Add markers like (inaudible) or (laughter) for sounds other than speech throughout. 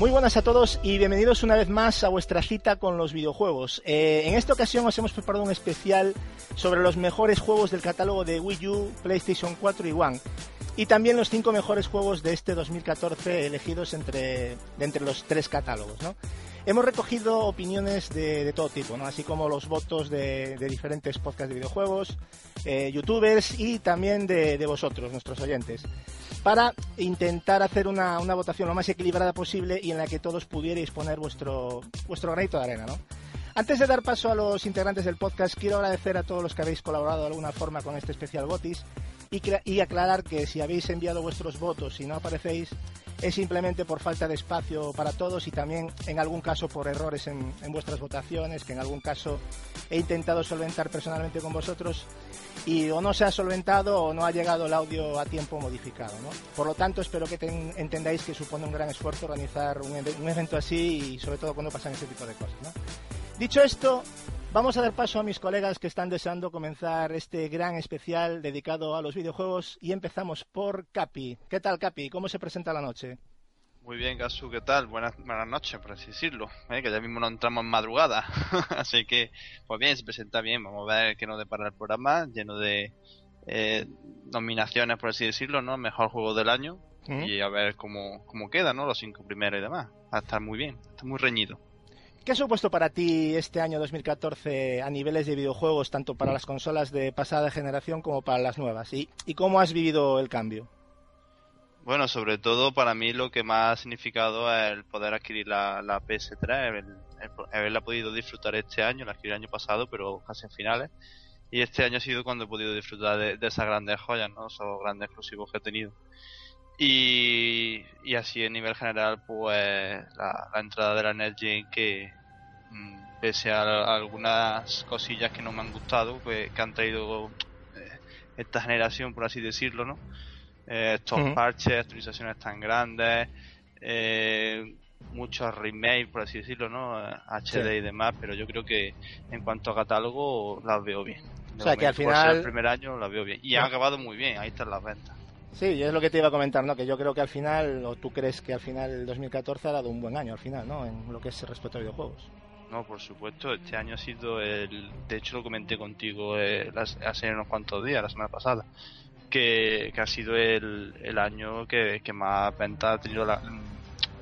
Muy buenas a todos y bienvenidos una vez más a vuestra cita con los videojuegos. Eh, en esta ocasión os hemos preparado un especial sobre los mejores juegos del catálogo de Wii U, PlayStation 4 y One. Y también los cinco mejores juegos de este 2014 elegidos entre, entre los tres catálogos. ¿no? Hemos recogido opiniones de, de, todo tipo, ¿no? así como los votos de, de diferentes podcasts de videojuegos, eh, youtubers y también de, de vosotros, nuestros oyentes para intentar hacer una, una, votación lo más equilibrada posible y en la que todos pudierais poner vuestro, vuestro granito de arena, ¿no? Antes de dar paso a los integrantes del podcast, quiero agradecer a todos los que habéis colaborado de alguna forma con este especial Botis y, y aclarar que si habéis enviado vuestros votos y no aparecéis, es simplemente por falta de espacio para todos y también en algún caso por errores en, vuestras votaciones, que en algún caso he intentado solventar personalmente con vosotros y o no se ha solventado o no ha llegado el audio a tiempo modificado. ¿no? Por lo tanto, espero que ten, entendáis que supone un gran esfuerzo organizar un, evento así y sobre todo cuando pasan este tipo de cosas. Dicho esto, vamos a dar paso a mis colegas que están deseando comenzar este gran especial dedicado a los videojuegos y empezamos por Capi. ¿Qué tal, Capi? ¿Cómo se presenta la noche? Muy bien, Gasu, ¿qué tal? Buenas, buenas noches, por así decirlo. ¿eh? Que ya mismo no entramos en madrugada. (laughs) así que, pues bien, se presenta bien. Vamos a ver qué nos depara el programa, lleno de eh, nominaciones, por así decirlo, ¿no? Mejor juego del año. -huh. Y a ver cómo, cómo queda, ¿no? Los cinco primeros y demás. Va a estar muy bien, está muy reñido. ¿Qué ha supuesto para ti este año 2014 a niveles de videojuegos, tanto para las consolas de pasada generación como para las nuevas? ¿Y, y cómo has vivido el cambio? Bueno, sobre todo para mí lo que más ha significado es el poder adquirir la, la PS3, el, el, haberla podido disfrutar este año, la adquirí el año pasado, pero casi en finales. Y este año ha sido cuando he podido disfrutar de, de esas grandes joyas, ¿no? Esos grandes exclusivos que he tenido. Y, y así a nivel general, pues la, la entrada de la Netgene que, mmm, pese a, a, algunas cosillas que no me han gustado, pues, que han traído eh, esta generación, por así decirlo, ¿no? Eh, estos uh -huh. parches, actualizaciones tan grandes, eh, muchos remakes, por así decirlo, ¿no? HD sí. y demás, pero yo creo que en cuanto a catálogo las veo bien. O sea, que al final... el primer año las veo bien. Y han acabado muy bien, ahí están las ventas. Sí, es lo que te iba a comentar, ¿no? Que yo creo que al final, o tú crees que al final el 2014 ha dado un buen año al final, ¿no? En lo que es respecto a videojuegos. No, por supuesto, este año ha sido el... De hecho lo comenté contigo eh, hace unos cuantos días, la semana pasada, que, que ha sido el, el año que, que más ventas ha tenido la...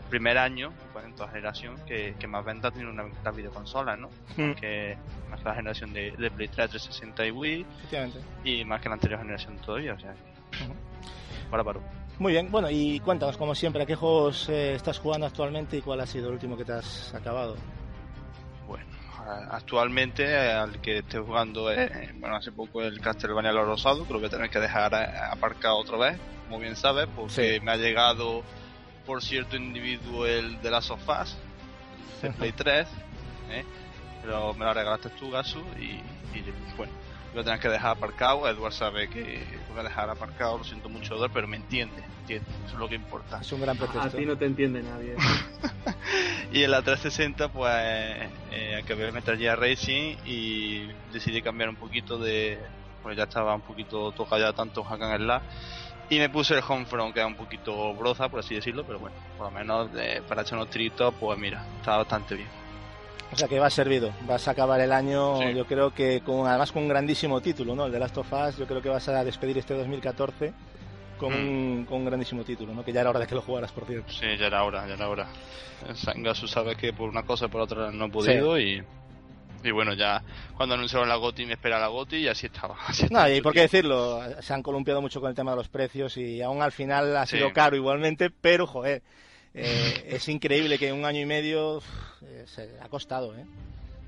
primer año, pues, en toda generación, que, que más ventas ha tenido una, la videoconsola, ¿no? Mm. Que más que la generación de, de Play 3, 360 y Wii. Y más que la anterior generación todavía, o sea... para paro. Muy bien, bueno, y cuéntanos, como siempre, ¿a qué juegos eh, estás jugando actualmente y cuál ha sido el último que te has acabado? Bueno, actualmente al que estoy jugando es, bueno, hace poco el Castlevania Lo Rosado, creo que tener que dejar aparcado otra vez, como bien sabes, porque sí. me ha llegado por cierto individuo el de las sofás, de Play (laughs) 3, ¿eh? pero me lo regalaste tú, Gasu, y, y bueno, lo tenés que dejar aparcado. Edward sabe que voy a dejar aparcado, lo siento mucho, Edward, pero me entiende, entiende, eso es lo que importa. Es un gran pretexto. A ti no te entiende nadie. (laughs) y en la 360, pues, eh, acabé Metal Gear Racing y decidí cambiar un poquito de. Pues ya estaba un poquito tocado ya tanto Hack and Slash. Y me puse el Homefront, que era un poquito broza, por así decirlo, pero bueno, por lo menos eh, para echar unos tiritos, pues mira, está bastante bien. O sea que va servido, vas a acabar el año, sí. yo creo que con además con un grandísimo título, ¿no? El de Last of Us, yo creo que vas a despedir este 2014 con, mm. un, con un grandísimo título, ¿no? Que ya era hora de que lo jugaras, por cierto. Sí, ya era hora, ya era hora. Sangasu sabe que por una cosa y por otra no he podido sí. y y bueno, ya cuando anunciaron la GOTI me espera la GOTI y así estaba. (laughs) Así estaba no, y por qué decirlo, se han columpiado mucho con el tema de los precios y aún al final ha sido sí. caro igualmente, pero joder, eh, es increíble que un año y medio eh, se ha costado, ¿eh?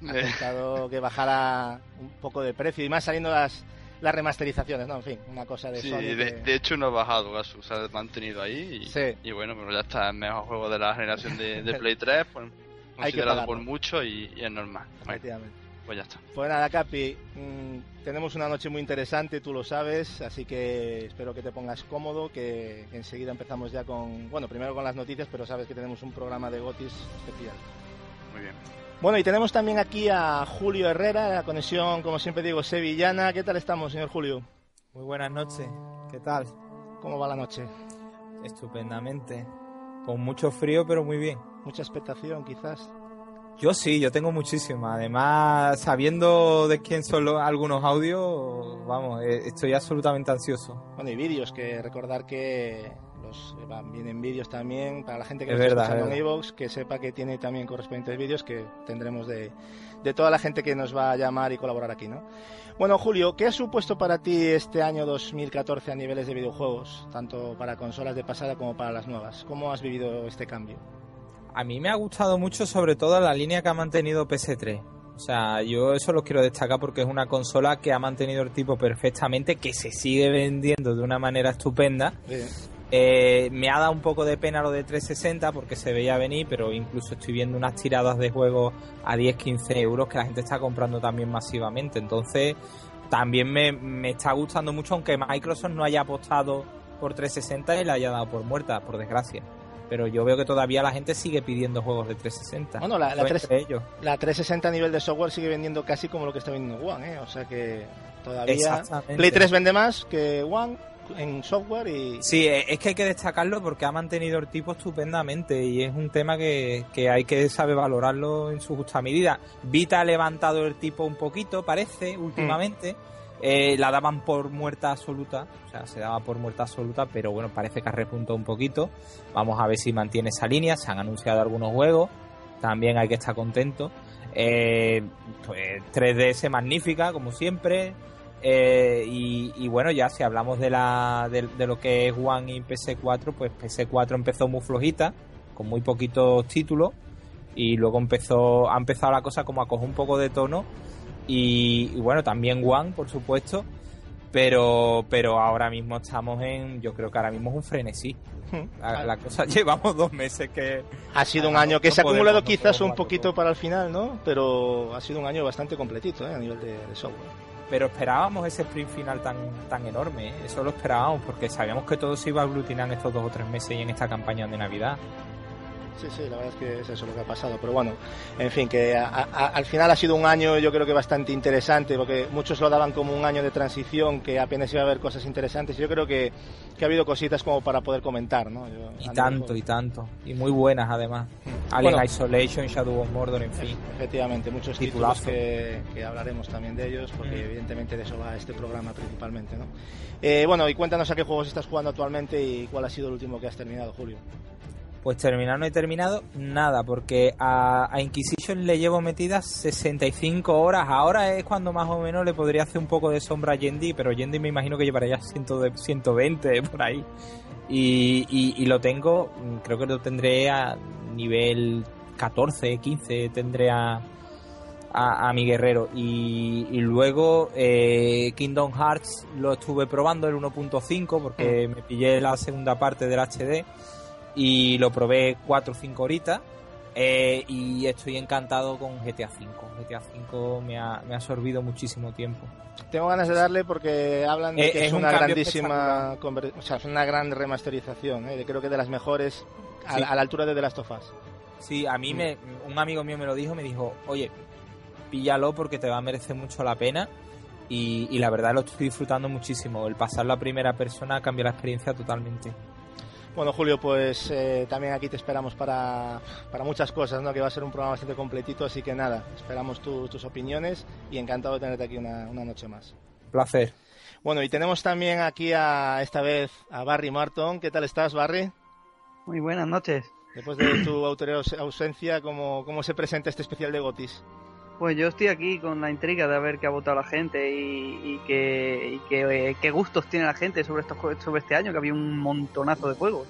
Ha costado que bajara un poco de precio y más saliendo las las remasterizaciones, ¿no? En fin, una cosa de sí, Sony. De, que... de, hecho no ha bajado, Gasu, se ha mantenido ahí y, sí. y bueno, pero ya está el mejor juego de la generación de, de Play 3, pues, (laughs) considerado por mucho y, y, es normal. Efectivamente. Pues ya está. Pues nada, Capi, mmm, tenemos una noche muy interesante, tú lo sabes, así que espero que te pongas cómodo, que enseguida empezamos ya con, bueno, primero con las noticias, pero sabes que tenemos un programa de Gotis especial. Muy bien. Bueno, y tenemos también aquí a Julio Herrera, la conexión, como siempre digo, sevillana. ¿Qué tal estamos, señor Julio? Muy buenas noches. ¿Qué tal? ¿Cómo va la noche? Estupendamente. Con mucho frío, pero muy bien. Mucha expectación, quizás. Yo sí, yo tengo muchísima. Además, sabiendo de quién son algunos audios, vamos, eh, estoy absolutamente ansioso. Bueno, y vídeos, que recordar que los van, vienen vídeos también para la gente que Es nos está escuchando es en iVoox, que sepa que tiene también correspondientes vídeos que tendremos de, de toda la gente que nos va a llamar y colaborar aquí, ¿no? Bueno, Julio, ¿qué ha supuesto para ti este año 2014 a niveles de videojuegos, tanto para consolas de pasada como para las nuevas? ¿Cómo has vivido este cambio? A mí me ha gustado mucho, sobre todo, la línea que ha mantenido PS3. O sea, yo eso lo quiero destacar porque es una consola que ha mantenido el tipo perfectamente, que se sigue vendiendo de una manera estupenda. Eh, me ha dado un poco de pena lo de 360 porque se veía venir, pero incluso estoy viendo unas tiradas de juegos a 10-15 euros que la gente está comprando también masivamente. Entonces, también me, me está gustando mucho, aunque Microsoft no haya apostado por 360 y la haya dado por muerta, por desgracia. Pero yo veo que todavía la gente sigue pidiendo juegos de 360. Bueno, la, la Yo tres- entre ellos. la 360 a nivel de software sigue vendiendo casi como lo que está vendiendo One, ¿eh? O sea que todavía... Play 3 vende más que One en software y... Sí, eh, es que hay que destacarlo porque ha mantenido el tipo estupendamente y es un tema que, que hay que saber valorarlo en su justa medida. Vita ha levantado el tipo un poquito, parece, últimamente. Eh, la daban por muerta absoluta, o sea, se daba por muerta absoluta, pero bueno, parece que ha repuntado un poquito. Vamos a ver si mantiene esa línea. Se han anunciado algunos juegos, también hay que estar contento. Eh, pues 3DS magnífica, como siempre. Eh, y, bueno, ya si hablamos de, la, de lo que es One y PS4, pues PS4 empezó muy flojita, con muy poquitos títulos, y luego empezó, ha empezado la cosa como a coger un poco de tono, y, y bueno, también One, por supuesto, pero, pero ahora mismo estamos en, yo creo que ahora mismo es un frenesí. La, la cosa, (laughs) llevamos dos meses que... Ha sido un Ah, año que no se ha acumulado quizás un poquito para el final, ¿no? Pero ha sido un año bastante completito, ¿eh? A nivel de, de software. Pero esperábamos ese sprint final tan, tan enorme, ¿eh? eso lo esperábamos, porque sabíamos que todo se iba a aglutinar en estos dos o tres meses y en esta campaña de Navidad. Sí, sí, la verdad es que es eso lo que ha pasado. Pero bueno, en fin, que a- a- al final ha sido un año yo creo que bastante interesante, porque muchos lo daban como un año de transición, que apenas iba a haber cosas interesantes. Yo creo que, que ha habido cositas como para poder comentar, ¿no? Yo- Y tanto, nivel y tanto. Y muy buenas además. Alien Bueno. Isolation, Shadow of Mordor, en fin. Efectivamente, muchos Titulazo. títulos que, que hablaremos también de ellos, porque Mm. evidentemente de eso va este programa principalmente, ¿no? Eh, bueno, y cuéntanos a qué juegos estás jugando actualmente y cuál ha sido el último que has terminado, Julio. Pues terminar no he terminado nada, porque a, a Inquisition le llevo metidas 65 horas. Ahora es cuando más o menos le podría hacer un poco de sombra a Yendi, pero Yendi me imagino que llevará ya 100 de- 120 (laughs) por ahí. Y, y- y lo tengo, mm, creo que lo tendré a nivel 14, 15, tendré a, a, a mi guerrero. Y, y luego eh, Kingdom Hearts lo estuve probando el 1.5 porque me pillé la segunda parte del HD y lo probé 4 o 5 horitas. eh, y estoy encantado con GTA V. GTA V me ha, me ha absorbido muchísimo tiempo. Tengo ganas de darle porque hablan de Eh, que es, es un una cambio grandísima, o sea, es una gran remasterización, ¿eh? creo que de las mejores a, Sí. a la altura de The Last of Us. Sí, a mí me, un amigo mío me lo dijo, me dijo, oye, píllalo porque te va a merecer mucho la pena. Y, y la verdad lo estoy disfrutando muchísimo. El pasarlo a primera persona cambia la experiencia totalmente. Bueno, Julio, pues eh, también aquí te esperamos para, para muchas cosas, ¿no? que va a ser un programa bastante completito, así que nada, esperamos tu- tus opiniones y encantado de tenerte aquí una, una noche más. Placer. Bueno, y tenemos también aquí a esta vez a Barry Marton. ¿Qué tal estás, Barry? Muy buenas noches. Después de tu (coughs) ausencia, ¿cómo, ¿cómo se presenta este especial de Gotis? Pues yo estoy aquí con la intriga de ver qué ha votado la gente y, y qué, y qué, eh, qué gustos tiene la gente sobre estos sobre este año, que había un montonazo de juegos.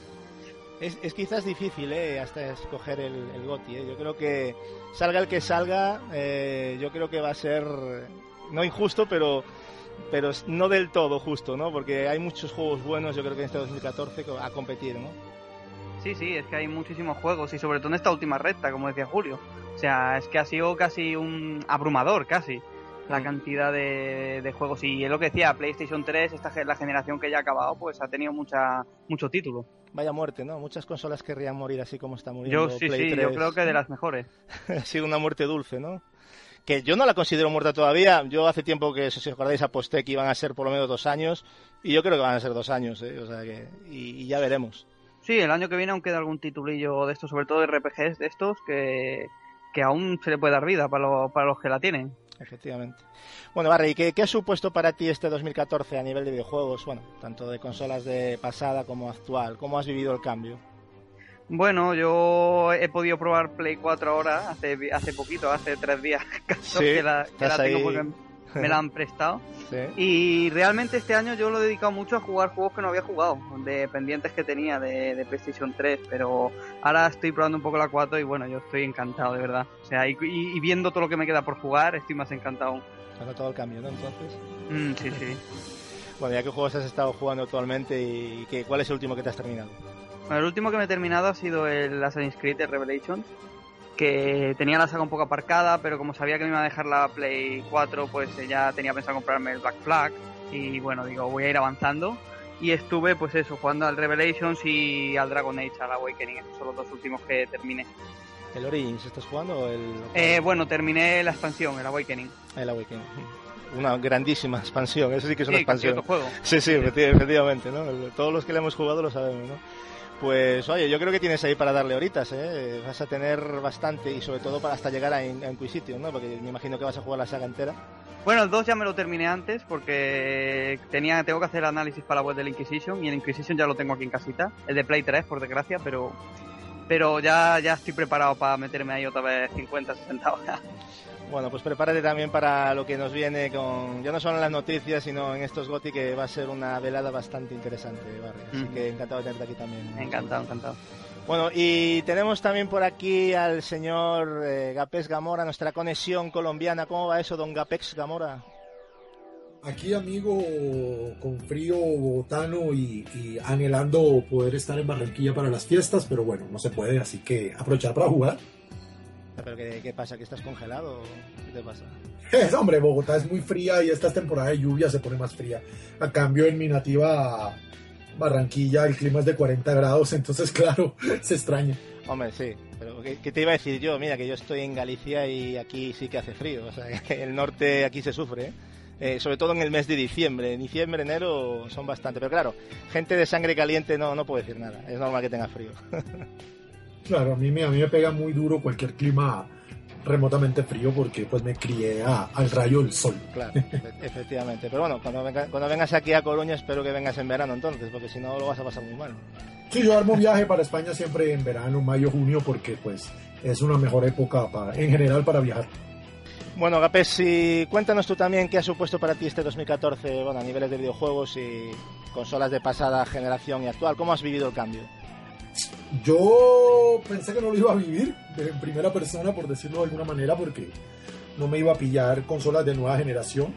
Es, es quizás difícil, ¿eh? Hasta escoger el, el GOTI, ¿eh? Yo creo que salga el que salga, eh, yo creo que va a ser, no injusto, pero pero no del todo justo, ¿no? Porque hay muchos juegos buenos, yo creo que en este 2014 co- a competir, ¿no? Sí, sí, es que hay muchísimos juegos y sobre todo en esta última recta, como decía Julio. O sea, es que ha sido casi un abrumador, casi, la Mm. cantidad de, de juegos. Y es lo que decía, PlayStation 3, esta la generación que ya ha acabado, pues ha tenido mucha mucho título. Vaya muerte, ¿no? Muchas consolas querrían morir así como está muriendo Yo sí, Play sí, 3. yo creo que de las (laughs) mejores. ha sido una muerte dulce, ¿no? Que yo no la considero muerta todavía. Yo hace tiempo que, si os acordáis, aposté que iban a ser por lo menos dos años. Y yo creo que van a ser dos años, ¿eh? O sea que... Y, y ya veremos. Sí, el año que viene aún queda algún titulillo de estos, sobre todo de RPGs de estos, que, que aún se le puede dar vida para, lo- para los que la tienen. Efectivamente. Bueno, Barry, ¿qué, ¿qué ha supuesto para ti este 2014 a nivel de videojuegos? Bueno, tanto de consolas de pasada como actual. ¿Cómo has vivido el cambio? Bueno, yo he podido probar Play 4 ahora, hace, hace poquito, hace tres días (laughs) Sí, que la, que la tengo porque me la han prestado. (laughs) Sí. Y realmente este año yo lo he dedicado mucho a jugar juegos que no había jugado, de pendientes que tenía de, de PlayStation 3, pero ahora estoy probando un poco la 4 y bueno, yo estoy encantado, de verdad. O sea, y, viendo todo lo que me queda por jugar, estoy más encantado. aún. Has notado el cambio, ¿no? Entonces. Mm, sí, sí. (laughs) Bueno, ya que juegos has estado jugando actualmente y qué, cuál es el último que te has terminado. Bueno, el último que me he terminado ha sido el Assassin's Creed el Revelations, que tenía la saga un poco aparcada, pero como sabía que me iba a dejar la Play 4, pues ya tenía pensado comprarme el Black Flag. Y bueno, digo, voy a ir avanzando. Y estuve, pues eso, jugando al Revelations y al Dragon Age, al Awakening. Esos son los dos últimos que terminé. ¿El Origins estás jugando o el, Eh, bueno, terminé la expansión, el Awakening. el Awakening? Una grandísima (laughs) expansión, eso sí que es una Sí, que expansión. otro juego. Sí, sí, efecti- efectivamente, ¿no? Todos los que le hemos jugado lo sabemos, ¿no? Pues oye, yo creo que tienes ahí para darle horitas, ¿eh? Vas a tener bastante y sobre todo para hasta llegar a, In- a Inquisition, ¿no? Porque me imagino que vas a jugar la saga entera. Bueno, el 2 ya me lo terminé antes porque tenía tengo que hacer análisis para la web del Inquisition y el Inquisition ya lo tengo aquí en casita. El de Play 3, por desgracia, pero pero ya, ya estoy preparado para meterme ahí otra vez 50, 60 horas. Bueno, pues prepárate también para lo que nos viene con, ya no solo en las noticias, sino en estos GOTI, que va a ser una velada bastante interesante, Barry. Así que encantado de tenerte aquí también. Encantado, encantado. Bueno, y tenemos también por aquí al señor eh, Gapés Gamora, nuestra conexión colombiana. ¿Cómo va eso, don Gapex Gamora? Aquí, amigo, con frío bogotano y, y anhelando poder estar en Barranquilla para las fiestas, pero bueno, no se puede, así que aprovechar para jugar. ¿Pero qué, qué pasa? ¿Que estás congelado? ¿Qué te pasa? (laughs) Es, hombre, Bogotá es muy fría y esta es temporada de lluvia se pone más fría. A cambio, en mi nativa Barranquilla el clima es de 40 grados, entonces, (laughs) claro, se extraña. Hombre, sí. Pero ¿qué, qué te iba a decir yo? Mira, que yo estoy en Galicia y aquí sí que hace frío. O sea, (laughs) el norte aquí se sufre, ¿eh? Eh, sobre todo en el mes de diciembre. Diciembre, enero son bastante. Pero claro, gente de sangre caliente no, no puedo decir nada. Es normal que tenga frío. Claro, a mí me, a mí me pega muy duro cualquier clima remotamente frío porque pues me crié a- al rayo del sol. Claro, efe- (laughs) efectivamente. Pero bueno, cuando, venga- cuando vengas aquí a Coruña espero que vengas en verano entonces, porque si no lo vas a pasar muy mal. Sí, yo armo viaje para España siempre en verano, mayo, junio, porque pues es una mejor época para, en general para viajar. Bueno, Gapés, si cuéntanos tú también qué ha supuesto para ti este 2014, bueno, a niveles de videojuegos y consolas de pasada generación y actual. ¿Cómo has vivido el cambio? Yo pensé que no lo iba a vivir de- en primera persona, por decirlo de alguna manera, porque no me iba a pillar consolas de nueva generación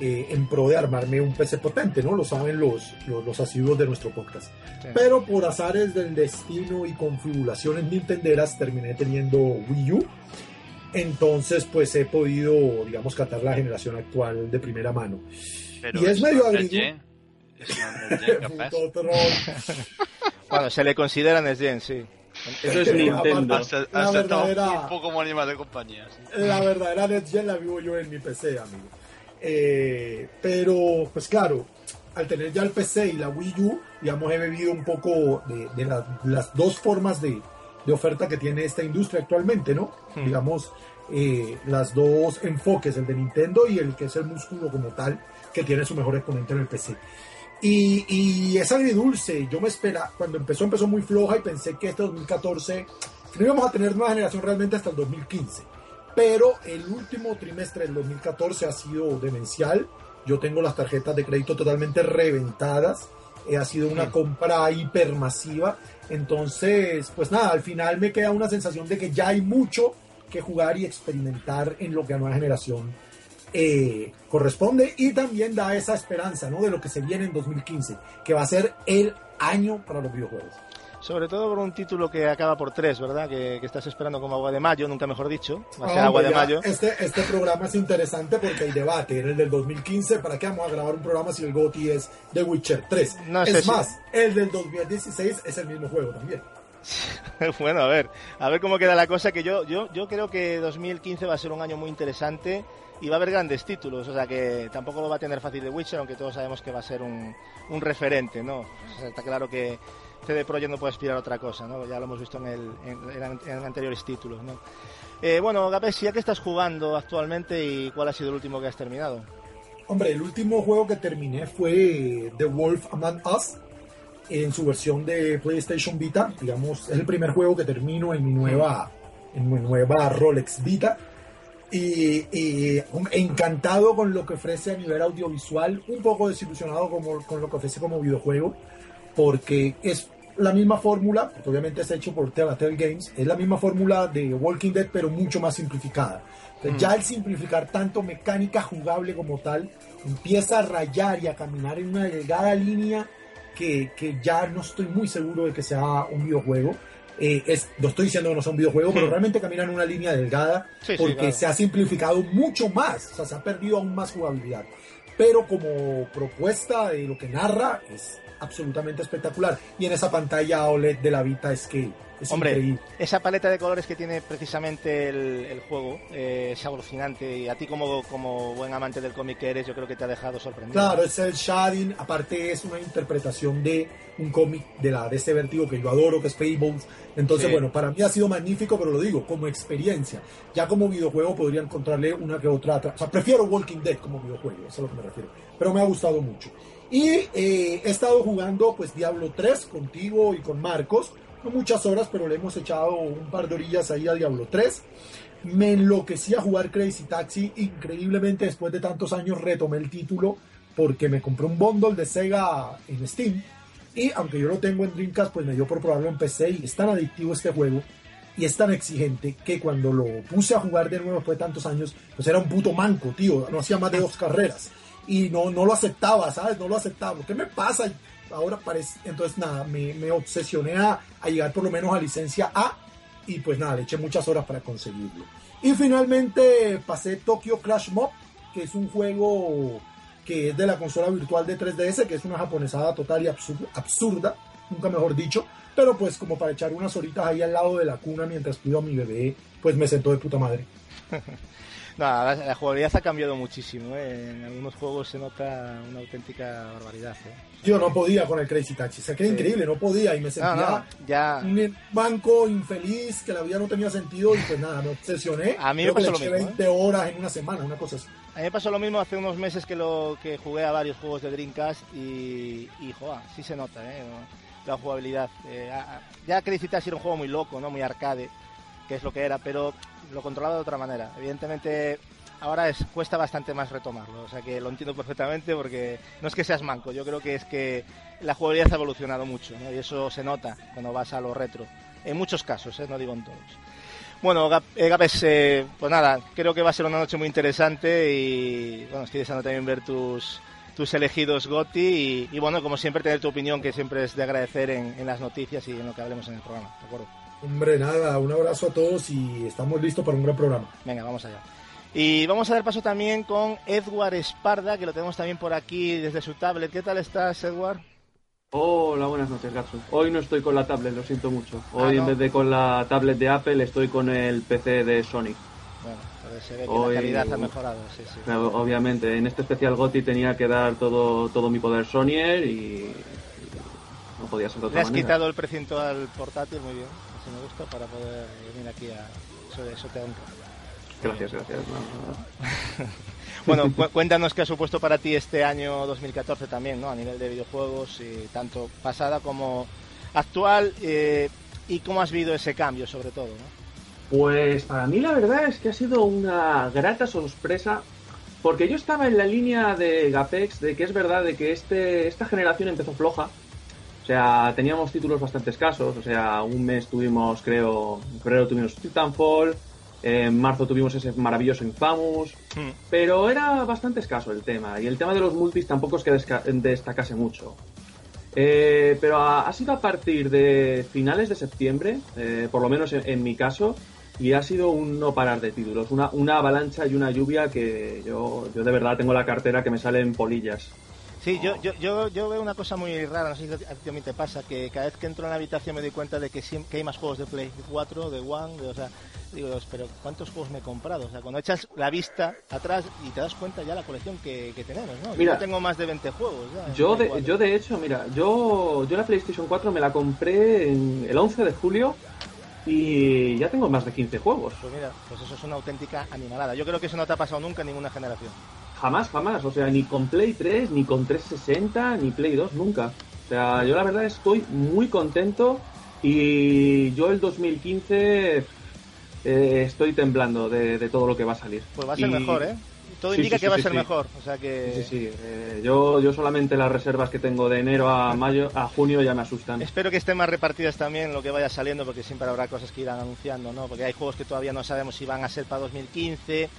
eh, en pro de armarme un PC potente, ¿no? Lo saben los, los, los asiduos de nuestro podcast. Sí. Pero por azares del destino y configuraciones nintenderas terminé teniendo Wii U. Entonces, pues he podido, digamos, catar la generación actual de primera mano. Pero Y es medio agridulce. (laughs) (laughs) Bueno, se le considera Next Gen, sí. Eso es Nintendo. Has, has La estado verdadera- un poco como animal de compañía. sí. La verdadera Next Gen la vivo yo en mi PC, amigo. Eh, pero, pues claro, al tener ya el PC y la Wii U, digamos, he bebido un poco de, de la- las dos formas de, de oferta que tiene esta industria actualmente, ¿no? Hmm. Digamos, eh, las dos enfoques, el de Nintendo y el que es el músculo como tal, que tiene su mejor exponente en el PC. Y, y es agridulce. Yo me espera, cuando empezó, empezó muy floja y pensé que este 2014 que no íbamos a tener nueva generación realmente hasta el 2015. Pero el último trimestre del 2014 ha sido demencial. Yo tengo las tarjetas de crédito totalmente reventadas. Eh, ha sido una compra hipermasiva. Entonces, pues nada, al final me queda una sensación de que ya hay mucho que jugar y experimentar en lo que a nueva generación eh, corresponde y también da esa esperanza ¿no? de lo que se viene en 2015, que va a ser el año para los videojuegos. Sobre todo por un título que acaba por tres, ¿verdad? Que, que estás esperando como agua de mayo, nunca mejor dicho. Va a ser agua hombre, de ya, mayo. Este, este programa es interesante porque hay debate. En el del 2015, ¿para qué vamos a grabar un programa si el GOTY es The Witcher 3? No es si- más, el del 2016 es el mismo juego también. (laughs) bueno, a ver, a ver cómo queda la cosa, que yo, yo, yo creo que 2015 va a ser un año muy interesante y va a haber grandes títulos, o sea que tampoco lo va a tener fácil de Witcher, aunque todos sabemos que va a ser un, un referente, ¿no? O sea, está claro que, CD Projekt no puede aspirar a otra cosa, ¿no? Ya lo hemos visto en, el, en, en anteriores títulos, ¿no? Eh, bueno, Gapes, ¿ya qué estás jugando actualmente y cuál ha sido el último que has terminado? Hombre, el último juego que terminé fue The Wolf Among Us en su versión de PlayStation Vita. Digamos, es el primer juego que termino en mi nueva, en mi nueva Rolex Vita. Y, y, encantado con lo que ofrece a nivel audiovisual, un poco desilusionado como, con lo que ofrece como videojuego, porque es la misma fórmula, obviamente es hecho por Telltale Games, es la misma fórmula de Walking Dead, pero mucho más simplificada. Entonces, Ya al simplificar tanto mecánica jugable como tal, empieza a rayar y a caminar en una delgada línea que, que ya no estoy muy seguro de que sea un videojuego. Eh, es, no estoy diciendo que no sea un videojuego, pero realmente camina en una línea delgada Sí, sí, porque claro. se ha simplificado mucho más, o sea, se ha perdido aún más jugabilidad. Pero como propuesta de lo que narra es absolutamente espectacular. Y en esa pantalla OLED de la Vita es que es Hombre, increíble. esa paleta de colores que tiene precisamente el, el juego eh, es alucinante y a ti como, como buen amante del cómic que eres yo creo que te ha dejado sorprendido. Claro, es el shading, aparte es una interpretación de un cómic de la de este vértigo que yo adoro, que es Fables. Entonces, Sí. bueno, para mí ha sido magnífico, pero lo digo, como experiencia. Ya como videojuego podría encontrarle una que otra. tra- O sea, prefiero Walking Dead como videojuego, eso es a lo que me refiero. Pero me ha gustado mucho. Y eh, he estado jugando, pues, Diablo 3 contigo y con Marcos. No muchas horas, pero le hemos echado un par de orillas ahí a Diablo 3. Me enloquecí a jugar Crazy Taxi. Increíblemente, después de tantos años, retomé el título porque me compré un bundle de Sega en Steam. Y aunque yo lo tengo en Dreamcast, pues me dio por probarlo en PC. Y es tan adictivo este juego y es tan exigente que cuando lo puse a jugar de nuevo después de tantos años, pues era un puto manco, tío. No hacía más de dos carreras. Y no, no lo aceptaba, ¿sabes? No lo aceptaba. ¿Qué me pasa? Ahora parece. Entonces, nada, me, obsesioné a, llegar por lo menos a licencia A. Y pues nada, le eché muchas horas para conseguirlo. Y finalmente pasé Tokyo Crash Mob, que es un juego que es de la consola virtual de 3DS, que es una japonesada total y absur- absurda, nunca mejor dicho, pero pues como para echar unas horitas ahí al lado de la cuna mientras cuido a mi bebé, pues me sentó de puta madre. (laughs) Nada, la, la jugabilidad ha cambiado muchísimo. ¿eh? En algunos juegos se nota una auténtica barbaridad. ¿eh? Yo no podía con el Crazy Taxi, se quedó Sí. increíble, no podía y me No, sentía no, ya. un banco infeliz que la vida no tenía sentido y pues nada, me obsesioné. A mí me Creo que pasó le lo mismo, ¿eh? 20 horas en una semana, una cosa así. A mí me pasó lo mismo hace unos meses que lo que jugué a varios juegos de Dreamcast y, y joder, sí se nota, ¿eh? La jugabilidad. Eh, ya Crazy Taxi era un juego muy loco, ¿no? Muy arcade, que es lo que era, pero lo controlaba de otra manera. Evidentemente, ahora es, cuesta bastante más retomarlo, o sea que lo entiendo perfectamente porque no es que seas manco, yo creo que es que la jugabilidad ha evolucionado mucho, ¿no? Y eso se nota cuando vas a lo retro. En muchos casos, ¿eh? No digo en todos. Bueno, eh, Gapes, eh, pues nada, creo que va a ser una noche muy interesante y bueno, estoy deseando también ver tus, tus elegidos Goti y, y, bueno, como siempre tener tu opinión que siempre es de agradecer en, en las noticias y en lo que hablemos en el programa, ¿de acuerdo? Hombre, nada, un abrazo a todos y estamos listos para un gran programa. Venga, vamos allá. Y vamos a dar paso también con Edward Esparda, que lo tenemos también por aquí desde su tablet. ¿Qué tal estás, Edward? Hola, buenas noches, Gatsu. Hoy no estoy con la tablet, lo siento mucho. Ah, Hoy ¿no? en vez de con la tablet de Apple estoy con el PC de Sony. Bueno, se ve que Hoy- la calidad ha mejorado, sí, sí. Claro, Obviamente, en este especial GOTI tenía que dar todo, todo mi poder Sonyer y no podía ser de Le otra has manera. quitado el precinto al portátil, muy bien, me gusta, para poder venir aquí a... Eso, eso te honra. Gracias, gracias. no, no. (laughs) Bueno, cu- cuéntanos qué ha supuesto para ti este año 2014 también, ¿no? A nivel de videojuegos, y tanto pasada como actual, eh, y cómo has vivido ese cambio, sobre todo, ¿no? Pues para mí la verdad es que ha sido una grata sorpresa porque yo estaba en la línea de Gapex de que es verdad de que este, esta generación empezó floja. O sea, teníamos títulos bastante escasos. O sea, un mes tuvimos, creo, en febrero tuvimos Titanfall, en marzo tuvimos ese maravilloso Infamous, pero era bastante escaso el tema. Y el tema de los multis tampoco es que destacase mucho. Eh, pero ha, ha sido a partir de finales de septiembre, eh, por lo menos en, en mi caso, y ha sido un no parar de títulos, una, una avalancha y una lluvia que yo, yo de verdad tengo la cartera que me salen polillas. Sí, yo, yo, yo, yo veo una cosa muy rara, no sé si a ti te pasa, que cada vez que entro en la habitación me doy cuenta de que, que hay más juegos de Play 4, de One, de- o sea, digo, pero ¿cuántos juegos me he comprado? O sea, cuando echas la vista atrás y te das cuenta ya la colección que, que tenemos, ¿no? Mira, yo tengo más de 20 juegos. Ya, Yo de, 4. yo de hecho, mira, yo, yo la PlayStation 4 me la compré en el 11 de julio y ya tengo más de 15 juegos. Pues mira, pues eso es una auténtica animalada. Yo creo que eso no te ha pasado nunca en ninguna generación. Jamás, jamás. O sea, ni con Play 3, ni con 360, ni Play 2, nunca. O sea, yo la verdad estoy muy contento y yo el 2015 eh, estoy temblando de, de todo lo que va a salir. Pues va a ser Y- mejor, ¿eh? Todo Sí, indica sí, que sí, va a ser mejor. O sea que... Sí, sí, eh, yo, yo solamente las reservas que tengo de enero a mayo, a junio ya me asustan. Espero que estén más repartidas también lo que vaya saliendo, porque siempre habrá cosas que irán anunciando, ¿no? Porque hay juegos que todavía no sabemos si van a ser para 2015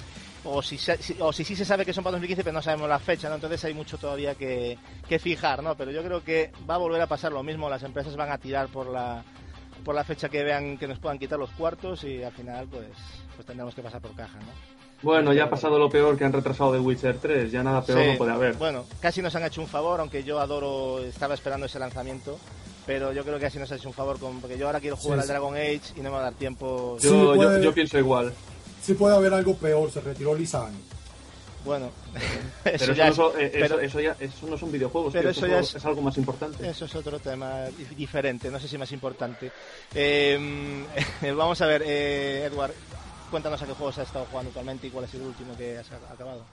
o si, se- o si sí se sabe que son para 2015, pero no sabemos la fecha, ¿no? Entonces hay mucho todavía que, que fijar, ¿no? Pero yo creo que va a volver a pasar lo mismo. Las empresas van a tirar por la por la fecha que vean que nos puedan quitar los cuartos y al final, pues, pues tendremos que pasar por caja, ¿no? Bueno, ya ha pasado lo peor que han retrasado de Witcher 3, ya nada peor Sí. no puede haber. Bueno, casi nos han hecho un favor, aunque yo adoro, estaba esperando ese lanzamiento. Pero yo creo que así nos ha hecho un favor, con, porque yo ahora quiero jugar Sí, al. Dragon Age y no me va a dar tiempo. yo, Sí, yo- yo pienso igual. Sí puede haber algo peor, se retiró Lizane. Bueno, Pero eso eso, ya no es, son, pero- eso, eso ya, eso no son videojuegos, pero tío, eso ya es, es- algo más importante. eso es otro tema dif- diferente, no sé si más importante. Eh, (laughs) vamos a ver, eh, Edward, cuéntanos a qué juegos has estado jugando actualmente y cuál es el último que has acabado.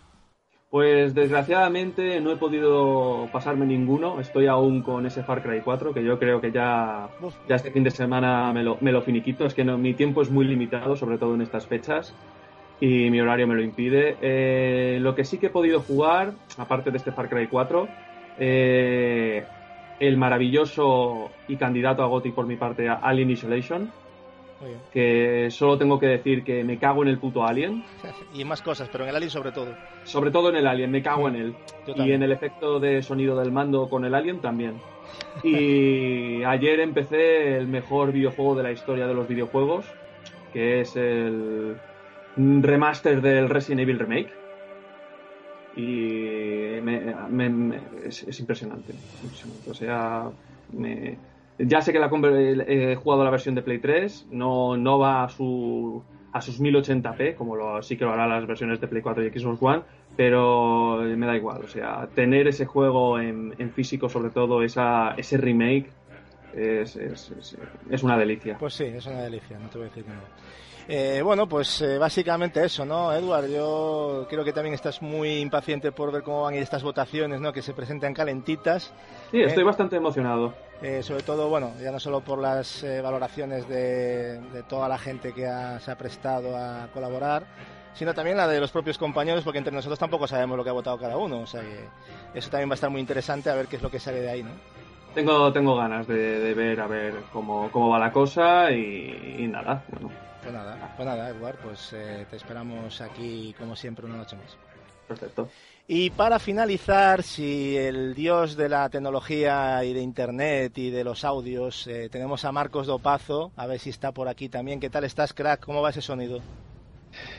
Pues desgraciadamente no he podido pasarme ninguno, estoy aún con ese Far Cry 4, que yo creo que ya, ya este fin de semana me lo, me lo finiquito, es que no, mi tiempo es muy limitado, sobre todo en estas fechas, y mi horario me lo impide. Eh, lo que sí que he podido jugar, aparte de este Far Cry 4, eh, el maravilloso y candidato a GOTY por mi parte, Alien Isolation. Que solo tengo que decir que me cago en el puto Alien, (laughs) Y más cosas, pero en el Alien sobre todo. sobre todo en el Alien, me cago en él. Y en el efecto de sonido del mando con el Alien también. (laughs) Y ayer empecé el mejor videojuego de la historia de los videojuegos, que es el remaster del Resident Evil Remake. Y me- me- me- es, es impresionante, impresionante. O sea, me- ya sé que la conver- he jugado la versión de Play 3, no, no va a, su, a sus 1080p, como lo, sí que lo hará las versiones de Play 4 y Xbox One, pero me da igual. O sea, tener ese juego en, en físico, sobre todo, esa, ese remake, es, es, es- es una delicia. Pues sí, es una delicia, no te voy a decir que no. Eh, bueno, pues eh, básicamente eso, ¿no, Edward? Yo creo que también estás muy impaciente por ver cómo van estas votaciones, ¿no? Que se presentan calentitas. Sí, estoy Eh. bastante emocionado. Eh, sobre todo, bueno, ya no solo por las valoraciones de, de toda la gente que ha- se ha prestado a colaborar, sino también la de los propios compañeros, porque entre nosotros tampoco sabemos lo que ha votado cada uno. O sea que eso también va a estar muy interesante a ver qué es lo que sale de ahí, ¿no? Tengo, tengo ganas de, de ver a ver cómo, cómo va la cosa y, y nada, bueno, Pues nada, pues nada, Edward, pues eh, te esperamos aquí como siempre una noche más. perfecto. Y para finalizar, si el dios de la tecnología y de Internet y de los audios, eh, tenemos a Marcos Dopazo, a ver si está por aquí también. ¿Qué tal estás, crack? ¿Cómo va ese sonido?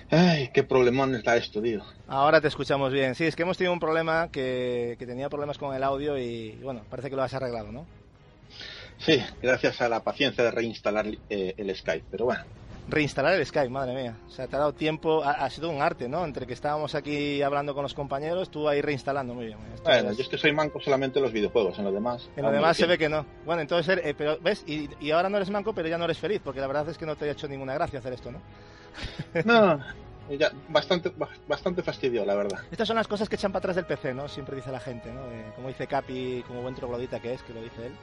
Ay, qué problemón está esto, tío. Ahora te escuchamos bien. Sí, es que hemos tenido un problema que, que tenía problemas con el audio y bueno, parece que lo has arreglado, ¿no? Sí, gracias a la paciencia de reinstalar eh, el Skype, pero bueno. Reinstalar el Skype, madre mía. O sea, te ha dado tiempo, ha, ha sido un arte, ¿no? Entre que estábamos aquí hablando con los compañeros, tú ahí reinstalando, muy bien. Esto Bueno, es- yo es que soy manco solamente en los videojuegos, en lo demás. En lo demás se ve que no. Bueno, entonces, eh, pero ves, y, y ahora no eres manco, pero ya no eres feliz, porque la verdad es que no te ha hecho ninguna gracia hacer esto, ¿no? (laughs) No, ya, bastante, bastante fastidio, la verdad. Estas son las cosas que echan para atrás del PC, ¿no? Siempre dice la gente, ¿no? Eh, como dice Capi, como buen troglodita que es, que lo dice él,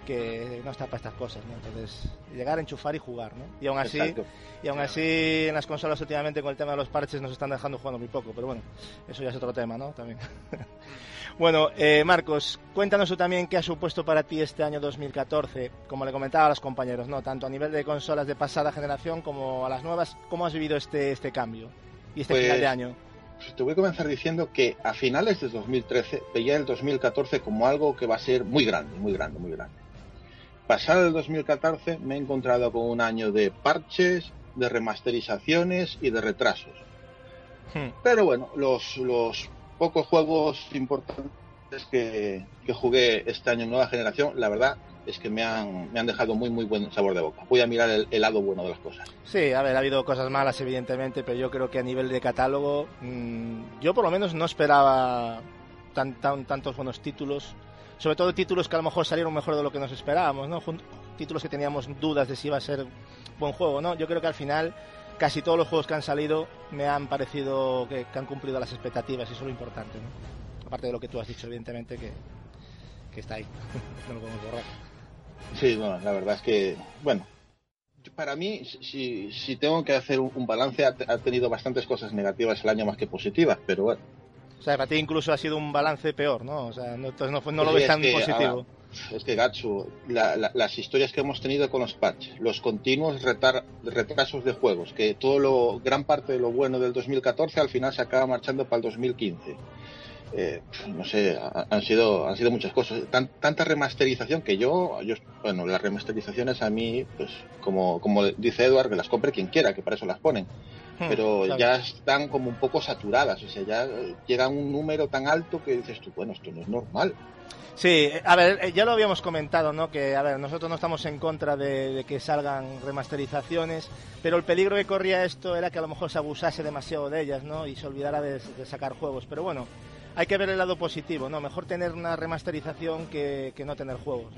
que no está para estas cosas, ¿no? Entonces, llegar, enchufar y jugar, ¿no? Y aún así, Exacto. y aún así en las consolas últimamente con el tema de los parches nos están dejando jugando muy poco, pero bueno, eso ya es otro tema, ¿no? También. (laughs) bueno, eh, Marcos, cuéntanos tú también qué ha supuesto para ti este año 2014, como le comentaba a los compañeros, ¿no? Tanto a nivel de consolas de pasada generación como a las nuevas, ¿cómo has vivido este, este cambio y este Pues, final de año? Pues Te voy a comenzar diciendo que a finales de 2013 veía el 2014 como algo que va a ser muy grande, muy grande, muy grande. Pasado el 2014 me he encontrado con un año de parches, de remasterizaciones y de retrasos. Hmm. Pero bueno, los, los pocos juegos importantes que, que jugué este año en nueva generación, la verdad, es que me han, me han dejado muy, muy buen sabor de boca. Voy a mirar el, lado bueno de las cosas. Sí, a ver, ha habido cosas malas, evidentemente, pero yo creo que a nivel de catálogo, mm, yo por lo menos no esperaba tan, tan, tantos buenos títulos. Sobre todo títulos que a lo mejor salieron mejor de lo que nos esperábamos, ¿no? títulos que teníamos dudas de si iba a ser buen juego, ¿no? Yo creo que al final casi todos los juegos que han salido me han parecido que, han cumplido las expectativas y eso es lo importante, ¿no? Aparte de lo que tú has dicho, evidentemente, que, que está ahí, (laughs) no lo borrar. Sí, bueno, la verdad es que, bueno, para mí, si, si tengo que hacer un, balance, ha, tenido bastantes cosas negativas el año más que positivas, pero bueno. O sea, para ti incluso ha sido un balance peor, ¿no? O sea, no, entonces no, lo ves tan positivo. es que, Gatsu, las historias que hemos tenido con los patches, los continuos retrasos de juegos, que todo lo, gran parte de lo bueno del 2014 al final se acaba marchando para el 2015 eh, no sé, han sido, han sido muchas cosas. tanta remasterización que yo, yo, bueno, las remasterizaciones a mí, pues como, como dice Edward, que las compre quien quiera, que para eso las ponen. Pero ya están como un poco saturadas, o sea, ya llega un número tan alto que dices tú, bueno, esto no es normal. Sí, a ver, eh, ya lo habíamos comentado, ¿no? Que, a ver, nosotros no estamos en contra de, que salgan remasterizaciones, pero el peligro que corría esto era que a lo mejor se abusase demasiado de ellas, ¿no? Y se olvidara de sacar juegos. Pero bueno, hay que ver el lado positivo, ¿no? Mejor tener una remasterización que, no tener juegos,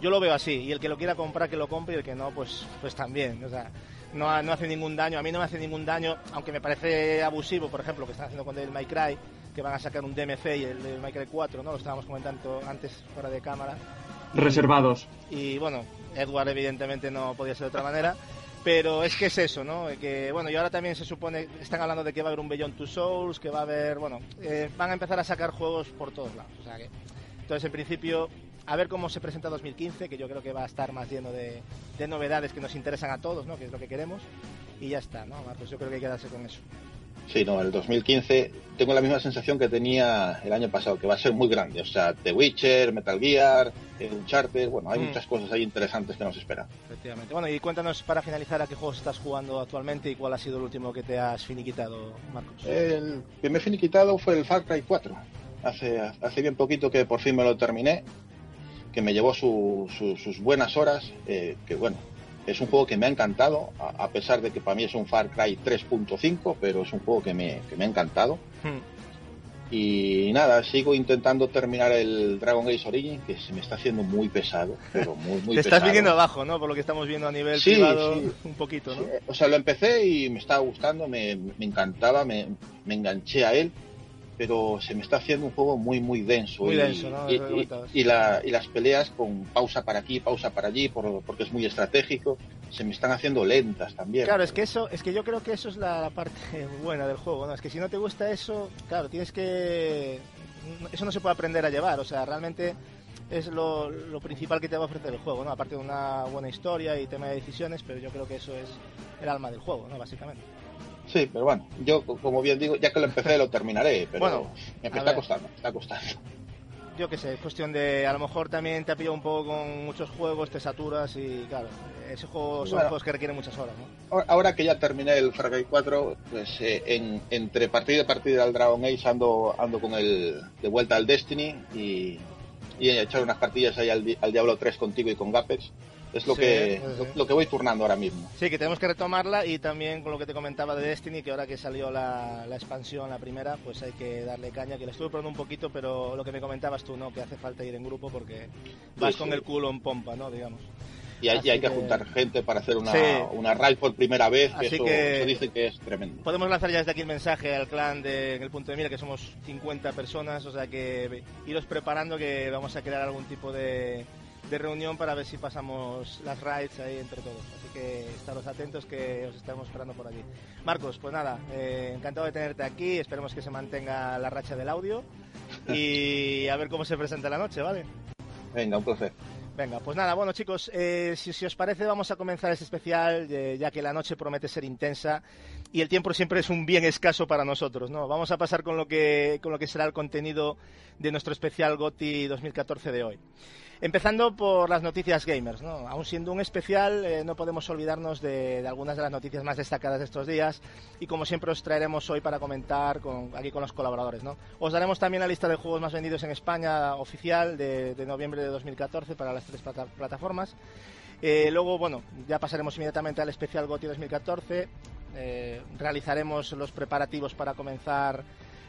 Yo lo veo así, y el que lo quiera comprar, que lo compre, y el que no, pues, pues también, o sea, no, no hace ningún daño, a mí no me hace ningún daño, aunque me parece abusivo, por ejemplo, lo que están haciendo con el My Cry, que van a sacar un DMC y el, el My Cry 4, ¿no? Lo estábamos comentando antes fuera de cámara. Reservados. Y bueno, Edward evidentemente no podía ser de otra manera. Pero es que es eso, ¿no? Que bueno, y ahora también se supone, están hablando de que va a haber un Beyond Two Souls, que va a haber, bueno, eh, van a empezar a sacar juegos por todos lados. O sea que, entonces, en principio, a ver cómo se presenta 2015, que yo creo que va a estar más lleno de, de novedades que nos interesan a todos, ¿no? Que es lo que queremos. Y ya está, ¿no? Pues yo creo que hay que quedarse con eso. Sí, no, el 2015 tengo la misma sensación que tenía el año pasado, que va a ser muy grande. O sea, The Witcher, Metal Gear, Uncharted, bueno, hay mm. muchas cosas ahí interesantes que nos esperan. Efectivamente. Bueno, y cuéntanos para finalizar a qué juegos estás jugando actualmente y cuál ha sido el último que te has finiquitado, Marcos. El que me he finiquitado fue el Far Cry 4. Hace, hace bien poquito que por fin me lo terminé, que me llevó sus buenas horas, eh, que bueno, es un juego que me ha encantado, a, pesar de que para mí es un Far Cry 3.5, pero es un juego que me, que me ha encantado. Hmm. Y nada, sigo intentando terminar el Dragon Age Origin, que se me está haciendo muy pesado, pero muy, muy (laughs) Te estás viniendo abajo, ¿no? Por lo que estamos viendo a nivel privado, un poquito, ¿no? O sea, lo empecé y me estaba gustando, me, me encantaba, me, me enganché a él pero se me está haciendo un juego muy, muy denso. Muy y, denso, ¿no? y, las peleas con pausa para aquí, pausa para allí, porque es muy estratégico, se me están haciendo lentas también. Claro, es que eso, es que yo creo que eso es la, parte (laughs) buena del juego, ¿no? Es que si no te gusta eso, claro, tienes que... Eso no se puede aprender a llevar, o sea, realmente es lo, lo, principal que te va a ofrecer el juego, ¿no? Aparte de una buena historia y tema de decisiones, pero yo creo que eso es el alma del juego, ¿no? Básicamente. Sí, pero bueno, yo como bien digo, ya que lo empecé lo terminaré, pero bueno, me está costando, está costando. Yo qué sé, es cuestión de, a lo mejor también te ha pillado un poco con muchos juegos, te saturas y claro, ese juego son juegos que requieren muchas horas, ¿no? Ahora que ya terminé el Far Cry 4, pues eh, en, entre partida y partida del Dragon Age ando, ando con el de vuelta al Destiny y, y he echado unas partidas ahí al, al Diablo 3 contigo y con Gapex es lo que Lo, que voy turnando ahora mismo. Sí, que tenemos que retomarla y también con lo que te comentaba de Destiny, que ahora que salió la, la expansión, la primera, pues hay que darle caña, que la estuve probando un poquito, pero lo que me comentabas tú, ¿no? Que hace falta ir en grupo porque vas con el culo en pompa, ¿no? Digamos. Y hay, hay que, juntar gente para hacer una, una raid por primera vez, que, eso, que dice que es tremendo. Podemos lanzar ya desde aquí el mensaje al clan de en el punto de mira, que somos 50 personas, o sea que iros preparando que vamos a crear algún tipo de de reunión para ver si pasamos las rides ahí entre todos. Así que estaros atentos que os estaremos esperando por allí. Marcos, pues nada, eh, encantado de tenerte aquí, esperemos que se mantenga la racha del audio y a ver cómo se presenta la noche, ¿vale? Venga, un placer. Venga, pues nada, bueno chicos, eh, si, os parece vamos a comenzar este especial, eh, ya que la noche promete ser intensa y el tiempo siempre es un bien escaso para nosotros, ¿no? Vamos a pasar con lo que, con lo que será el contenido de nuestro especial GOTI 2014 de hoy. Empezando por las noticias gamers, ¿no? Aún siendo un especial, eh, no podemos olvidarnos de, algunas de las noticias más destacadas de estos días y como siempre os traeremos hoy para comentar con, aquí con los colaboradores, ¿no? Os daremos también la lista de juegos más vendidos en España oficial de, noviembre de 2014 para las tres plataformas. Eh, luego, bueno, ya pasaremos inmediatamente al especial GOTY 2014. Eh, realizaremos los preparativos para comenzar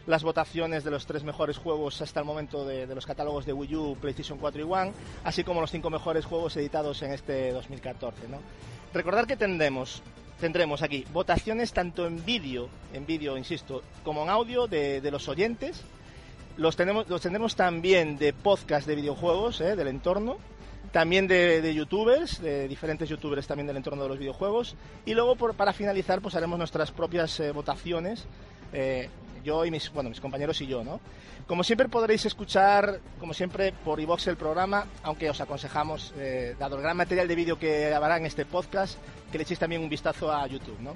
las votaciones de los tres mejores juegos hasta el momento de, los catálogos de Wii U, PlayStation 4 y One, así como los cinco mejores juegos editados en este 2014. ¿no? Recordar que tendremos, tendremos aquí votaciones tanto en vídeo, en vídeo, insisto, como en audio de, los oyentes. Los, tenemos, los tendremos también de podcast de videojuegos, ¿eh? del entorno, también de, youtubers, de diferentes youtubers también del entorno de los videojuegos. Y luego, para finalizar, pues haremos nuestras propias eh, votaciones eh, yo y mis, bueno, mis compañeros y yo, ¿no? Como siempre podréis escuchar, como siempre, por iVox el programa, aunque os aconsejamos, eh, dado el gran material de vídeo que habrá en este podcast, que le echéis también un vistazo a YouTube, ¿no?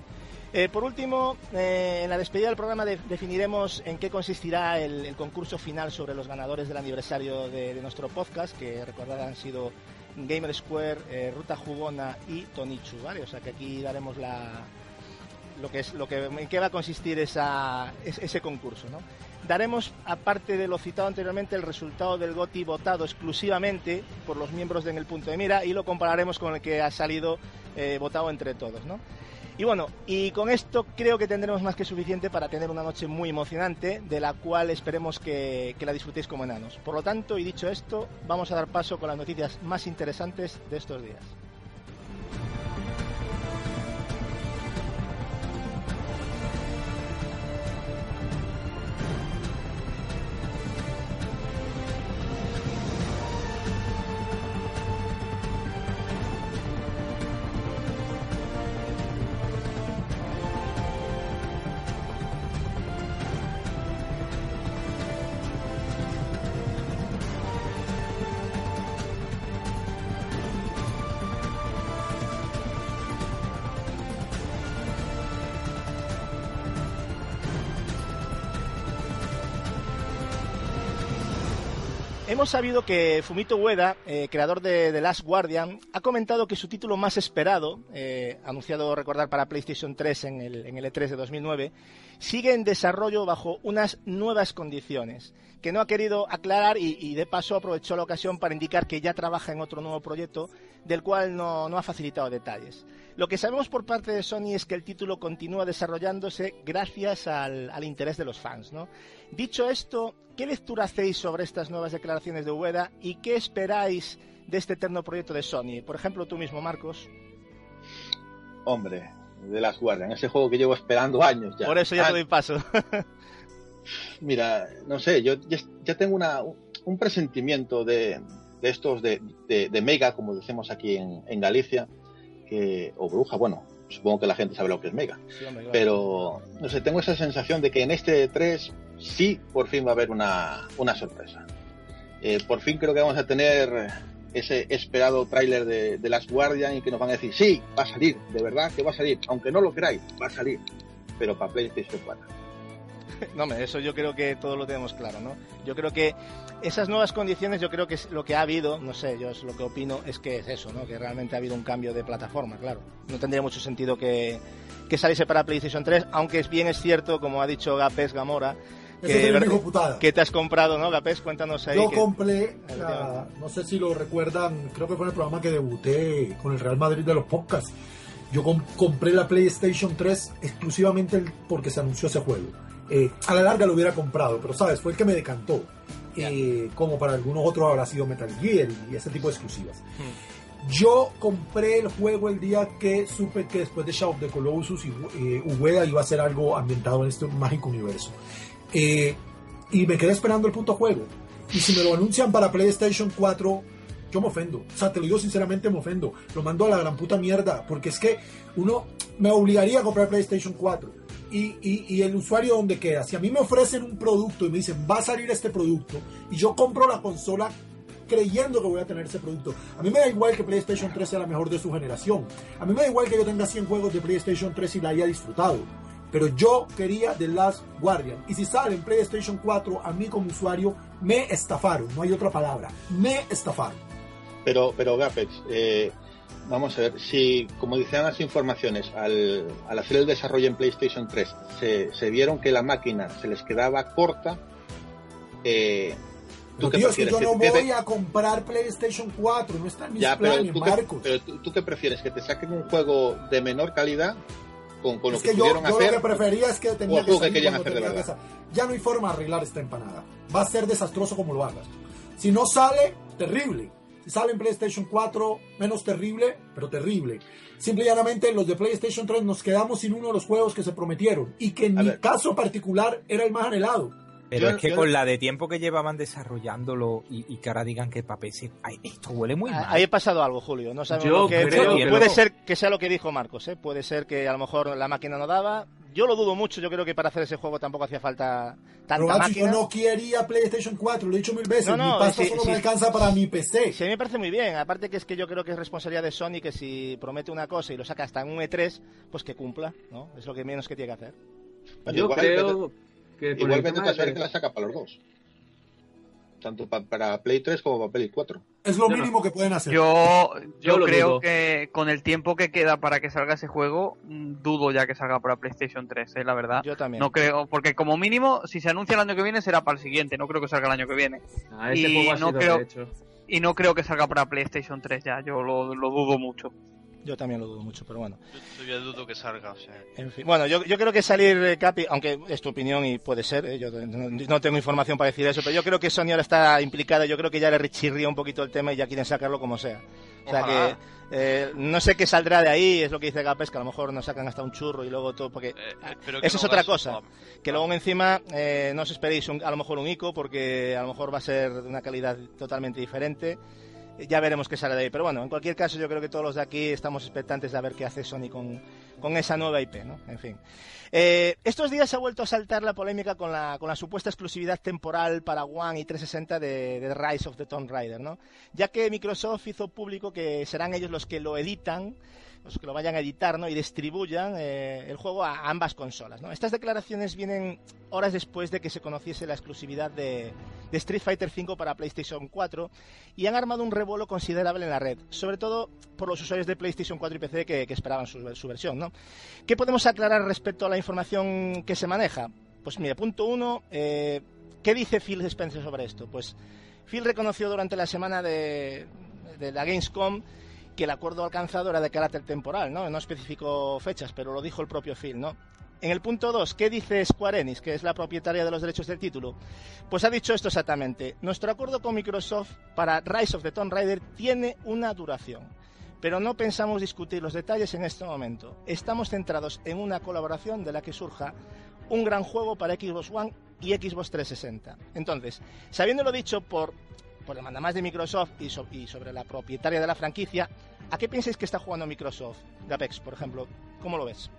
Eh, por último, eh, en la despedida del programa definiremos en qué consistirá el, concurso final sobre los ganadores del aniversario de, nuestro podcast, que recordad han sido Gamer Square, Ruta Jugona y Tonichu, ¿vale? O sea que aquí daremos la, lo que es lo que en qué va a consistir esa, ese concurso. ¿no? Daremos, aparte de lo citado anteriormente, el resultado del GOTI votado exclusivamente por los miembros de En el Punto de Mira y lo compararemos con el que ha salido eh, votado entre todos. ¿no? Y bueno, y con esto creo que tendremos más que suficiente para tener una noche muy emocionante, de la cual esperemos que, que la disfrutéis como enanos. Por lo tanto, y dicho esto, vamos a dar paso con las noticias más interesantes de estos días. Hemos sabido que Fumito Ueda, eh, creador de The Last Guardian, ha comentado que su título más esperado, eh, anunciado recordar para PlayStation 3 en el, en el E3 de 2009, sigue en desarrollo bajo unas nuevas condiciones, que no ha querido aclarar y, de paso aprovechó la ocasión para indicar que ya trabaja en otro nuevo proyecto del cual no, no ha facilitado detalles. Lo que sabemos por parte de Sony es que el título continúa desarrollándose gracias al, al interés de los fans. ¿no? Dicho esto, ¿qué lectura hacéis sobre estas nuevas declaraciones de Ueda y qué esperáis de este eterno proyecto de Sony? Por ejemplo, tú mismo, Marcos. Hombre, de las Guardian, ese juego que llevo esperando años ya. Por eso ya te doy paso. (laughs) Mira, no sé, yo ya, tengo una, un presentimiento de, estos de, Mega, como decimos aquí en Galicia, o bruja, bueno, supongo que la gente sabe lo que es Mega. pero, no sé, tengo esa sensación de que en este 3 sí, por fin va a haber una, una sorpresa. Eh, por fin creo que vamos a tener ese esperado tráiler de, de Last Guardian y que nos van a decir, sí, va a salir, de verdad que va a salir, aunque no lo queráis, va a salir, pero para PlayStation 4. (laughs) No, eso yo creo que todo lo tenemos claro, ¿no? Yo creo que esas nuevas condiciones, yo creo que es lo que ha habido, no sé, yo es lo que opino, es que es eso, ¿no? Que realmente ha habido un cambio de plataforma, claro. No tendría mucho sentido que, que saliese para PlayStation 3, aunque es bien es cierto, como ha dicho Gapes Gamora, que, que, te has comprado, ¿no, Gapes? Cuéntanos ahí. Yo compré, no sé si lo recuerdan, creo que fue en el programa que debuté con el Real Madrid de los podcasts. Yo compré la PlayStation 3 exclusivamente porque se anunció ese juego. Eh, a la larga lo hubiera comprado, pero sabes, fue el que me decantó. Eh, como para algunos otros habrá sido Metal Gear y ese tipo de exclusivas. Hmm. Yo compré el juego el día que supe que después de Shadow of the Colossus y eh, Ueda iba a ser algo ambientado en este mágico universo. Y me quedé esperando el punto juego. Y si me lo anuncian para PlayStation 4, yo me ofendo. O sea, te lo digo sinceramente, me ofendo. Lo mando a la gran puta mierda. Porque es que uno me obligaría a comprar PlayStation 4 y, el usuario donde queda. Si a mí me ofrecen un producto y me dicen, va a salir este producto, y yo compro la consola creyendo que voy a tener ese producto. A mí me da igual que PlayStation 3 sea la mejor de su generación. A mí me da igual que yo tenga 100 juegos de PlayStation 3 y la haya disfrutado. Pero yo quería The Last Guardian. Y si sale en PlayStation 4, a mí como usuario me estafaron. No hay otra palabra. Me estafaron. Pero, pero Gapex, eh, vamos a ver, si, como decían las informaciones, al, al hacer el desarrollo en PlayStation 3, se, se vieron que la máquina se les quedaba corta, eh, Pero, ¿tú qué que yo no ¿Que- que- voy a comprar PlayStation 4, no está en mis Ya, pero, planes, ¿tú, qué, Marcos. pero tú, tú qué prefieres? ¿Que te saquen un juego de menor calidad con, con lo es que, que yo, pudieron yo hacer? lo que prefería es que tenía que salir hacer tenía que Ya no hay forma de arreglar esta empanada. Va a ser desastroso como lo hagas. Si no sale, terrible. Si sale en PlayStation 4, menos terrible, pero terrible. Simple y llanamente, los de PlayStation 3 nos quedamos sin uno de los juegos que se prometieron y que en A mi ver. caso particular era el más anhelado. Pero Yo- es que yo- con la de tiempo que llevaban desarrollándolo y, y que ahora digan que ay, esto huele muy mal. Ahí ha pasado algo, Julio. No sabemos Yo lo que creo puede, que puede no. ser que sea lo que dijo Marcos, ¿eh? Puede ser que a lo mejor la máquina no daba. Yo lo dudo mucho. Yo creo que para hacer ese juego tampoco hacía falta Pero tanta macho, máquina. yo no quería PlayStation 4, lo he dicho mil veces. No, no, mi pasta solo me alcanza para mi PC. Sí, a mí me parece muy bien. Aparte que es que yo creo que es responsabilidad de Sony que si promete una cosa y lo saca hasta en un E3, pues que cumpla, ¿no? Es lo que menos que tiene que hacer. Yo igual, creo que el Igualmente tema te de- saber que la saca para los dos. Tanto pa- para Play 3 como para Play 4. Es lo Yo no. mínimo que pueden hacer. Yo, yo creo dudo. que con el tiempo que queda para que salga ese juego, mm, dudo ya que salga para PlayStation 3, eh, la verdad. Yo también. No creo, porque como mínimo, si se anuncia el año que viene, será para el siguiente. No creo que salga el año que viene. Ah, ese y juego ha no sido creo- hecho. Y no creo que salga para PlayStation 3 ya. Yo lo, lo dudo mucho. Yo también lo dudo mucho, pero bueno. Yo todavía dudo que salga, o sea. En fin. Bueno, yo, yo creo que salir eh, Capi, aunque es tu opinión y puede ser, eh, yo no, no tengo información para decir eso, pero yo creo que Sony ahora está implicada, yo creo que ya le rechirría un poquito el tema y ya quieren sacarlo como sea. O sea Ojalá. que eh, no sé qué saldrá de ahí, es lo que dice Gapes, que a lo mejor nos sacan hasta un churro y luego todo, porque Eh, espero que eso es otra cosa. que luego encima eh, no os esperéis un- a lo mejor un ICO, porque a lo mejor va a ser de una calidad totalmente diferente. Ya veremos qué sale de ahí. Pero bueno, en cualquier caso, yo creo que todos los de aquí estamos expectantes de ver qué hace Sony con, con esa nueva IP, ¿no? En fin. Eh, estos días se ha vuelto a saltar la polémica con la, con la supuesta exclusividad temporal para One y 360 de, de Rise of the Tomb Raider, ¿no? Ya que Microsoft hizo público que serán ellos los que lo editan, los que lo vayan a editar, ¿no? Y distribuyan eh, el juego a ambas consolas. Estas declaraciones vienen horas después de que se conociese la exclusividad de, Street Fighter V para PlayStation 4 y han armado un revuelo considerable en la red, sobre todo por los usuarios de PlayStation 4 y PC que, esperaban su, versión, ¿no? ¿Qué podemos aclarar respecto a la información que se maneja? Pues mira, punto uno, eh, ¿qué dice Phil Spencer sobre esto? Pues Phil reconoció durante la semana de la Gamescom que el acuerdo alcanzado era de carácter temporal, ¿no? No especificó fechas, pero lo dijo el propio Phil, ¿no? En el punto 2, ¿qué dice Square Enix, que es la propietaria de los derechos del título? Pues ha dicho esto exactamente. Nuestro acuerdo con Microsoft para Rise of the Tomb Raider tiene una duración, pero no pensamos discutir los detalles en este momento. Estamos centrados en una colaboración de la que surja un gran juego para Xbox One y Xbox 360. Entonces, sabiéndolo dicho por, por el mandamás de Microsoft y, so- y sobre la propietaria de la franquicia, ¿a qué pensáis que está jugando Microsoft? Gapex, por ejemplo. ¿Cómo lo ves?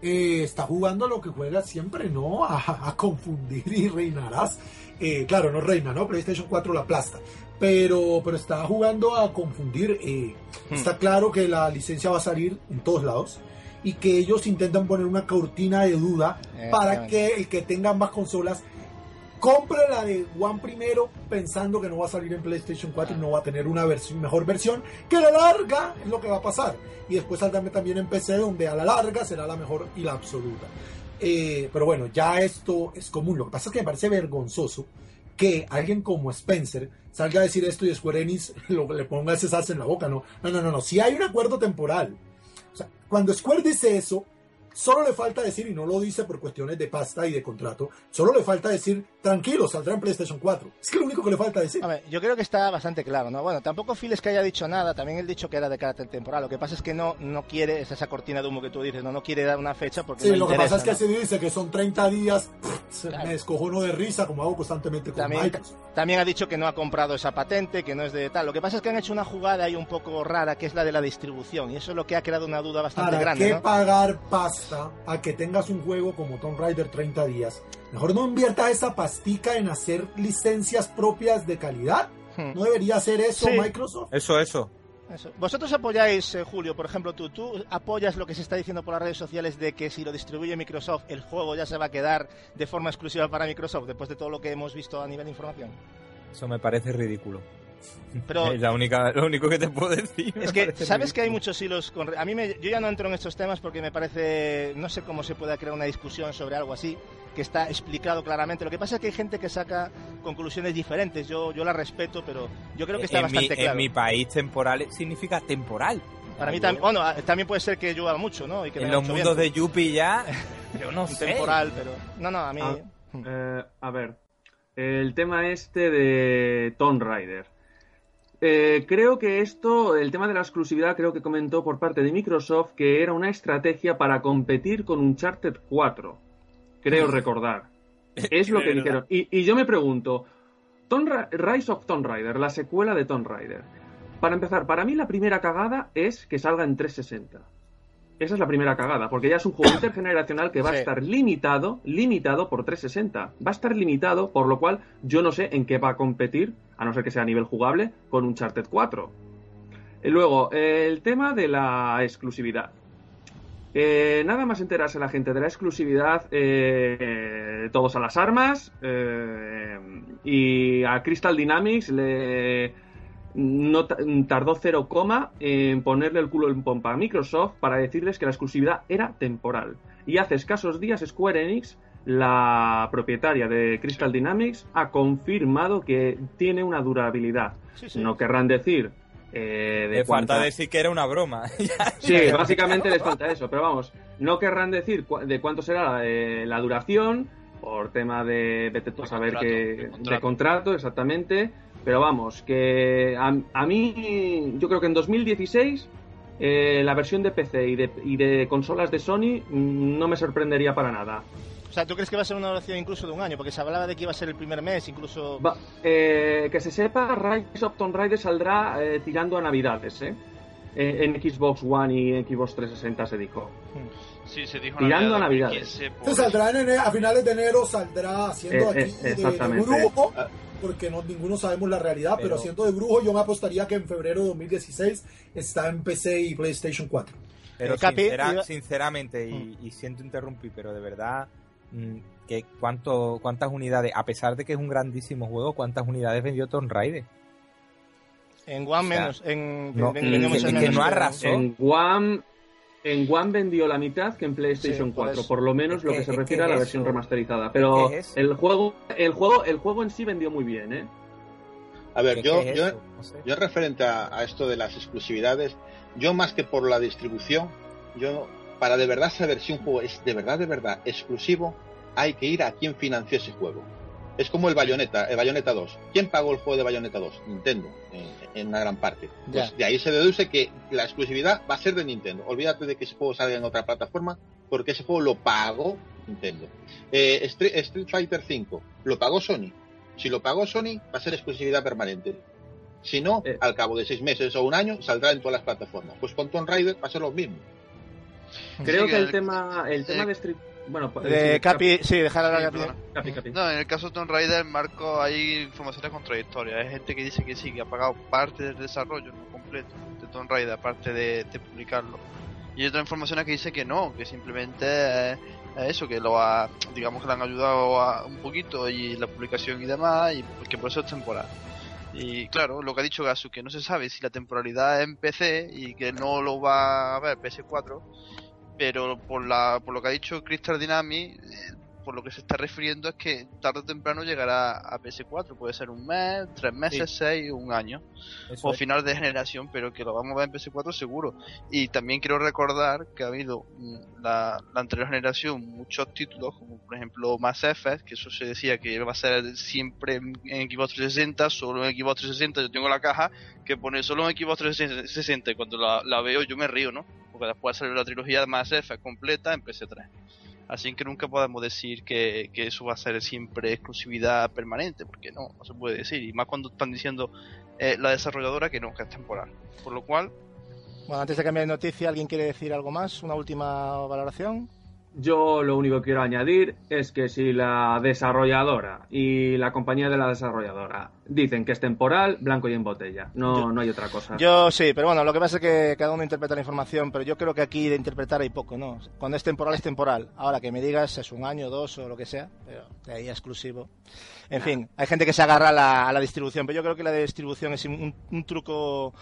eh, está jugando lo que juega siempre, ¿no? A, a confundir y reinarás. Eh, claro, no reina, ¿no? PlayStation 4 la aplasta. Pero, pero está jugando a confundir. eh, Hmm. Está claro que la licencia va a salir en todos lados y que ellos intentan poner una cortina de duda Eh, para que el que tenga ambas consolas compre la de One primero pensando que no va a salir en PlayStation 4 y no va a tener una versión, mejor versión que a la larga es lo que va a pasar. Y después saldrá también en PC donde a la larga será la mejor y la absoluta. Eh, pero bueno ya esto es común. Lo que pasa es que me parece vergonzoso que alguien como Spencer salga a decir esto y Square Enix (laughs) lo, le ponga ese salsa en la boca no no no no no. Si hay un acuerdo temporal. O sea, cuando Square dice eso Solo le falta decir, y no lo dice por cuestiones de pasta y de contrato, solo le falta decir, tranquilo, saldrá en PlayStation 4. Es que lo único que le falta decir. A ver, yo creo que está bastante claro, ¿no? Bueno, tampoco Phil es que haya dicho nada, también él dicho que era de carácter temporal. Lo que pasa es que no, no quiere, es esa cortina de humo que tú dices, no, no quiere dar una fecha porque Sí, no lo que pasa es que se dice que son 30 días, Claro. me descojono de risa, como hago constantemente con También, Microsoft. también ha dicho que no ha comprado esa patente, que no es de tal. Lo que pasa es que han hecho una jugada ahí un poco rara, que es la de la distribución, y eso es lo que ha creado una duda bastante ¿Para grande, qué ¿no? pagar pasta a que tengas un juego como Tomb Raider 30 días? Mejor no inviertas esa pastica en hacer licencias propias de calidad. Hmm. ¿No debería hacer eso Sí. Microsoft? Eso, eso. Eso. ¿Vosotros apoyáis, eh, Julio, por ejemplo, tú, tú apoyas lo que se está diciendo por las redes sociales de que si lo distribuye Microsoft, el juego ya se va a quedar de forma exclusiva para Microsoft, después de todo lo que hemos visto a nivel de información? Eso me parece ridículo. Pero Es la única, lo único que te puedo decir. es que, ¿sabes que hay muchos hilos? Con... A mí me... yo ya no entro en estos temas porque me parece, no sé cómo se pueda crear una discusión sobre algo así, que está explicado claramente. Lo que pasa es que hay gente que saca conclusiones diferentes. Yo, yo la respeto, pero yo creo que está en, bastante mi, claro. en mi país temporal significa temporal. Para mí también, bueno, también puede ser que llueva mucho, ¿no? Y que En los mucho mundos viento. de Yuppie ya, (laughs) yo no sé. temporal, pero no, no, a mí Ah. Eh, a ver, el tema este de Tomb Raider. Eh, creo que esto, el tema de la exclusividad, creo que comentó por parte de Microsoft que era una estrategia para competir con Uncharted 4. Creo recordar. (laughs) Es lo que dijeron. Y, y yo me pregunto, Rise of Tomb Raider, la secuela de Tomb Raider. Para empezar, para mí la primera cagada es que salga en 360. Esa es la primera cagada, porque ya es un juego (coughs) intergeneracional que va Sí. a estar limitado, limitado por 360. Va a estar limitado, por lo cual yo no sé en qué va a competir, a no ser que sea a nivel jugable, con Uncharted 4. Y luego, el tema de la exclusividad. Eh, nada más enterarse la gente de la exclusividad, eh, todos a las armas. eh, y a Crystal Dynamics le no ta- tardó cero coma en ponerle el culo en pompa a Microsoft para decirles que la exclusividad era temporal. Y hace escasos días Square Enix, la propietaria de Crystal Dynamics, ha confirmado que tiene una durabilidad. Sí, sí. No querrán decir eh, de Le falta cuánta- decir que era una broma. (laughs) Sí, básicamente les falta eso, pero vamos, no querrán decir cu- de cuánto será eh, la duración, por tema de, vete tú a saber que, de contrato, exactamente, pero vamos, que a, a mí, yo creo que en 2016 eh, la versión de PC y de, y de consolas de Sony mm, no me sorprendería para nada. O sea, ¿tú crees que va a ser una duración incluso de un año? Porque se hablaba de que iba a ser el primer mes, incluso... Va- eh, que se sepa, Rise of Tomb Raider saldrá eh, tirando a Navidades, ¿eh? Eh, En Xbox One y Xbox 360 se dijo. Sí, se dijo Tirando a Navidad Navidades. 2015 por- Entonces saldrá en ene- a finales de enero, saldrá haciendo Eh, aquí eh, de- de, brujo, porque no, ninguno sabemos la realidad, pero, Pero- haciendo de brujo yo me apostaría que en febrero de 2016 está en PC y PlayStation 4. Pero Eh, Capi, sincera- iba- sinceramente, y, y siento interrumpir, pero de verdad, mm, que cuánto, ¿cuántas unidades, a pesar de que es un grandísimo juego, cuántas unidades vendió Tomb Raider? En One O sea, menos. En, no, en es que no arrasó. En One, en One vendió la mitad que en PlayStation Sí, por 4, eso. por lo menos lo que- que se refiere a la versión eso. remasterizada. Pero Es el juego, el juego, el juego en sí vendió muy bien, ¿eh? A ver, ¿Qué- yo, es yo, eso? No sé. yo referente a, a esto de las exclusividades, yo más que por la distribución, yo para de verdad saber si un juego es de verdad, de verdad exclusivo, hay que ir a quien financió ese juego. Es como el Bayonetta, el Bayonetta 2. ¿Quién pagó el juego de Bayonetta 2? Nintendo, en, en una gran parte. Pues de ahí se deduce que la exclusividad va a ser de Nintendo. Olvídate de que ese juego salga en otra plataforma, porque ese juego lo pagó Nintendo. Eh, Street, Street Fighter 5, ¿lo pagó Sony? Si lo pagó Sony, va a ser exclusividad permanente. Si no, Eh. al cabo de seis meses o un año, saldrá en todas las plataformas. Pues con Tomb Raider va a ser lo mismo. Creo Sí, que el el- tema, el tema eh, de Street, bueno, pues, Eh, sí, Capi, sí, dejar hablar Sí, a Capi. Capi, Capi. No, en el caso de Tomb Raider, Marco, hay informaciones contradictorias. Hay gente que dice que sí, que ha pagado parte del desarrollo, no completo, de Tomb Raider, aparte de, de publicarlo. Y hay otra información que dice que no, que simplemente es eso, que lo ha, digamos que le han ayudado a- un poquito y la publicación y demás, y que por eso es temporal. Y claro, lo que ha dicho Gasu, que no se sabe si la temporalidad es en PC y que no lo va a ver PS4, pero por la por lo que ha dicho Crystal Dynamics, eh, por lo que se está refiriendo es que tarde o temprano llegará a PS4, puede ser un mes, tres meses, seis, un año, Eso o es. final de generación, pero que lo vamos a ver en PS4 seguro. Y también quiero recordar que ha habido mm, la, la anterior generación muchos títulos, como por ejemplo Mass Effect, que eso se decía que iba a ser siempre en en Xbox 360, solo en Xbox 360, yo tengo la caja que pone solo en Xbox 360 y cuando la, la veo yo me río, ¿no? Porque después salió la trilogía de Mass Effect completa en PS3. Así que nunca podemos decir que, eso va a ser siempre exclusividad permanente, porque no, no se puede decir. Y más cuando están diciendo eh, la desarrolladora que no, que es temporal. Por lo cual, Bueno, antes de cambiar de noticia, ¿alguien quiere decir algo más? ¿Una última valoración? Yo lo único que quiero añadir es que si la desarrolladora y la compañía de la desarrolladora dicen que es temporal, blanco y en botella. No, Yo- no hay otra cosa. Yo sí, pero bueno, lo que pasa es que cada uno interpreta la información, pero yo creo que aquí de interpretar hay poco, ¿no? Cuando es temporal es temporal. Ahora que me digas es un año, dos o lo que sea, pero de ahí a exclusivo. En fin, hay gente que se agarra a la, a la distribución, pero yo creo que la distribución es un, un truco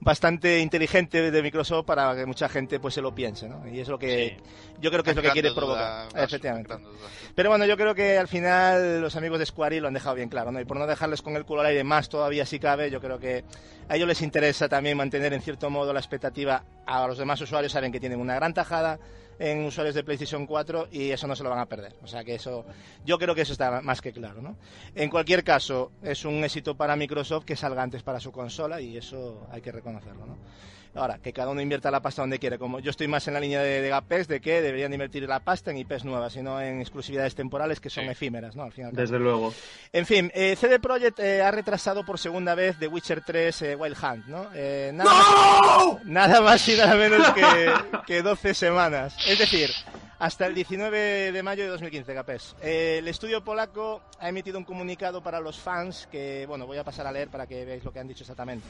bastante inteligente de Microsoft para que mucha gente pues se lo piense, ¿no? Y es lo que yo creo que es lo que quiere provocar. Efectivamente. Pero bueno, yo creo que al final los amigos de Square lo han dejado bien claro, ¿no? Y por no dejarles con el culo al aire más todavía si cabe, yo creo que a ellos les interesa también mantener en cierto modo la expectativa a los demás usuarios, saben que tienen una gran tajada en usuarios de PlayStation 4 y eso no se lo van a perder. O sea que eso, yo creo que eso está más que claro, ¿no? En cualquier caso, es un éxito para Microsoft que salga antes para su consola y eso hay que reconocerlo, ¿no? Ahora, que cada uno invierta la pasta donde quiere. Como yo estoy más en la línea de, de Gapex, de que deberían invertir la pasta en IPs nuevas y no en exclusividades temporales que son Sí. efímeras, ¿no? Al final. Desde luego. En fin, eh, CD Projekt eh, ha retrasado por segunda vez The Witcher 3 eh, Wild Hunt, ¿no? Eh, nada, ¡No! nada más y nada menos que, que 12 semanas. Es decir, hasta el 19 de mayo de 2015, Capés. Eh, el estudio polaco ha emitido un comunicado para los fans que, bueno, voy a pasar a leer para que veáis lo que han dicho exactamente.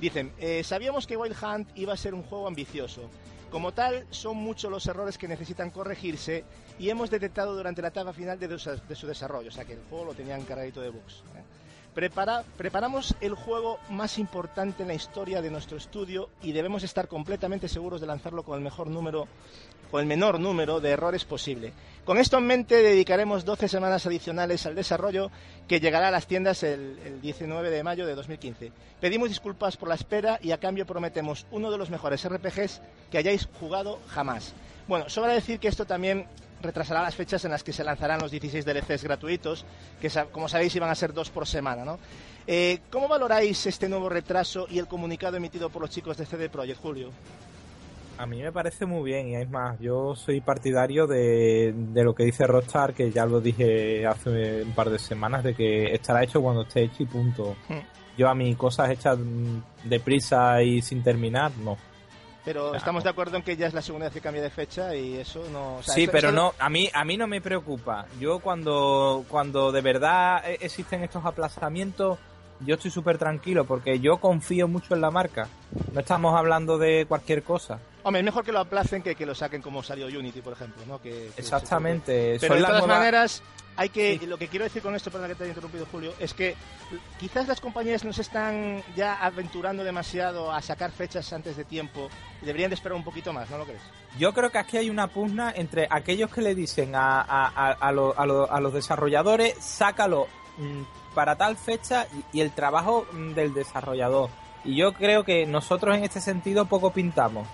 Dicen, eh, sabíamos que Wild Hunt iba a ser un juego ambicioso. Como tal, son muchos los errores que necesitan corregirse y hemos detectado durante la etapa final de, su desarrollo. O sea que el juego lo tenían cargadito de bugs. ¿eh? Prepara- preparamos el juego más importante en la historia de nuestro estudio y debemos estar completamente seguros de lanzarlo con el mejor número con el menor número de errores posible. Con esto en mente dedicaremos 12 semanas adicionales al desarrollo que llegará a las tiendas el, el 19 de mayo de 2015. Pedimos disculpas por la espera y a cambio prometemos uno de los mejores RPGs que hayáis jugado jamás. Bueno, sobra decir que esto también retrasará las fechas en las que se lanzarán los 16 DLCs gratuitos, que como sabéis iban a ser dos por semana, ¿no? Eh, ¿Cómo valoráis este nuevo retraso y el comunicado emitido por los chicos de CD Projekt, Julio? A mí me parece muy bien y es más, yo soy partidario de, de lo que dice Rockstar, que ya lo dije hace un par de semanas, de que estará hecho cuando esté hecho y punto. Hmm. Yo a mis cosas hechas deprisa y sin terminar, no. Pero Claro. estamos de acuerdo en que ya es la segunda vez que cambia de fecha y eso no... o sea, sí, pero no, a mí, a mí no me preocupa. Yo cuando, cuando de verdad e- existen estos aplazamientos, yo estoy súper tranquilo porque yo confío mucho en la marca. No estamos hablando de cualquier cosa. Hombre, es mejor que lo aplacen que que lo saquen como salió Unity, por ejemplo, ¿no? Que, que- Exactamente. Pero son de las todas nuevas- maneras, hay que, Sí. lo que quiero decir con esto, perdón que te haya interrumpido Julio, es que quizás las compañías no se están ya aventurando demasiado a sacar fechas antes de tiempo y deberían de esperar un poquito más, ¿no lo crees? Yo creo que aquí hay una pugna entre aquellos que le dicen a, a, a, a lo- a lo- a los desarrolladores, sácalo mm, para tal fecha y, y el trabajo mm, del desarrollador. Y yo creo que nosotros en este sentido poco pintamos.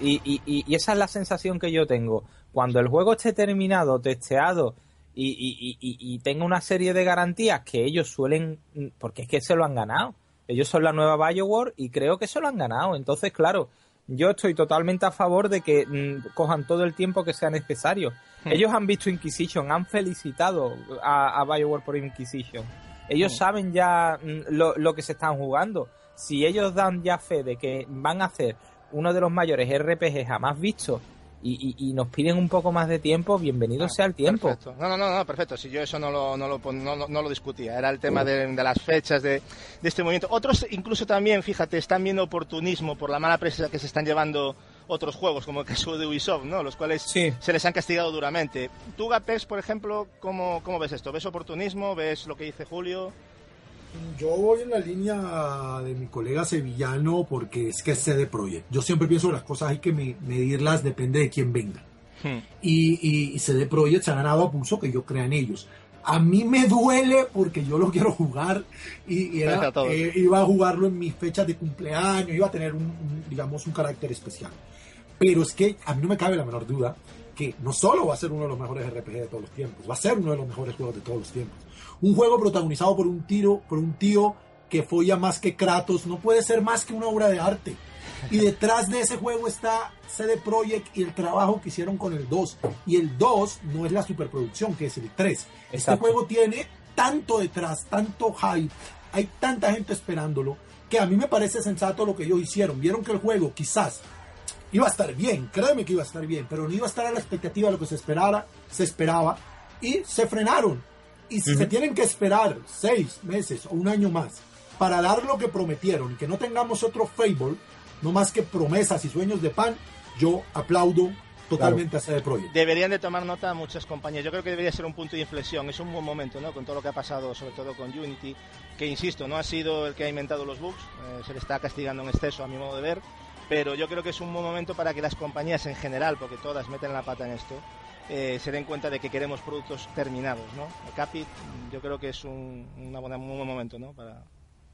Y, y- y esa es la sensación que yo tengo. Cuando el juego esté terminado, testeado y, y, y, y- tenga una serie de garantías que ellos suelen, porque es que se lo han ganado. Ellos son la nueva Bioware y creo que se lo han ganado. Entonces, claro, yo estoy totalmente a favor de que mm, cojan todo el tiempo que sea necesario. Hmm. Ellos han visto Inquisition, han felicitado a, a Bioware por Inquisition. Ellos Hmm. saben ya mm, lo, lo que se están jugando. Si ellos dan ya fe de que van a hacer uno de los mayores RPG jamás vistos y, y- y nos piden un poco más de tiempo, bienvenido sea el tiempo. Perfecto. No, no, no, no, perfecto. Si yo eso no lo, no lo, no, lo- no lo discutía. Era el tema de, de las fechas de, de este movimiento. Otros incluso también, fíjate, están viendo oportunismo por la mala prensa que se están llevando otros juegos, como el caso de Ubisoft, ¿no? Los cuales Sí. se les han castigado duramente. Tú, Gapex, por ejemplo, ¿cómo, ¿cómo ves esto? ¿Ves oportunismo? ¿Ves lo que dice Julio? Yo voy en la línea de mi colega sevillano porque es que es CD Projekt. Yo siempre pienso que las cosas hay que me- medirlas, depende de quién venga. Y, y, y CD Projekt se ha ganado a pulso que yo crea en ellos. A mí me duele porque yo lo quiero jugar y, y era- a eh, iba a jugarlo en mis fechas de cumpleaños, iba a tener un, un, digamos un carácter especial. Pero es que a mí no me cabe la menor duda que no solo va a ser uno de los mejores RPG de todos los tiempos, va a ser uno de los mejores juegos de todos los tiempos. Un juego protagonizado por un tiro, por un tío que folla más que Kratos, no puede ser más que una obra de arte. Y (laughs) detrás de ese juego está CD Projekt y el trabajo que hicieron con el 2. Y el 2 no es la superproducción, que es el 3. Este juego tiene tanto detrás, tanto hype, hay tanta gente esperándolo, que a mí me parece sensato lo que ellos hicieron. Vieron que el juego quizás iba a estar bien, créeme que iba a estar bien, pero no iba a estar a la expectativa de lo que se esperara, se esperaba, y se frenaron. Y si se tienen que esperar seis meses o un año más para dar lo que prometieron y que no tengamos otro Fable, no más que promesas y sueños de pan, yo aplaudo totalmente a CD Projekt. Deberían de tomar nota muchas compañías. Yo creo que debería ser un punto de inflexión. Es un buen momento, ¿no? Con todo lo que ha pasado, sobre todo con Unity, que insisto, no ha sido el que ha inventado los bugs, eh, se le está castigando en exceso a mi modo de ver, pero yo creo que es un buen momento para que las compañías en general, porque todas meten la pata en esto, eh, se den cuenta de que queremos productos terminados, ¿no? El Capit, yo creo que es un, una buena, un buen momento, ¿no? Para,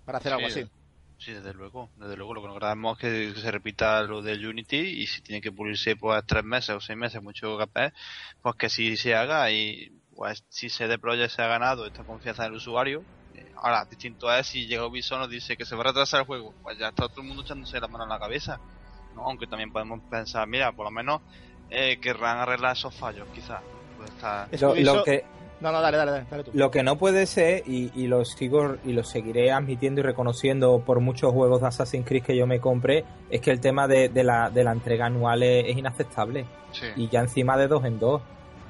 para hacer algo Sí, así. Sí, desde luego, desde luego. Lo que no queremos es que, se repita lo del Unity y si tiene que pulirse pues tres meses o seis meses, mucho capaz, pues que sí se haga y pues si CD Projekt se ha ganado esta confianza en el usuario. eh, Ahora, distinto es si llega Ubisoft nos dice que se va a retrasar el juego, pues ya está todo el mundo echándose la mano en la cabeza. ¿no? Aunque también podemos pensar, mira, por lo menos eh, querrán arreglar esos fallos, quizás. Pues está... Es Lo, que, No, no, dale, dale, dale, dale tú. Lo que no puede ser, y, y lo sigo y lo seguiré admitiendo y reconociendo por muchos juegos de Assassin's Creed que yo me compré, es que el tema de, de la, de la entrega anual es, es inaceptable. Sí. Y ya encima de dos en dos.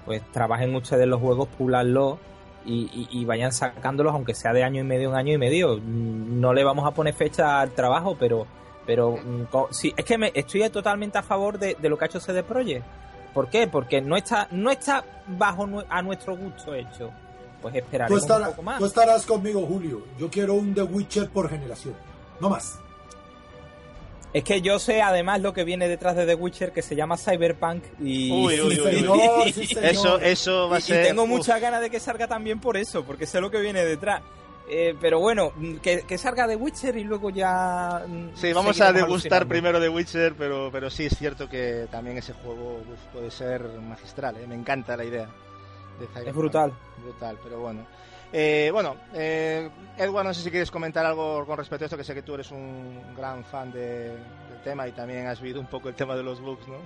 Pues trabajen ustedes los juegos, pulanlos y, y- y vayan sacándolos, aunque sea de año y medio en año y medio. Mm, No le vamos a poner fecha al trabajo, pero pero mm, sí, es que me, estoy totalmente a favor de, de lo que ha hecho CD Projekt. ¿Por qué? Porque no está, no está bajo a nuestro gusto hecho. Pues Tú, esperaremos un estarás- poco más. tú estarás conmigo, Julio. Yo quiero un The Witcher por generación. No más. Es que yo sé además lo que viene detrás de The Witcher que se llama Cyberpunk y, Uy, uy, uy, uy. señor, sí, señor. Eso, eso va a y- y ser. tengo muchas ganas de que salga también por eso, porque sé lo que viene detrás. Eh, pero bueno, que, que salga The Witcher y luego ya... mm, Sí, vamos a degustar primero de Witcher, pero, pero sí es cierto que también ese juego uf, puede ser magistral. ¿eh? Me encanta la idea. de. Es brutal. Brutal, pero bueno. Eh, bueno, eh, Edward, no sé si quieres comentar algo con respecto a esto, que sé que tú eres un gran fan de- del tema y también has vivido un poco el tema de los bugs, ¿no?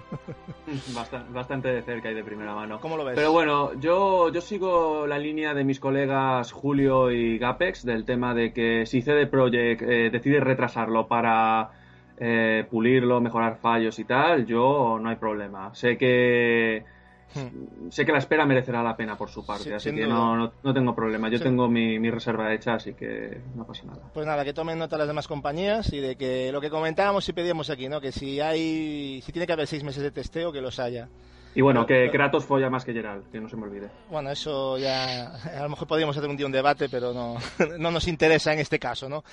(laughs) Bastante, bastante de cerca y de primera mano. ¿Cómo lo ves? Pero bueno, yo, yo sigo la línea de mis colegas Julio y Gapex del tema de que si CD Projekt eh, decide retrasarlo para eh, pulirlo, mejorar fallos y tal, yo no hay problema. Sé que sé que la espera merecerá la pena por su parte. Sí, así que no, no, no tengo problema. Yo Sí. tengo mi, mi reserva hecha, así que no pasa nada. Pues nada, que tomen nota las demás compañías y de que lo que comentábamos y pedíamos aquí, ¿no? Que si hay, si tiene que haber seis meses de testeo, que los haya. Y bueno, que Kratos folla más que Geralt, que no se me olvide. Bueno, eso ya, a lo mejor podríamos hacer un día un debate, pero no, (laughs) no nos interesa en este caso, ¿no?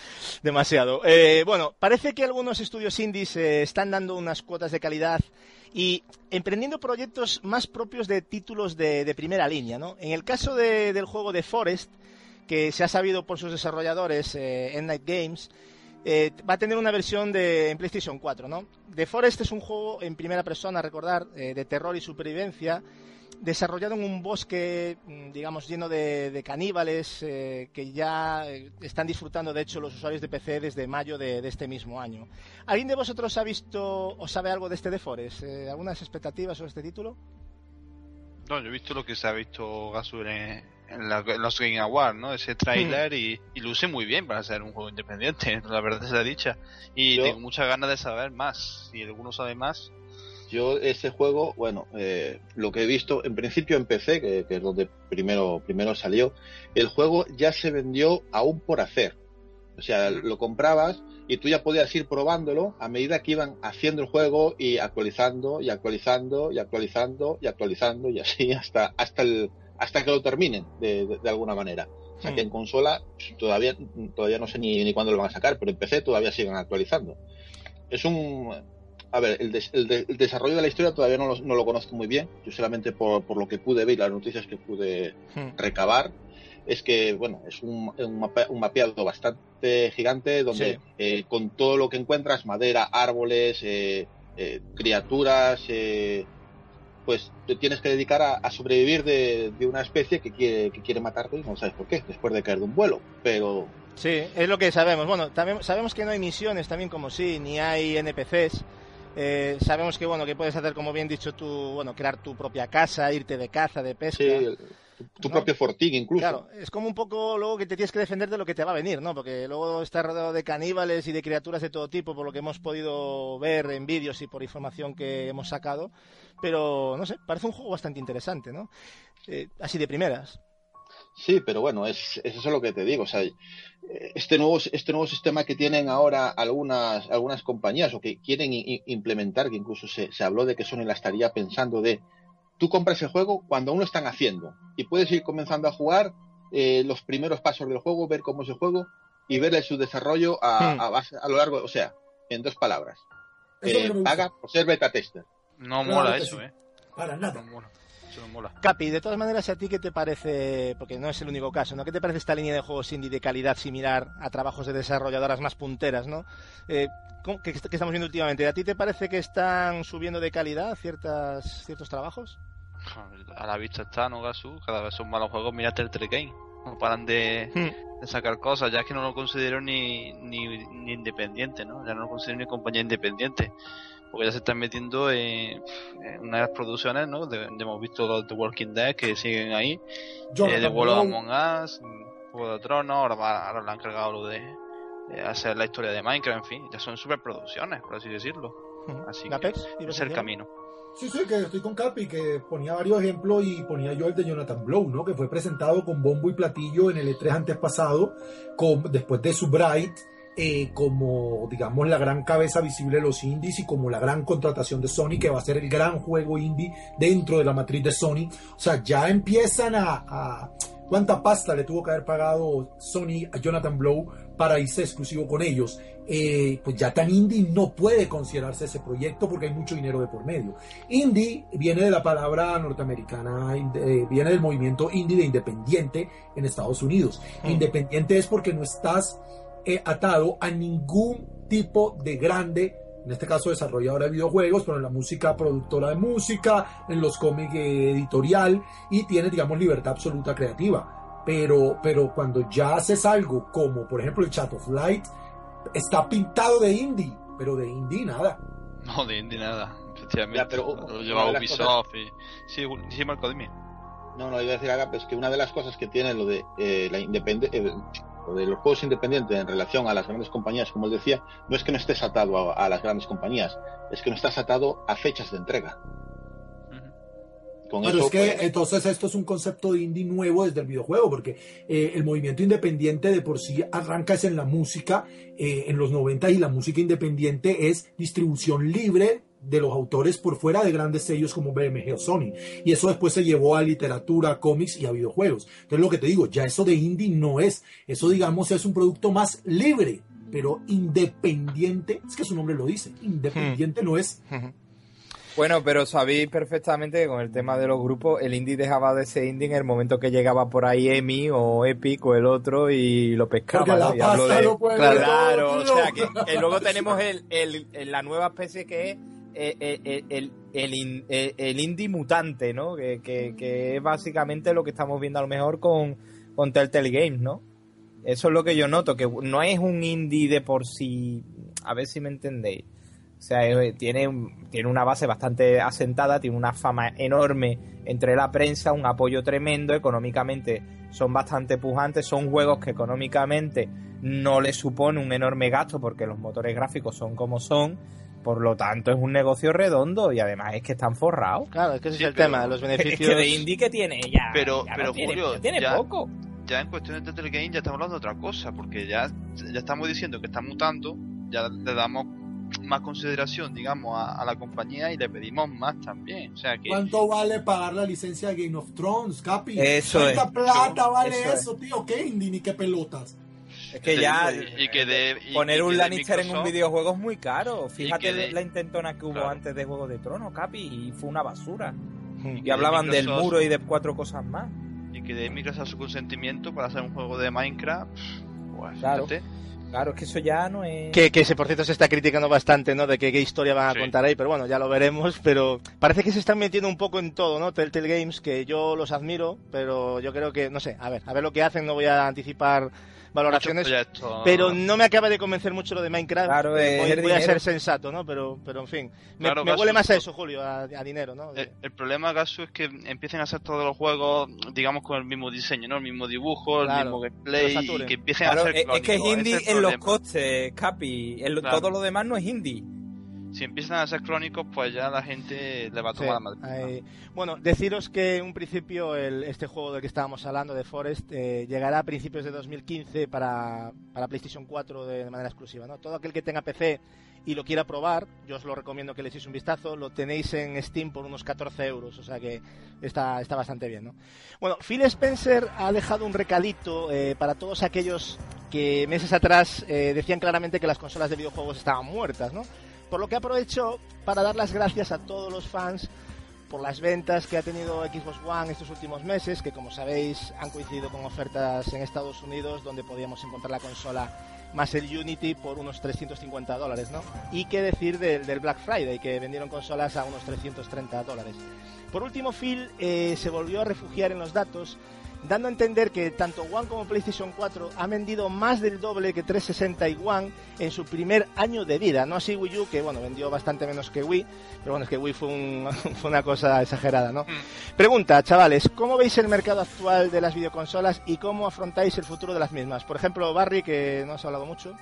Demasiado. Eh, bueno, parece que algunos estudios indies eh, están dando unas cuotas de calidad y emprendiendo proyectos más propios de títulos de, de primera línea, ¿no? En el caso de- del juego de Forest, que se ha sabido por sus desarrolladores, eh, Night Games, eh, va a tener una versión de en PlayStation 4, ¿no? The Forest es un juego en primera persona, recordar, eh, de terror y supervivencia, desarrollado en un bosque, mm, digamos, lleno de, de caníbales eh, que ya eh, están disfrutando, de hecho, los usuarios de PC desde mayo de, de este mismo año. ¿Alguien de vosotros ha visto o sabe algo de este The Forest? Eh, ¿Algunas expectativas sobre este título? No, yo he visto lo que se ha visto Gasur en, en, la- en los Game Awards, ¿no? Ese tráiler y, y luce muy bien para ser un juego independiente, (laughs) la verdad sea dicha. Y Yo- tengo muchas ganas de saber más. Si alguno sabe más, Yo ese juego, bueno, eh, lo que he visto, en principio en PC, que, que es donde primero, primero salió, el juego ya se vendió aún por hacer. O sea, lo comprabas y tú ya podías ir probándolo a medida que iban haciendo el juego y actualizando y actualizando y actualizando y actualizando y así hasta hasta el hasta que lo terminen de, de- de alguna manera. O sea que en consola pues, todavía todavía no sé ni, ni cuándo lo van a sacar, pero en PC todavía siguen actualizando. Es un a ver, el, des- el de- el desarrollo de la historia todavía no lo, no lo conozco muy bien. Yo solamente por, por lo que pude ver y las noticias que pude Hmm. recabar es que bueno es un, un, mapeado bastante gigante donde Sí. eh, con todo lo que encuentras madera árboles eh, eh, criaturas eh, pues te tienes que dedicar a, a sobrevivir de, de una especie que quiere que quiere matarte y no sabes por qué después de caer de un vuelo pero Sí, es lo que sabemos. Bueno, también sabemos que no hay misiones también como sí, ni hay NPCs. Eh, sabemos que bueno que puedes hacer como bien dicho tú, bueno, crear tu propia casa, irte de caza, de pesca. sí, el- tu, propio fortín incluso Claro, es como un poco luego que te tienes que defender de lo que te va a venir, ¿no? Porque luego estás rodeado de caníbales y de criaturas de todo tipo, por lo que hemos podido ver en vídeos y por información que hemos sacado. Pero, no sé, parece un juego bastante interesante, ¿no? Eh, así de primeras. Sí, pero bueno, es, es eso es lo que te digo. O sea, este nuevo, este nuevo sistema que tienen ahora algunas, algunas compañías o que quieren i- implementar, que incluso se, se habló de que Sony la estaría pensando de tú compras el juego cuando aún lo están haciendo y puedes ir comenzando a jugar eh, los primeros pasos del juego, ver cómo es el juego y ver su desarrollo a, Hmm. a, base- a lo largo, o sea, en dos palabras. Eh, no paga por ser beta tester. No mola eso, sí. ¿eh? Para No nada. mola. Eso no mola. Capi, de todas maneras, ¿a ti qué te parece, porque no es el único caso, ¿no? ¿Qué te parece esta línea de juegos indie de calidad similar a trabajos de desarrolladoras más punteras, ¿no? Eh, ¿cómo- ¿qué, qué estamos viendo últimamente? ¿A ti te parece que están subiendo de calidad ciertas, ciertos trabajos? A la vista está, ¿no, Gasu? Cada vez son malos juegos. Mírate el Telecane. No paran de, Hmm. de sacar cosas. Ya es que no lo considero ni, ni, ni independiente, ¿no? Ya no lo considero ni compañía independiente. Porque ya se están metiendo en, en una de las producciones, ¿no? De, de- hemos visto los The Walking Dead que siguen ahí. Eh, de World of Among Us, Juego de Tronos, ahora, va- ahora le han cargado lo de, de hacer la historia de Minecraft, en fin. Ya son superproducciones, por así decirlo. Así que ¿Ibas es el camino. Sí, sí, que estoy con Capi, que ponía varios ejemplos y ponía yo el de Jonathan Blow, ¿no? Que fue presentado con bombo y platillo en el E3 antes pasado, con, después de su Bright, eh, como, digamos, la gran cabeza visible de los indies y como la gran contratación de Sony, que va a ser el gran juego indie dentro de la matriz de Sony. O sea, ya empiezan a... a ¿Cuánta pasta le tuvo que haber pagado Sony a Jonathan Blow para irse exclusivo con ellos? Eh, pues ya tan indie no puede considerarse ese proyecto porque hay mucho dinero de por medio. Indie viene de la palabra norteamericana, eh, viene del movimiento indie de independiente en Estados Unidos. Mm. Independiente es porque no estás atado a ningún tipo de grande, en este caso desarrolladora de videojuegos, pero en la música productora de música, en los cómics editorial y tienes, digamos, libertad absoluta creativa. Pero, pero cuando ya haces algo como, por ejemplo, el Chat of Light, está pintado de indie, pero de indie nada. No, de indie nada, efectivamente. Ya, pero, lo lleva Ubisoft y... Sí, sí, Marco, dime. No, no, iba a decir Agape, es que una de las cosas que tiene lo de eh, la independe- eh, lo de los juegos independientes en relación a las grandes compañías, como él decía, no es que no estés atado a, a las grandes compañías, es que no estás atado a fechas de entrega. Con Pero eso, es que pues, entonces esto es un concepto de indie nuevo desde el videojuego, porque eh, el movimiento independiente de por sí arranca es en la música, eh, en los 90 y la música independiente es distribución libre de los autores por fuera de grandes sellos como BMG o Sony. Y eso después se llevó a literatura, a cómics y a videojuegos. Entonces lo que te digo, ya eso de indie no es. Eso digamos es un producto más libre, pero independiente. Es que su nombre lo dice. Independiente no es. Bueno, pero sabéis perfectamente que con el tema de los grupos, el indie dejaba de ser indie en el momento que llegaba por ahí EMI o Epic o el otro y lo pescaba. Y hablo de- lo Claro, ver todo, claro, o sea que, que luego tenemos el, el- el- la nueva especie que es eh, eh, eh, el, el, in- el indie mutante, ¿no? Que, es básicamente lo que estamos viendo a lo mejor con, con Telltale Games, ¿no? Eso es lo que yo noto, que no es un indie de por sí, a ver si me entendéis. O sea, tiene, tiene una base bastante asentada, tiene una fama enorme entre la prensa, un apoyo tremendo, económicamente son bastante pujantes, son juegos que económicamente no les supone un enorme gasto porque los motores gráficos son como son, por lo tanto es un negocio redondo y además es que están forrados. Claro, es que ese Sí, es el pero- tema, los (laughs) Es beneficios... que de indie que tiene ya, Pero- ya no pero, tiene, Julio, ya tiene ya- poco. Ya en cuestión de Telecane ya estamos hablando de otra cosa, porque ya, ya estamos diciendo que está mutando, ya le damos más consideración, digamos, a, a la compañía y le pedimos más también. O sea que... ¿Cuánto vale pagar la licencia de Game of Thrones, Capi? Eso ¿Cuánta es. plata vale Eso es. eso, tío? ¿Qué indie ni qué pelotas? Es que ya y que de- y- poner y un que Lannister en un videojuego es muy caro. Fíjate de- la intentona que hubo Claro. antes de Juego de Tronos, Capi, y fue una basura. Mm. Y de hablaban del muro y de cuatro cosas más. y que de Microsoft su consentimiento para hacer un juego de Minecraft, pues Claro. fíjate. Claro, es que eso ya no es... Que, que por cierto, se está criticando bastante, ¿no? De que qué historia van a Sí. contar ahí, pero bueno, ya lo veremos. Pero parece que se están metiendo un poco en todo, ¿no? Telltale Games, que yo los admiro, pero yo creo que, no sé, a ver, a ver lo que hacen, no voy a anticipar valoraciones. Pero no me acaba de convencer mucho lo de Minecraft. Claro, Eh, es voy, voy a ser sensato, ¿no? Pero, pero en fin, me, Claro, me Gasu, huele más a eso, Julio, a, a dinero, ¿no? El, el problema, Gasu, es que empiecen a hacer todos los juegos, digamos, con el mismo diseño, ¿no? El mismo dibujo, el mismo gameplay, y que empiecen Claro, a hacer es, es que es indie en los costes, Capi. En lo- Claro. Todo lo demás no es indie. Si empiezan a ser crónicos, pues ya la gente le va a tomar la madre. Bueno, deciros que en un principio el, este juego del que estábamos hablando, de Forest, eh, llegará a principios de 2015 para, para PlayStation 4 de, manera exclusiva. ¿no? Todo aquel que tenga PC y lo quiera probar, yo os lo recomiendo que le echéis un vistazo. Lo tenéis en Steam por unos 14 euros, o sea que está, está bastante bien. ¿no? Bueno, Phil Spencer ha dejado un recadito eh, para todos aquellos que meses atrás eh, decían claramente que las consolas de videojuegos estaban muertas, ¿no? Por lo que aprovecho para dar las gracias a todos los fans por las ventas que ha tenido Xbox One estos últimos meses, que como sabéis han coincidido con ofertas en Estados Unidos donde podíamos encontrar la consola más el Unity por unos 350 dólares, ¿no? Y qué decir del, del Black Friday, que vendieron consolas a unos 330 dólares. Por último, Phil eh, se volvió a refugiar en los datos dando a entender que tanto One como PlayStation 4 han vendido más del doble que 360 y One en su primer año de vida. No así Wii U, que bueno, vendió bastante menos que Wii, pero bueno, es que Wii fue, un, (laughs) fue una cosa exagerada, ¿no? Mm. Pregunta, chavales, ¿cómo veis el mercado actual de las videoconsolas y cómo afrontáis el futuro de las mismas? Por ejemplo, Barry, que no has hablado mucho.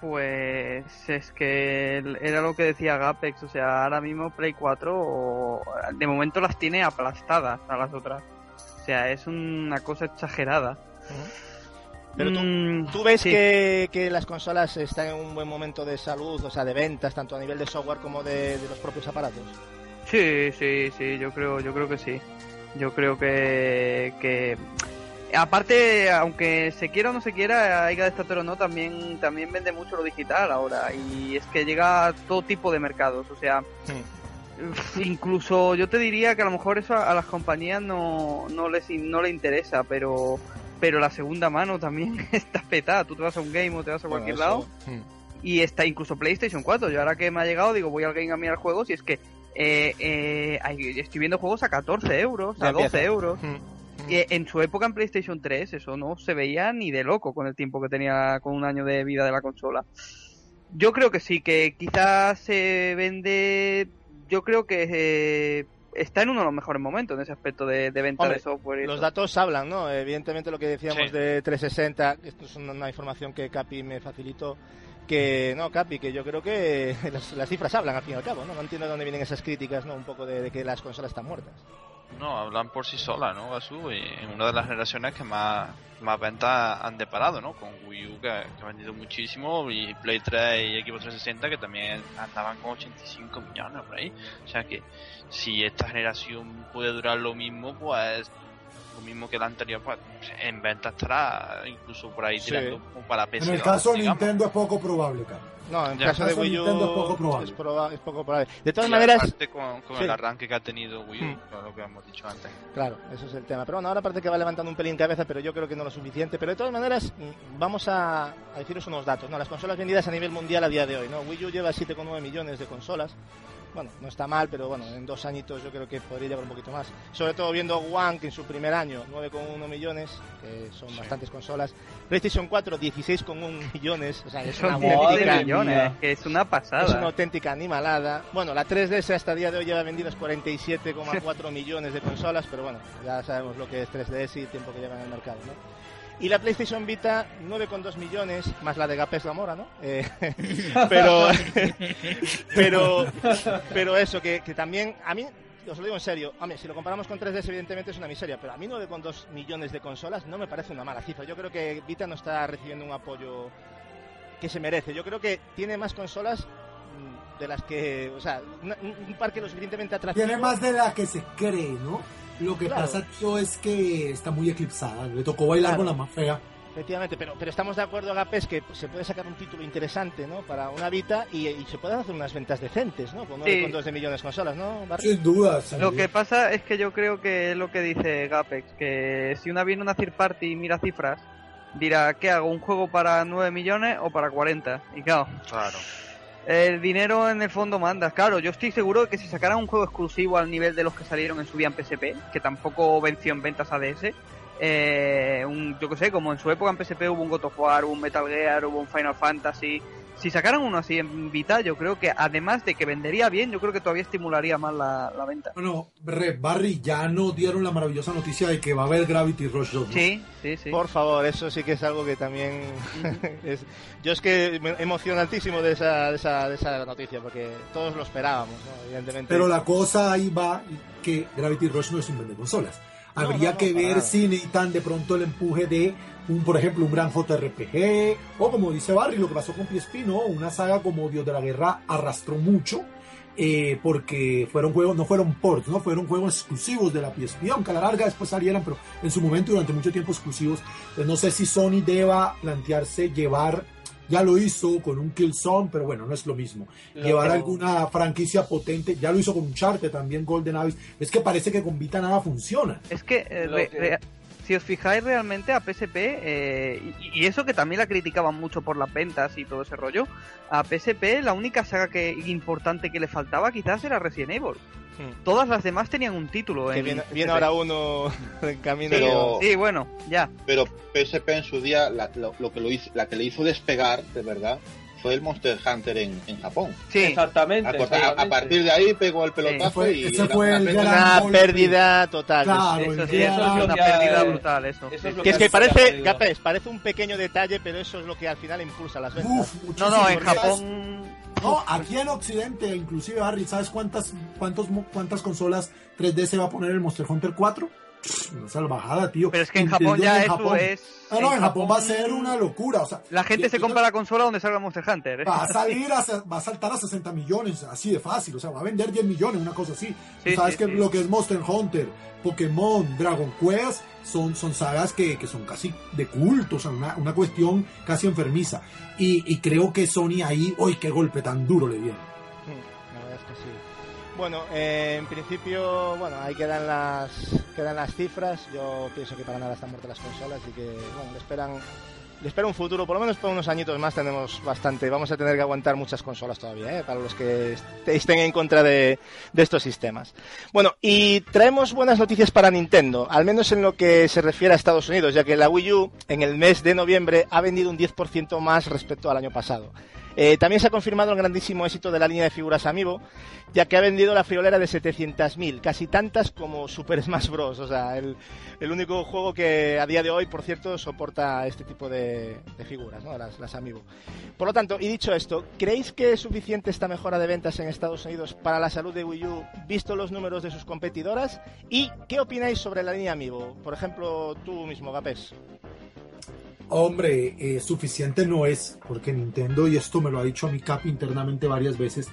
Pues es que era lo que decía Gapex, o sea, ahora mismo Play 4 de momento las tiene aplastadas a las otras. O sea, es una cosa exagerada. Pero tú, mm, ves que, las consolas están en un buen momento de salud, o sea, de ventas, tanto a nivel de software como de, los propios aparatos. Sí, sí, sí, yo creo, yo creo que sí. Yo creo que, que aparte, aunque se quiera o no se quiera, haya de o no, también, también vende mucho lo digital ahora. Y es que llega a todo tipo de mercados. O sea, (laughs) incluso yo te diría que a lo mejor eso a, las compañías no, no les no le interesa, pero pero la segunda mano también (laughs) está petada. Tú te vas a un game o te vas a cualquier lado hmm. y está incluso PlayStation 4. Yo ahora que me ha llegado digo voy al game a mirar juegos y es que eh, eh, estoy viendo juegos a 14 euros, a 12 euros. Hmm. Y hmm. en su época en PlayStation 3 eso no se veía ni de loco con el tiempo que tenía con un año de vida de la consola. Yo creo que sí, que quizás se vende yo creo que eh, está en uno de los mejores momentos en ese aspecto de, venta de software. los datos hablan, ¿no? Evidentemente lo que decíamos de 360, esto es una, información que Capi me facilitó, que no, Capi, que yo creo que (laughs) las, cifras hablan al fin y al cabo, ¿no? No entiendo de dónde vienen esas críticas, ¿no? Un poco de, que las consolas están muertas. No, hablan por sí solas, ¿no, Gasu? Y en una de las generaciones que más, más ventas han deparado, ¿no? Con Wii U que, ha vendido muchísimo y Play 3 y Xbox 360 que también andaban con 85 millones por ahí. O sea que si esta generación puede durar lo mismo, pues lo mismo que la anterior, pues en venta estará incluso por ahí tirando para PC. En el caso de Nintendo es poco probable, No, en el caso de Wii U es poco probable. Es, poco probable. De todas maneras. con, el arranque que ha tenido Wii U, hmm. lo que hemos dicho antes. Claro, eso es el tema. Pero bueno, ahora parece que va levantando un pelín cabeza, pero yo creo que no lo suficiente. Pero de todas maneras, mm, vamos a, a deciros unos datos. ¿no? Las consolas vendidas a nivel mundial a día de hoy. ¿no? Wii U lleva 7,9 millones de consolas bueno, no está mal, pero bueno, en dos añitos yo creo que podría llevar un poquito más. Sobre todo viendo One, que en su primer año 9,1 millones, que son bastantes consolas. PlayStation 4, 16,1 millones, o sea, es una auténtica, millones, que es una pasada. Es una auténtica animalada. Bueno, la 3DS hasta el día de hoy lleva vendidos 47,4 (laughs) millones de consolas, pero bueno, ya sabemos lo que es 3DS y el tiempo que lleva en el mercado, ¿no? Y la PlayStation Vita, 9,2 millones, más la de Gapes Mora, ¿no? Eh, (laughs) pero, pero, pero eso, que, también, a mí, os lo digo en serio, a mí, si lo comparamos con 3DS, evidentemente es una miseria, pero a mí 9,2 millones de consolas no me parece una mala cifra. Yo creo que Vita no está recibiendo un apoyo que se merece. Yo creo que tiene más consolas mm, de las que, o sea, un, parque lo suficientemente atractivo. Tiene más de la que se cree, ¿no? Lo que pasa, tío, es que está muy eclipsada. Le tocó bailar con la más fea. Efectivamente, pero, pero estamos de acuerdo, Gapes, que se puede sacar un título interesante ¿no? para una Vita y, se pueden hacer unas ventas decentes, ¿no? Con 9,2 de millones de consolas, ¿no? Sin duda. Lo que pasa es que yo creo que es lo que dice Gapex, que si una viene una third party y mira cifras, dirá, ¿qué hago? ¿Un juego para 9 millones o para 40? Y claro. Claro el dinero en el fondo manda. Claro, yo estoy seguro de que si sacaran un juego exclusivo al nivel de los que salieron en su día en PSP, que tampoco venció en ventas ADS, eh, yo que sé, como en su época en PSP hubo un God of War, hubo un Metal Gear, hubo un Final Fantasy, si sacaran uno así en Vita, yo creo que además de que vendería bien, yo creo que todavía estimularía más la, la venta. Bueno, Red Barry ya nos dieron la maravillosa noticia de que va a haber Gravity Rush 2. ¿no? Sí, sí, sí. Por favor, eso sí que es algo que también... (laughs) es... Yo es que me emocionantísimo de esa, de, esa, de esa noticia, porque todos lo esperábamos, ¿no? evidentemente. Pero la cosa ahí va que Gravity Rush no es un vende consolas. Habría no, no, que ver si necesitan de pronto el empuje de un, por ejemplo, un gran JRPG, o como dice Barry, lo que pasó con PSP, ¿no? Una saga como Dios de la Guerra arrastró mucho, eh, porque fueron juegos, no fueron ports, ¿no? Fueron juegos exclusivos de la PSP, aunque a la larga después salieran, pero en su momento durante mucho tiempo exclusivos. Entonces no sé si Sony deba plantearse llevar, ya lo hizo con un Killzone, pero bueno, no es lo mismo. Llevar alguna franquicia potente, ya lo hizo con Uncharted también, Golden Abyss. Es que parece que con Vita nada funciona. Es que, eh, Si os fijáis realmente a PSP, eh, y, y eso que también la criticaban mucho por las ventas y todo ese rollo, a PSP la única saga que importante que le faltaba quizás era Resident Evil. Hmm. Todas las demás tenían un título. Que en viene, viene ahora uno (laughs) en camino. Pero- Sí, bueno, ya. Pero PSP en su día, la, lo, lo que lo hizo, la que le hizo despegar, de verdad, fue el Monster Hunter en, en Japón. Sí, Exactamente. A, a- a exactamente. partir de ahí pegó el pelotazo fue- y ese fue una el pena. gran- Una golpe. pérdida total. Claro, eso, sí, eso es una pérdida brutal, eso. es lo Que es que ha parece. Gapes, parece un pequeño detalle, pero eso es lo que al final impulsa las ventas. Uf, No, no, en. Japón... No, aquí en Occidente, inclusive Harry, ¿sabes cuántas, cuántos, mo- cuántas consolas 3D se va a poner el Monster Hunter 4? Una salvajada, tío. Pero es que en Japón ya en eso Japón- es... Ah, no, en Japón va a ser una locura. O sea, La gente se compra la consola donde salga Monster Hunter. ¿eh? Va a (laughs) salir, a, va a saltar a 60 millones, así de fácil. O sea, va a vender 10 millones, una cosa así. Sí, Sabes sí, que sí. lo que es Monster Hunter, Pokémon, Dragon Quest, son, son sagas que, que son casi de culto, o sea, una, una cuestión casi enfermiza. Y, y creo que Sony ahí, ¡uy, qué golpe tan duro le dieron! Bueno, eh, en principio, bueno, ahí quedan las quedan las cifras. Yo pienso que para nada están muertas las consolas y que, bueno, le esperan le espera un futuro, por lo menos por unos añitos más tenemos bastante. Vamos a tener que aguantar muchas consolas todavía, ¿eh? para los que est- estén en contra de, de estos sistemas. Bueno, y traemos buenas noticias para Nintendo, al menos en lo que se refiere a Estados Unidos, ya que la Wii U en el mes de noviembre ha vendido un 10% más respecto al año pasado. Eh, también se ha confirmado el grandísimo éxito de la línea de figuras Amiibo, ya que ha vendido la friolera de 700.000, casi tantas como Super Smash Bros. O sea, el, único juego que a día de hoy, por cierto, soporta este tipo de, figuras, las, las Amiibo. Por lo tanto, y dicho esto, ¿creéis que es suficiente esta mejora de ventas en Estados Unidos para la salud de Wii U, visto los números de sus competidoras? ¿Y qué opináis sobre la línea Amiibo? Por ejemplo, tú mismo, Gapés. Hombre, eh, suficiente no es, porque Nintendo, y esto me lo ha dicho mi cap internamente varias veces,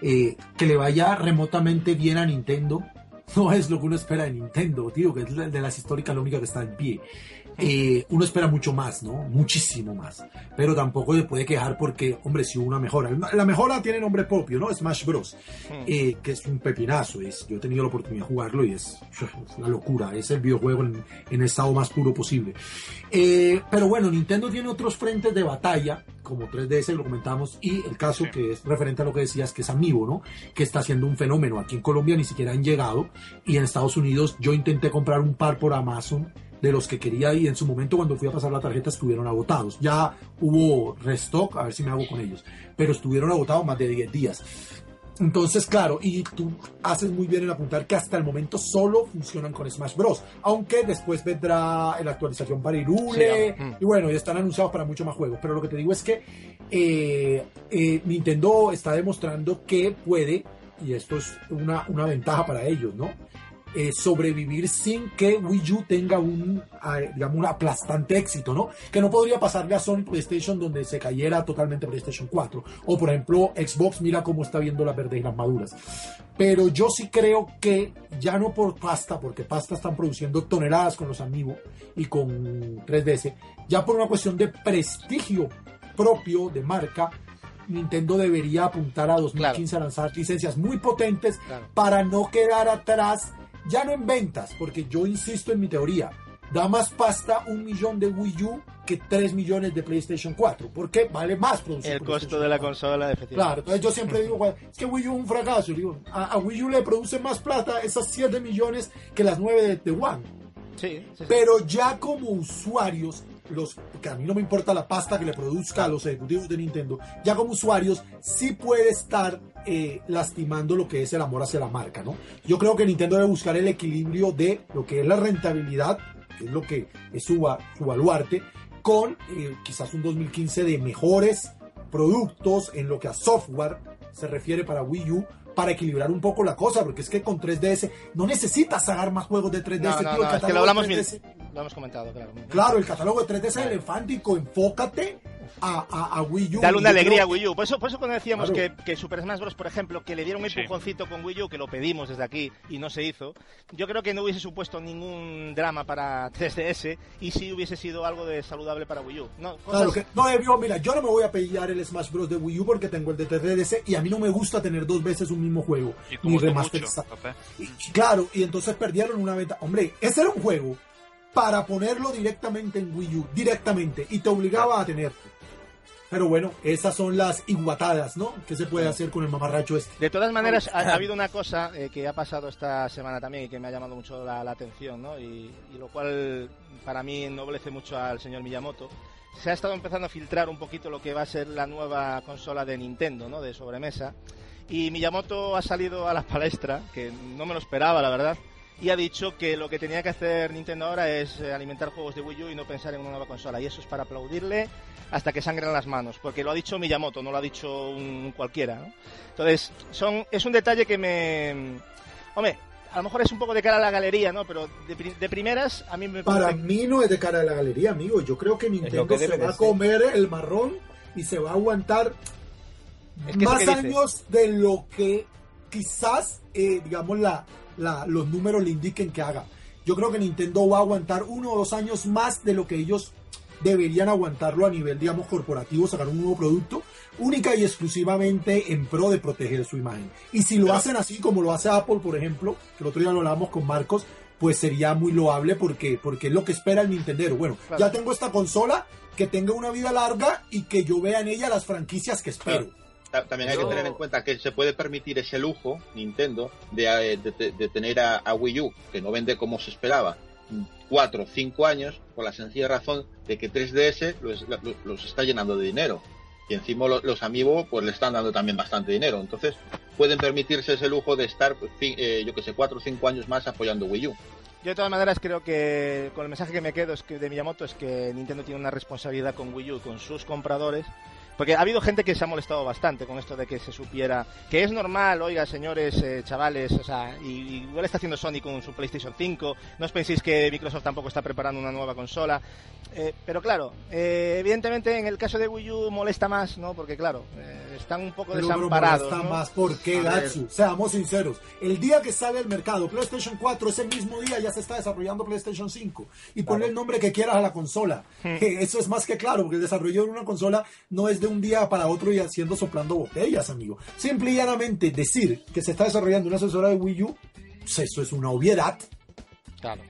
eh, que le vaya remotamente bien a Nintendo no es lo que uno espera de Nintendo, tío, que es de las históricas la que está en pie. Eh, uno espera mucho más, ¿no? Muchísimo más. Pero tampoco se puede quejar porque, hombre, si hubo una mejora. La mejora tiene nombre propio, ¿no? Smash Bros. eh, que es un pepinazo. Es, yo he tenido la oportunidad de jugarlo y es, es una locura. Es el videojuego en, en estado más puro posible. Eh, pero bueno, Nintendo tiene otros frentes de batalla, como 3DS, lo comentamos, y el caso Sí. que es referente a lo que decías, que es Amiibo, ¿no? Que está siendo un fenómeno. Aquí en Colombia ni siquiera han llegado, y en Estados Unidos yo intenté comprar un par por Amazon de los que quería y en su momento cuando fui a pasar la tarjeta estuvieron agotados. Ya hubo restock, a ver si me hago con ellos, pero estuvieron agotados más de 10 días. Entonces, claro, y tú haces muy bien en apuntar que hasta el momento solo funcionan con Smash Bros. Aunque después vendrá la actualización para Irule. Sí, y bueno, ya están anunciados para mucho más juegos. Pero lo que te digo es que eh, eh, Nintendo está demostrando que puede, y esto es una, una ventaja para ellos, ¿no? Eh, sobrevivir sin que Wii U tenga un, eh, digamos, un aplastante éxito, ¿no? Que no podría pasarle a Sony PlayStation donde se cayera totalmente PlayStation 4. O por ejemplo, Xbox, mira cómo está viendo las verdes y las maduras. Pero yo sí creo que ya no por pasta, porque pasta están produciendo toneladas con los Amiibo y con 3DS, ya por una cuestión de prestigio propio de marca, Nintendo debería apuntar a 2015 a lanzar licencias muy potentes Claro. para no quedar atrás, ya no en ventas, porque yo insisto en mi teoría, da más pasta un millón de Wii U que 3 millones de PlayStation 4, porque vale más producir El costo de la 4. consola, efectivamente. Claro, entonces yo siempre digo, "Juan, es que Wii U es un fracaso. Digo, a, a Wii U le produce más plata esas 7 millones que las 9 de, de One. Sí, sí, sí. Pero ya como usuarios, los, que a mí no me importa la pasta que le produzca a los ejecutivos de Nintendo, ya como usuarios sí puede estar eh, lastimando lo que es el amor hacia la marca, ¿no? Yo creo que Nintendo debe buscar el equilibrio de lo que es la rentabilidad, que es lo que es su, su baluarte, con eh, quizás un 2015 de mejores productos en lo que a software se refiere para Wii U para equilibrar un poco la cosa, porque es que con 3DS no necesitas sacar más juegos de 3DS, No, no, tío, el es que lo hablamos de mil, 3DS lo hemos comentado, claro. Claro, el catálogo de 3DS es elefántico, enfócate a, a, a Wii U. Dale una alegría a creo que- Wii U. Por eso, por eso cuando decíamos Claro. que, que Super Smash Bros., por ejemplo, que le dieron un Sí. empujoncito con Wii U, que lo pedimos desde aquí y no se hizo, yo creo que no hubiese supuesto ningún drama para 3DS y sí hubiese sido algo de saludable para Wii U. No, Claro cosas- que, no, eh, yo, mira, yo no me voy a pillar el Smash Bros. de Wii U porque tengo el de 3DS y a mí no me gusta tener dos veces un mismo juego. Y Ni como tú mucho, y claro, y entonces perdieron una venta. Hombre, ese era un juego para ponerlo directamente en Wii U, directamente, y te obligaba a tener. Pero bueno, esas son las iguatadas, ¿no? ¿Qué se puede hacer con el mamarracho este? De todas maneras, ha, ha habido una cosa eh, que ha pasado esta semana también y que me ha llamado mucho la, la atención, ¿no? Y, y lo cual para mí ennoblece mucho al señor Miyamoto. Se ha estado empezando a filtrar un poquito lo que va a ser la nueva consola de Nintendo, ¿no? De sobremesa. Y Miyamoto ha salido a la palestra, que no me lo esperaba, la verdad, y ha dicho que lo que tenía que hacer Nintendo ahora es eh, alimentar juegos de Wii U y no pensar en una nueva consola. Y eso es para aplaudirle hasta que sangren las manos, porque lo ha dicho Miyamoto, no lo ha dicho un cualquiera. ¿no? Entonces, son, es un detalle que me... Hombre, a lo mejor es un poco de cara a la galería, ¿no? Pero de, pri- de primeras a mí me Para parece... mí no es de cara de la galería, amigo. Yo creo que Nintendo que se va a comer el marrón y se va a aguantar Es que eso más años de lo que quizás, eh, digamos, la, la- los números le indiquen que haga. Yo creo que Nintendo va a aguantar uno o dos años más de lo que ellos deberían aguantarlo a nivel, digamos, corporativo, sacar un nuevo producto, única y exclusivamente en pro de proteger su imagen. Y si lo hacen así como lo hace Apple, por ejemplo, que el otro día lo hablábamos con Marcos, pues sería muy loable porque, porque es lo que espera el Nintendero. Bueno, Claro. ya tengo esta consola que tenga una vida larga y que yo vea en ella las franquicias que espero. También hay Yo- que tener en cuenta que se puede permitir ese lujo, Nintendo, de, eh, de- tener a, a Wii U, que no vende como se esperaba, cuatro o cinco años, por la sencilla razón de que 3DS los, los- los está llenando de dinero. Y encima lo- los amigos pues le están dando también bastante dinero. Entonces pueden permitirse ese lujo de estar, fi- eh, yo que sé, cuatro o cinco años más apoyando Wii U. Yo de todas maneras creo que con el mensaje que me quedo es que de Miyamoto es que Nintendo tiene una responsabilidad con Wii U, con sus compradores. Porque ha habido gente que se ha molestado bastante con esto de que se supiera que es normal, oiga, señores, eh, chavales, o sea, y, igual está haciendo Sony con su PlayStation 5, no os penséis que Microsoft tampoco está preparando una nueva consola. Eh, pero claro, eh, evidentemente en el caso de Wii U molesta más, ¿no? Porque claro, eh, están un poco Pero, pero desamparados. molesta ¿no? más ¿por qué, A ver. Gatsu? Seamos sinceros. El día que sale al mercado PlayStation 4, ese mismo día ya se está desarrollando PlayStation 5. Y ponle el nombre que quieras a la consola. Hmm. (laughs) Eso es más que claro, porque el desarrollo de una consola no es de un día para otro y haciendo soplando botellas, amigo. Simple y llanamente decir que se está desarrollando una asesora de Wii U, pues eso es una obviedad. Claro.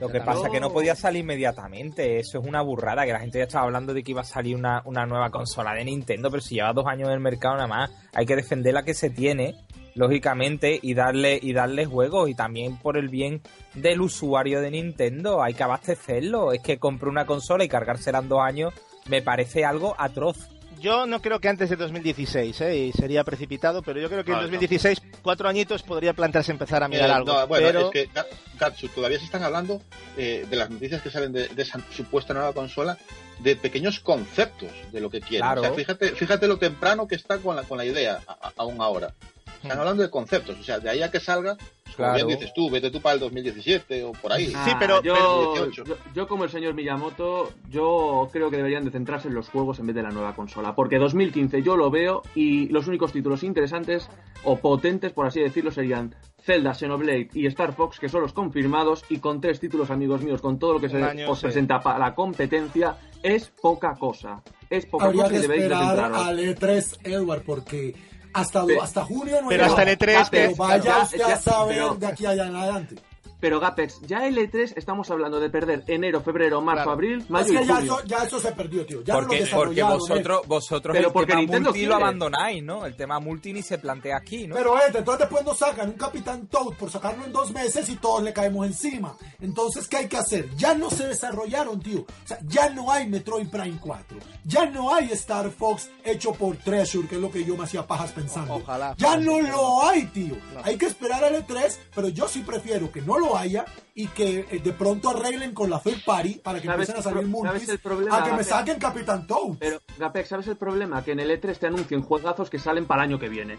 Lo que pasa es que no podía salir inmediatamente. Eso es una burrada, que la gente ya estaba hablando de que iba a salir una, una nueva consola de Nintendo, pero si lleva dos años en el mercado nada más, hay que defender la que se tiene, lógicamente, y darle, y darle juegos, y también por el bien del usuario de Nintendo, hay que abastecerlo. Es que compré una consola y cargársela en dos años me parece algo atroz. Yo no creo que antes de 2016, ¿eh? y sería precipitado, pero yo creo que en Vale, 2016, cuatro añitos, podría plantearse empezar a mirar Eh, algo. no, bueno, pero... es que Ga- Gatsu, todavía se están hablando eh, de las noticias que salen de, de esa supuesta nueva consola, de pequeños conceptos de lo que quieren. Claro. O sea, fíjate, fíjate lo temprano que está con la, con la idea a- a- aún ahora. Están hablando de conceptos, o sea, de ahí a que salga, pues, como Claro. bien dices tú, vete tú para el 2017 o por ahí. Sí, pero- yo, pero 18. yo, yo como el señor Miyamoto, yo creo que deberían de centrarse en los juegos en vez de la nueva consola. Porque 2015 yo lo veo y los únicos títulos interesantes o potentes, por así decirlo, serían Zelda, Xenoblade y Star Fox, que son los confirmados, y con tres títulos, amigos míos, con todo lo que se año, os sí. presenta para la competencia, es poca cosa. Es poca Habría cosa que y esperar al E3, Edward, porque hasta, Pero- hasta junio no Pero hay hasta nada. el E3 Pero que- vaya ya- usted ya- a saber de aquí allá en adelante. Pero Gapex, ya el E3 estamos hablando de perder enero, febrero, marzo, Claro. abril, Es mayo que y ya eso, ya eso se perdió, tío. Ya no Porque, lo porque desarrollaron, vosotros, eh. vosotros Pero el porque tema Nintendo multi lo quiere. abandonáis, ¿no? El tema multi ni se plantea aquí, ¿no? Pero este, entonces después nos sacan un Capitán Toad por sacarlo en dos meses y todos le caemos encima. Entonces, ¿qué hay que hacer? Ya no se desarrollaron, tío. O sea, ya no hay Metroid Prime 4. Ya no hay Star Fox hecho por Treasure, que es lo que yo me hacía pajas pensando. O- ojalá. Ya no lo hay, tío. No. Hay que esperar al E3, pero yo sí prefiero que no lo haya y que eh, de pronto arreglen con la third party para que ¿Sabes empiecen a salir multis el problema, a que me saquen Capitán Toad. Pero, Gapex, ¿sabes el problema? Que en el E3 te anuncian juegazos que salen para el año que viene.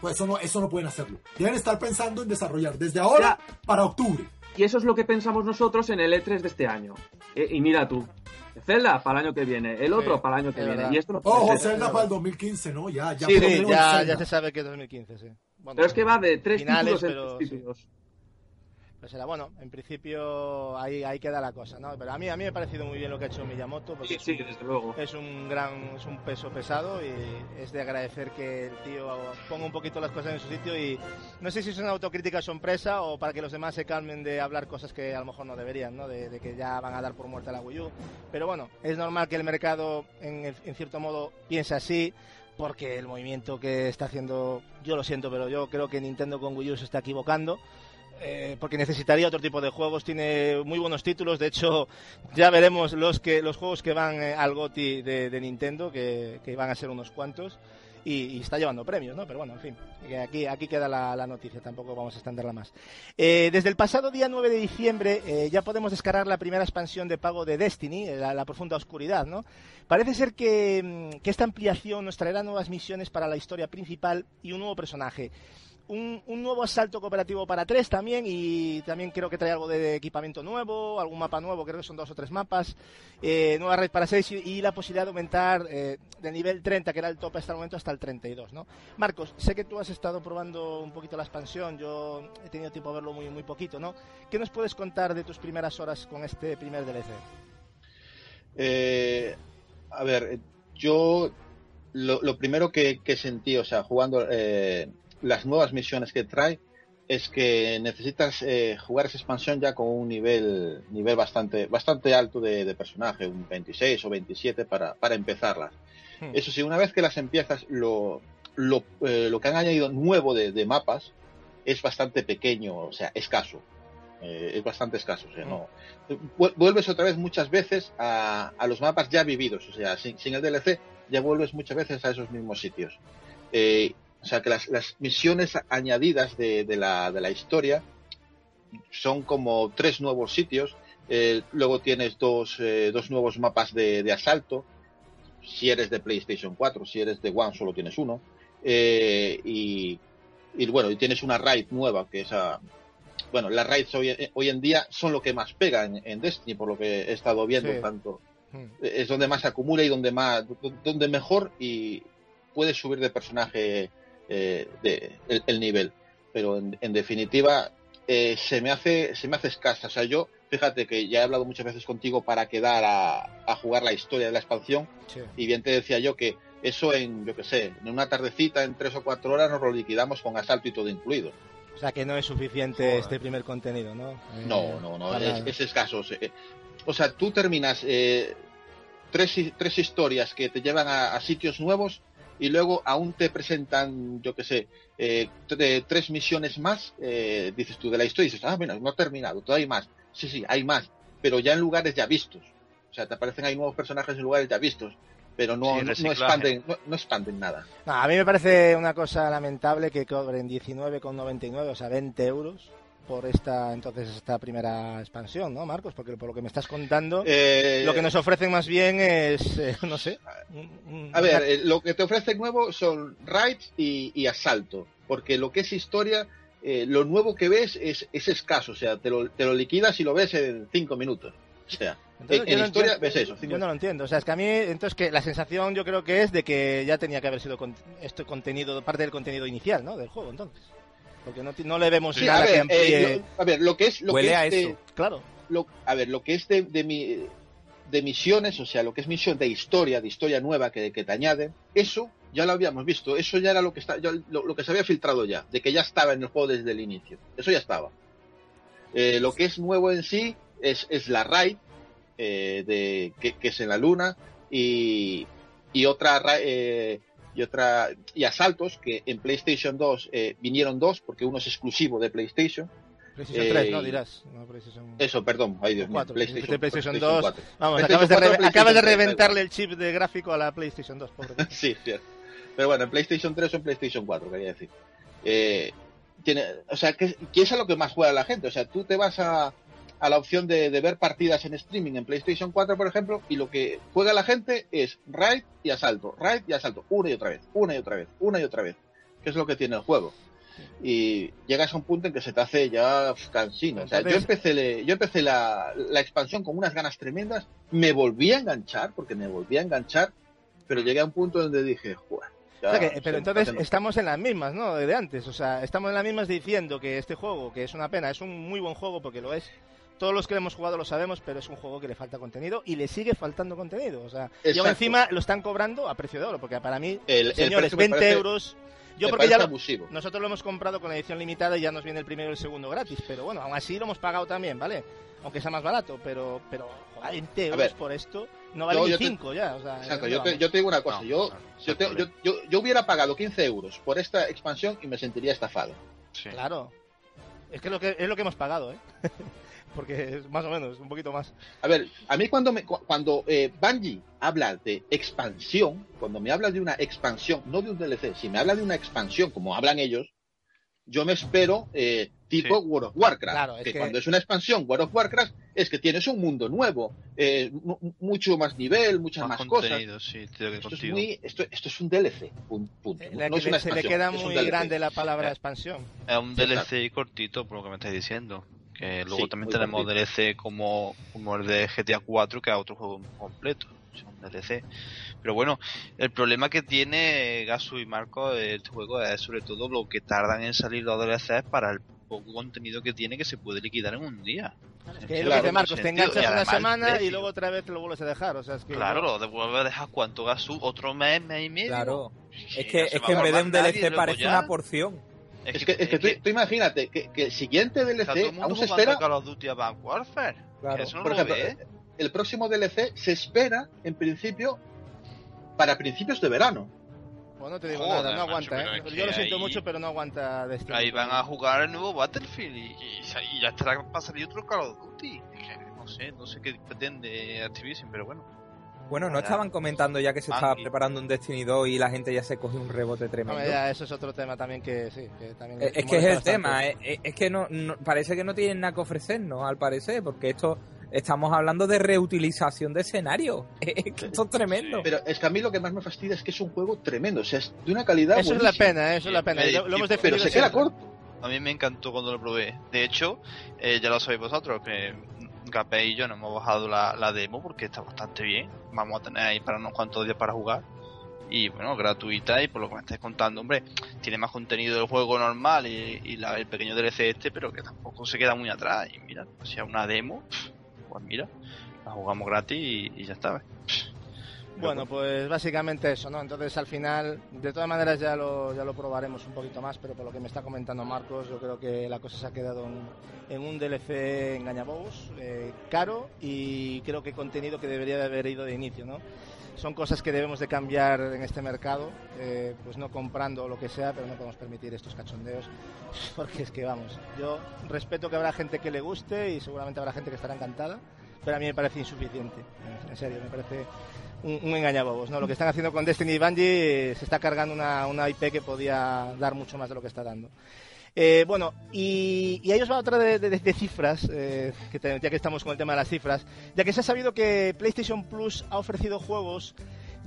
Pues eso no, eso no pueden hacerlo. Deben estar pensando en desarrollar desde ahora para octubre. Y eso es lo que pensamos nosotros en el E3 de este año. Eh, y mira tú, Zelda para el año que viene, el otro Sí, para el año que viene. Y esto no Ojo, ser. Zelda para el 2015, ¿no? Ya, ya. Sí, sí, ya, ya se sabe que es 2015, sí. Bueno, Pero es que va de tres finales, títulos en pero tres sí. títulos. Pues era bueno, en principio ahí, ahí queda la cosa, ¿no? Pero a mí, a mí me ha parecido muy bien lo que ha hecho Miyamoto, porque Sí, es, sí, un, desde luego. es un gran, es un peso pesado y es de agradecer que el tío ponga un poquito las cosas en su sitio y no sé si es una autocrítica sorpresa o para que los demás se calmen de hablar cosas que a lo mejor no deberían, ¿no? De, de que ya van a dar por muerta la Wii U. Pero bueno, es normal que el mercado en, en cierto modo piense así porque el movimiento que está haciendo, yo lo siento, pero yo creo que Nintendo con Wii U se está equivocando. Eh, porque necesitaría otro tipo de juegos, tiene muy buenos títulos, de hecho ya veremos los que los juegos que van eh, al GOTY de, Nintendo, que, van a ser unos cuantos, y, está llevando premios, ¿no? Pero bueno, en fin, aquí, aquí queda la, noticia, tampoco vamos a extenderla más. Eh, desde el pasado día 9 de diciembre ya podemos descargar la primera expansión de pago de Destiny, la, profunda oscuridad, ¿no? Parece ser mm, que esta ampliación nos traerá nuevas misiones para la historia principal y un nuevo personaje. Un, nuevo asalto cooperativo para tres también y también creo que trae algo de equipamiento nuevo, algún mapa nuevo, creo que son dos o tres mapas, eh, nueva red para seis y, la posibilidad de aumentar eh, del nivel 30, que era el tope hasta el momento, hasta el 32, ¿no? Marcos, sé que tú has estado probando un poquito la expansión, yo he tenido tiempo a verlo muy, muy poquito, ¿no? ¿Qué nos puedes contar de tus primeras horas con este primer DLC? Eh, a ver, yo lo, primero que, que sentí, o sea, jugando eh, las nuevas misiones que trae, es que necesitas eh, jugar esa expansión ya con un nivel nivel bastante bastante alto de, de personaje, un 26 o 27 para, para empezarlas. Hmm. Eso sí, una vez que las empiezas, lo, lo, eh, lo que han añadido nuevo de, de mapas es bastante pequeño, o sea, escaso. Eh, es bastante escaso, o sea, no. Vu- Vuelves otra vez muchas veces a, a los mapas ya vividos, o sea, sin, sin el DLC ya vuelves muchas veces a esos mismos sitios. Eh, o sea, que las, las misiones añadidas de, de la, de la historia son como tres nuevos sitios. Eh, luego tienes dos, eh, dos nuevos mapas de, de asalto. Si eres de PlayStation 4, si eres de One, solo tienes uno. Eh, y, y bueno, y tienes una raid nueva, que es a- bueno, las raids hoy, hoy en día son lo que más pega en, en Destiny, por lo que he estado viendo Sí. tanto. Hmm. Es donde más se acumula y donde más, donde mejor y puedes subir de personaje eh, de, el, el nivel. Pero en, en definitiva, eh, se me hace, se me hace escasa. O sea, yo, fíjate que ya he hablado muchas veces contigo para quedar a, a jugar la historia de la expansión, Sí. y bien te decía yo que eso en, yo qué sé, en una tardecita, en tres o cuatro horas, nos lo liquidamos con asalto y todo incluido. O sea que no es suficiente Joder. este primer contenido, ¿no? Eh, No, no, no, para es, escaso. eh, O sea, tú terminas eh, tres, tres historias que te llevan a, a sitios nuevos y luego aún te presentan, yo qué sé, eh, tre- tres misiones más, eh, dices tú de la historia y dices, ah, mira, no ha terminado, todavía hay más. Sí, sí, hay más, pero ya en lugares ya vistos. O sea, te aparecen ahí nuevos personajes en lugares ya vistos, pero no, Sí, no- no, expanden, no, no expanden nada. No, a mí me parece una cosa lamentable que cobren 19,99, o sea, 20 euros por esta entonces esta primera expansión, ¿no, Marcos? Porque por lo que me estás contando, Eh, lo que nos ofrecen más bien es, eh, (laughs) no sé, un- A ver, eh, lo que te ofrece nuevo son raids y, y asalto, porque lo que es historia, eh, lo nuevo que ves es, es escaso, o sea, te lo, te lo liquidas y lo ves en cinco minutos. O sea, Entonces, en, en no historia entiendo- ves eso. cinco Yo no lo entiendo. O sea, es que a mí, entonces, que la sensación yo creo que es de que ya tenía que haber sido con- esto contenido, parte del contenido inicial, ¿no? Del juego, entonces. Porque no, le vemos Sí, nada a, que ver, amplíe. eh, lo, a ver, lo que es lo Huele que a es de- eso. Claro. lo- a ver, lo que es de, de, mi- de misiones, o sea, lo que es misión de historia, de historia nueva que, que te añaden, eso ya lo habíamos visto, eso ya era lo que está, ya lo, lo que se había filtrado ya, de que ya estaba en el juego desde el inicio, eso ya estaba. Eh, lo que es nuevo en sí es, es la raid, eh, de, que, que es en la luna, y, y otra ra- eh, y otra y asaltos que en PlayStation 2 eh, vinieron dos porque uno es exclusivo de PlayStation PlayStation Eh, 3, no dirás. No, PlayStation eso perdón ay Dios mío 4. PlayStation, PlayStation, PlayStation 2. 4. Vamos, PlayStation acabas de, 4, re- PlayStation acabas de 3, reventarle igual. el chip de gráfico a la PlayStation 2, pobre. (laughs) sí, cierto. Pero bueno, en PlayStation 3 o en PlayStation 4, quería decir. Eh, tiene, o sea, que, que es a lo que más juega la gente. O sea, tú te vas a, a la opción de, de ver partidas en streaming en PlayStation 4, por ejemplo, y lo que juega la gente es raid y asalto, raid y asalto, una y otra vez, una y otra vez, una y otra vez. Que es lo que tiene el juego. Y llegas a un punto en que se te hace ya cansino. O sea, yo empecé, le- yo empecé la, la expansión con unas ganas tremendas, me volví a enganchar, porque me volví a enganchar, pero llegué a un punto donde dije, "Joder, ya O sea que- se pero entonces estamos en las mismas, ¿no? De antes. O sea, estamos en las mismas diciendo que este juego, que es una pena, es un muy buen juego porque lo es. Todos los que lo hemos jugado lo sabemos, pero es un juego que le falta contenido y le sigue faltando contenido. O sea, y aún encima lo están cobrando a precio de oro, porque para mí, El- el señores, me 20 parece- euros. Yo porque ya lo- abusivo. nosotros lo hemos comprado con la edición limitada y ya nos viene el primero y el segundo gratis, pero bueno, aún así lo hemos pagado también, ¿vale? Aunque sea más barato, pero pero joder, 20 euros ver, por esto no vale yo- ni yo te- 5 ya, o sea, Exacto, ¿dónde yo te, yo te digo una cosa, No, yo, ese yo, te- el yo, yo, yo hubiera pagado 15 euros por esta expansión y me sentiría estafado. Sí. Claro. Es que, lo que es lo que hemos pagado, ¿eh? (laughs) Porque es más o menos, un poquito más. A ver, a mí cuando me, cu- cuando eh, Bungie habla de expansión, cuando me habla de una expansión, no de un DLC, si me habla de una expansión como hablan ellos, yo me espero eh, tipo Sí. World of Warcraft. Claro, es que, que- cuando es una expansión World of Warcraft es que tienes un mundo nuevo, eh, mu- mucho más nivel, muchas más, Más cosas. sí, Esto es, contigo. muy, esto, esto es un DLC, punto. Eh, No, la no que es una se le queda muy grande la palabra Eh, expansión. Es un Sí, DLC cortito, por lo que me estáis diciendo. Que luego Sí, también tenemos. DLC como, como el de GTA 4, que es otro juego completo. Es un DLC. Pero bueno, el problema que tiene Gasu y Marco de este juego es sobre todo lo que tardan en salir los DLCs para el poco contenido que tiene que se puede liquidar en un día. Es que es lo Claro, que dice Marcos, te enganchas una el semana y luego otra vez te lo vuelves a dejar. O sea, es que Claro, lo devuelve a dejar cuánto Gasu, otro mes, mes y medio. Claro. Es que, es que en vez de un DLC parece ya. una porción. Es que, es que tú, tú imagínate que, que el siguiente está todo el DLC mundo aún se espera. a Call of Duty Advanced Warfare. Claro. Eso no Por lo ejemplo, ves. el próximo DLC se espera, en principio, para principios de verano. Bueno, no te digo Joder, nada, no macho, aguanta, pero ¿eh? es Yo lo siento ahí- mucho, pero no aguanta Destiny. Ahí van a jugar el nuevo Battlefield y, y- y ya estará para salir otro Call of Duty. Es que no sé, no sé qué pretende Activision, pero bueno. Bueno, ¿no estaban comentando ya que se estaba Bungie. preparando un Destiny 2 y la gente ya se cogió un rebote tremendo? Ya, eso es otro tema también que sí, que también Es que es el bastante. tema, eh, eh, es, que no, no- parece que no tienen nada que ofrecernos, al parecer, porque esto estamos hablando de reutilización de escenario. (laughs) Es que esto es tremendo. Pero es que a mí lo que más me fastidia es que es un juego tremendo, o sea, es de una calidad Eso es la pena, eh, eso es la pena. Lo, lo hemos pero se queda corto. A mí me encantó cuando lo probé. De hecho, eh, ya lo sabéis vosotros, que Gape y yo no hemos bajado la, demo porque está bastante bien. Vamos a tener ahí para unos cuantos días para jugar. Y bueno, gratuita y por lo que me estáis contando, hombre, tiene más contenido del juego normal y, la- el pequeño DLC este, pero que tampoco se queda muy atrás. Y mira, o sea, una demo, pues mira, la jugamos gratis y, ya está. Bueno, pues básicamente eso, ¿no? Entonces al final, de todas maneras ya lo, ya lo probaremos un poquito más, pero por lo que me está comentando Marcos, yo creo que la cosa se ha quedado en, en un DLC engañabobos, eh, caro y creo que contenido que debería de haber ido de inicio, ¿no? Son cosas que debemos de cambiar en este mercado, eh, pues no comprando lo que sea, pero no podemos permitir estos cachondeos, (laughs) porque es que vamos, yo respeto que habrá gente que le guste y seguramente habrá gente que estará encantada, pero a mí me parece insuficiente, en serio, me parece un, un engañabobos, ¿no? Lo que están haciendo con Destiny y Bungie eh, se está cargando una, una IP que podía dar mucho más de lo que está dando. Eh, bueno, y, y ahí os va otra de, de- cifras, eh, que te- ya que estamos con el tema de las cifras, ya que se ha sabido que PlayStation Plus ha ofrecido juegos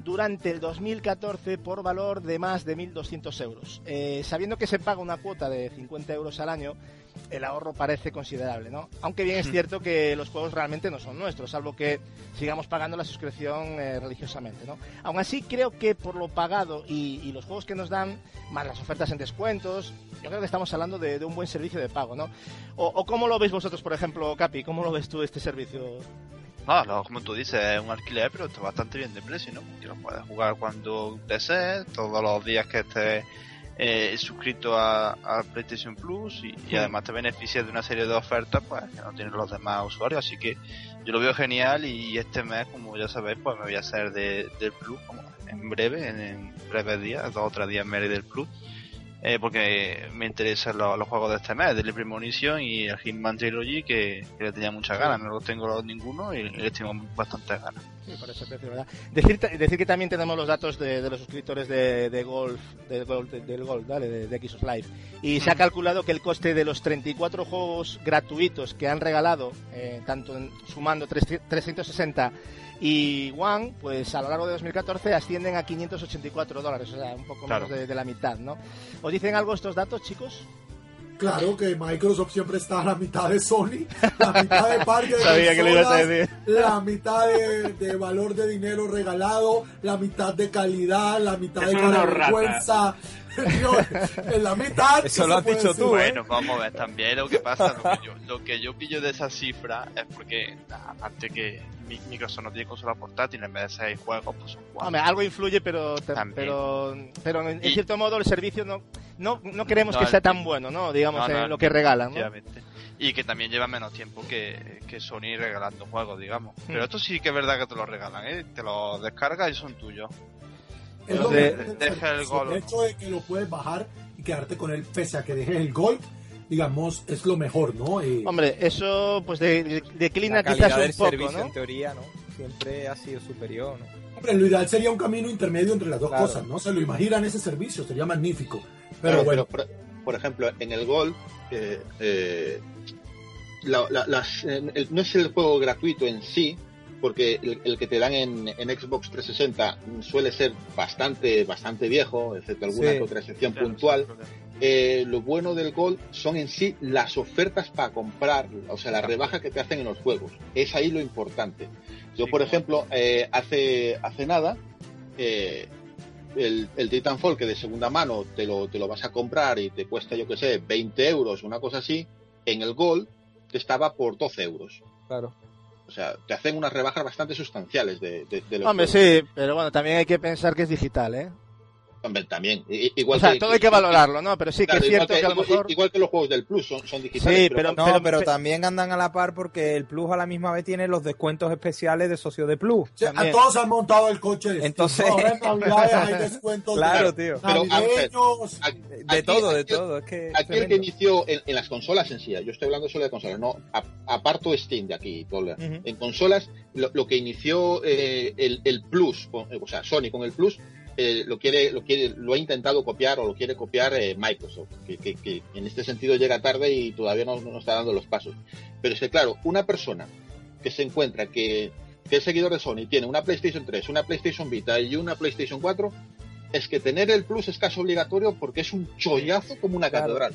durante el 2014 por valor de más de 1.200 euros. Eh, sabiendo que se paga una cuota de 50 euros al año, el ahorro parece considerable, ¿no? Aunque bien es cierto que los juegos realmente no son nuestros, salvo que sigamos pagando la suscripción eh, religiosamente, ¿no? Aún así, creo que por lo pagado y, y los juegos que nos dan, más las ofertas en descuentos, yo creo que estamos hablando de, de un buen servicio de pago, ¿no? O, o cómo lo veis vosotros, por ejemplo, Capi? ¿Cómo lo ves tú este servicio? Ah, lo- como tú dices, es un alquiler, pero está bastante bien de precio, ¿no? Que lo puedes jugar cuando desees, todos los días que estés eh, suscrito a, a PlayStation Plus y, y además te beneficias de una serie de ofertas pues que no tienen los demás usuarios. Así que yo lo veo genial y este mes, como ya sabéis, pues me voy a hacer de, del Plus como en breve, en, en breves días, dos o tres días me haré del Plus. Eh, porque me interesan los, los juegos de este mes, del Premonition y el Hitman Trilogy, que, que le tenía muchas ganas. No los tengo los ninguno y les tengo bastantes ganas. Sí, por ese precio, ¿verdad? Decir, decir que también tenemos los datos de, de los suscriptores de, de Golf, de Golf, de- del Golf, ¿vale? De, de Xbox Live. Y se ha calculado que el coste de los 34 juegos gratuitos que han regalado, eh, tanto en- sumando 300 360 y One, pues a lo largo de 2014 ascienden a 584 dólares, o sea, un poco Claro. menos de, de la mitad, ¿no? ¿Os dicen algo estos datos, chicos? Claro que Microsoft siempre está a la mitad de Sony, la mitad de parque (laughs) de Sabía que ibas a decir. la mitad de, de valor de dinero regalado, la mitad de calidad, la mitad Que de vergüenza. (laughs) En la mitad. Eso ¿qué lo has dicho decir? tú, ¿eh? Bueno, vamos a ver también lo que pasa. Lo que yo, lo que yo pillo de esa cifra es porque, aparte que Microsoft no tiene consola portátil, en vez de seis juegos, pues son cuatro. Hombre, algo influye, pero pero, pero en, Y- cierto modo el servicio no, no, no queremos No, que sea el- tan bueno, ¿no? Digamos, No, no, en el- lo que regalan. Y que también lleva menos tiempo que, que Sony regalando juegos, digamos. Hmm. Pero esto sí que es verdad que te lo regalan, ¿eh? Te lo descargas y son tuyos. Es De- deja el servicio. gol. El hecho de que lo puedes bajar y quedarte con él, pese a que dejes el Gold, digamos, es lo mejor, ¿no? Eh, Hombre, eso pues de- de- declina La quizás del un poco, servicio, ¿no? en teoría, ¿no? Siempre ha sido superior, ¿no? Hombre, lo ideal sería un camino intermedio entre las dos Claro. cosas, ¿no? Se lo imaginan ese servicio, sería magnífico. Pero Claro, bueno, pero, por, por ejemplo, en el Gold, eh, eh, la- la- las- en- el- no es el juego gratuito en sí, porque el, el que te dan en, en Xbox 360 suele ser bastante bastante viejo, excepto alguna Sí. que otra excepción Claro, puntual. Eh, lo bueno del Gold son en sí las ofertas para comprar, o sea, la rebaja que te hacen en los juegos. Es ahí lo importante. Yo, por ejemplo, eh, hace, hace nada, eh, el, el Titanfall que de segunda mano te lo, te lo vas a comprar y te cuesta, yo que sé, 20 euros, una cosa así, en el Gold te estaba por 12 euros. Claro. O sea, te hacen unas rebajas bastante sustanciales de, de, de los Hombre, juegos. sí, pero bueno, también hay que pensar que es digital, ¿eh? Hombre, también. Igual O sea, todo hay que valorarlo, ¿no? Pero sí que es cierto igual que a lo mejor... igual que los juegos del Plus son, son digitales. Sí, pero pero- No, pero, pe- también andan a la par porque el Plus a la misma vez tiene los descuentos especiales de socio de Plus. sea, a todos han montado el coche. de Steam, Entonces- hay descuentos (laughs) Claro, de tío. De aquí- todo, de aquí- todo. Es que Aquí el que inició en, en las consolas en sí, yo estoy hablando solo de consolas, no aparto Steam de aquí. Ujú. En consolas, lo, lo que inició eh, el, el Plus, con- o sea, Sony con el Plus, eh, lo quiere, lo quiere, lo ha intentado copiar o lo quiere copiar eh, Microsoft, que, que- que en este sentido llega tarde y todavía no, no está dando los pasos. Pero es que claro, una persona que se encuentra que, que es seguidor de Sony tiene una PlayStation 3, una PlayStation Vita y una PlayStation 4, es que tener el Plus es casi obligatorio porque es un chollazo como una Claro. catedral.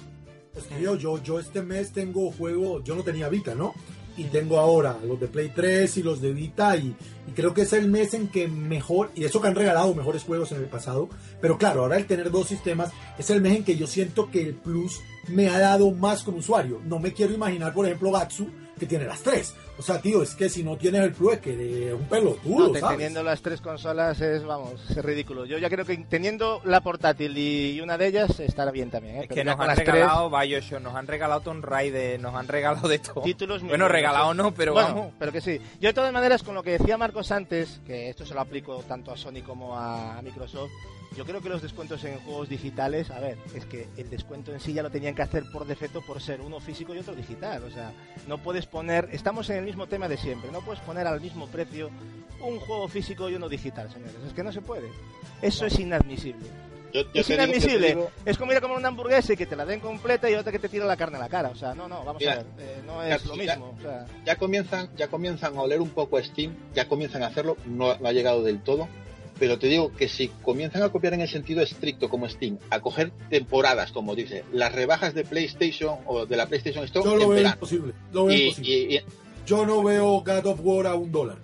Pues, tío, yo, yo este mes tengo juego, yo no tenía Vita, ¿no? Y tengo ahora los de Play 3 y los de Vita y, creo que es el mes en que mejor, y eso que han regalado mejores juegos en el pasado, pero claro, ahora el tener dos sistemas es el mes en que yo siento que el Plus me ha dado más como usuario. No me quiero imaginar, por ejemplo, Gatsu, que tiene las tres. O sea, tío, es que si no tienes el Plus es que eres un pelotudo, No, te- ¿sabes? teniendo las tres consolas es, vamos, es ridículo. Yo ya creo que teniendo la portátil y una de ellas estará bien también, ¿eh? Es que nos han las tres regalado Bioshock, nos han regalado Tomb Raider, nos han regalado de todo. títulos muy Bueno, regalado ¿eh? no, pero bueno, vamos. pero que sí. Yo de todas maneras, con lo que decía Marcos antes, que esto se lo aplico tanto a Sony como a, a Microsoft, yo creo que los descuentos en juegos digitales, a ver, es que el descuento en sí ya lo tenían que hacer por defecto por ser uno físico y otro digital. O sea, no puedes poner, estamos en el mismo tema de siempre, no puedes poner al mismo precio un juego físico y uno digital, señores. Es que no se puede. Eso es inadmisible. Yo- yo Es inadmisible. digo- Es como ir a comer una hamburguesa y que te la den completa y otra que te tira la carne a la cara. O sea, no, no, vamos Mira, a ver. eh, no es ya- lo ya- mismo. O sea, ya comienzan, ya comienzan a oler un poco a Steam, ya comienzan a hacerlo, no, no ha llegado del todo, pero te digo que si comienzan a copiar en el sentido estricto como Steam, a coger temporadas, como dice, las rebajas de PlayStation o de la PlayStation Store Yo lo en veo verano. imposible. Lo veo Y, imposible. y- y- Yo no veo God of War a un dólar.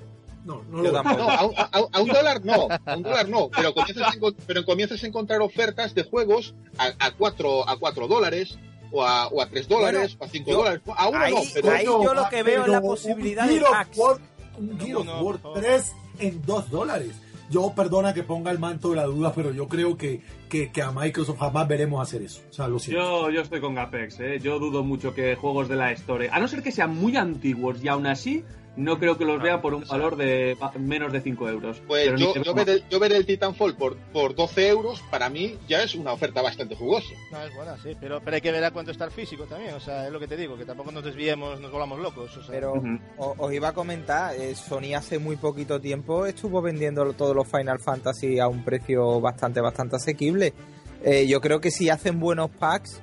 No, no lo tampoco. no, a, un- a- a un dólar no, a un dólar no, pero comienzas a, encon- pero comienzas a encontrar ofertas de juegos a, a cuatro a cuatro dólares o a, o a tres dólares o a cinco yo- dólares. A uno ahí- no, pero ahí yo lo que veo es la posibilidad un de Gear of hacks. War- un Gear of War por favor. 3 en 2 dólares. Yo perdona que ponga el manto de la duda, pero yo creo que, que, que a Microsoft jamás veremos hacer eso. O sea, lo. Yo, yo estoy con Gapex, ¿eh? yo dudo mucho que juegos de la Store, a no ser que sean muy antiguos y aún así no creo que los vea por un valor de menos de 5 euros. Pues yo, yo ver el, yo ver el Titanfall por, por 12 euros, para mí ya es una oferta bastante jugosa. No, es buena, sí, pero, pero hay que ver a cuánto está el físico también, o sea, es lo que te digo, que tampoco nos desviemos, nos volvamos locos, o sea. Pero os iba a comentar, eh, Sony hace muy poquito tiempo estuvo vendiendo todos los Final Fantasy a un precio bastante, bastante asequible. Eh, yo creo que si hacen buenos packs,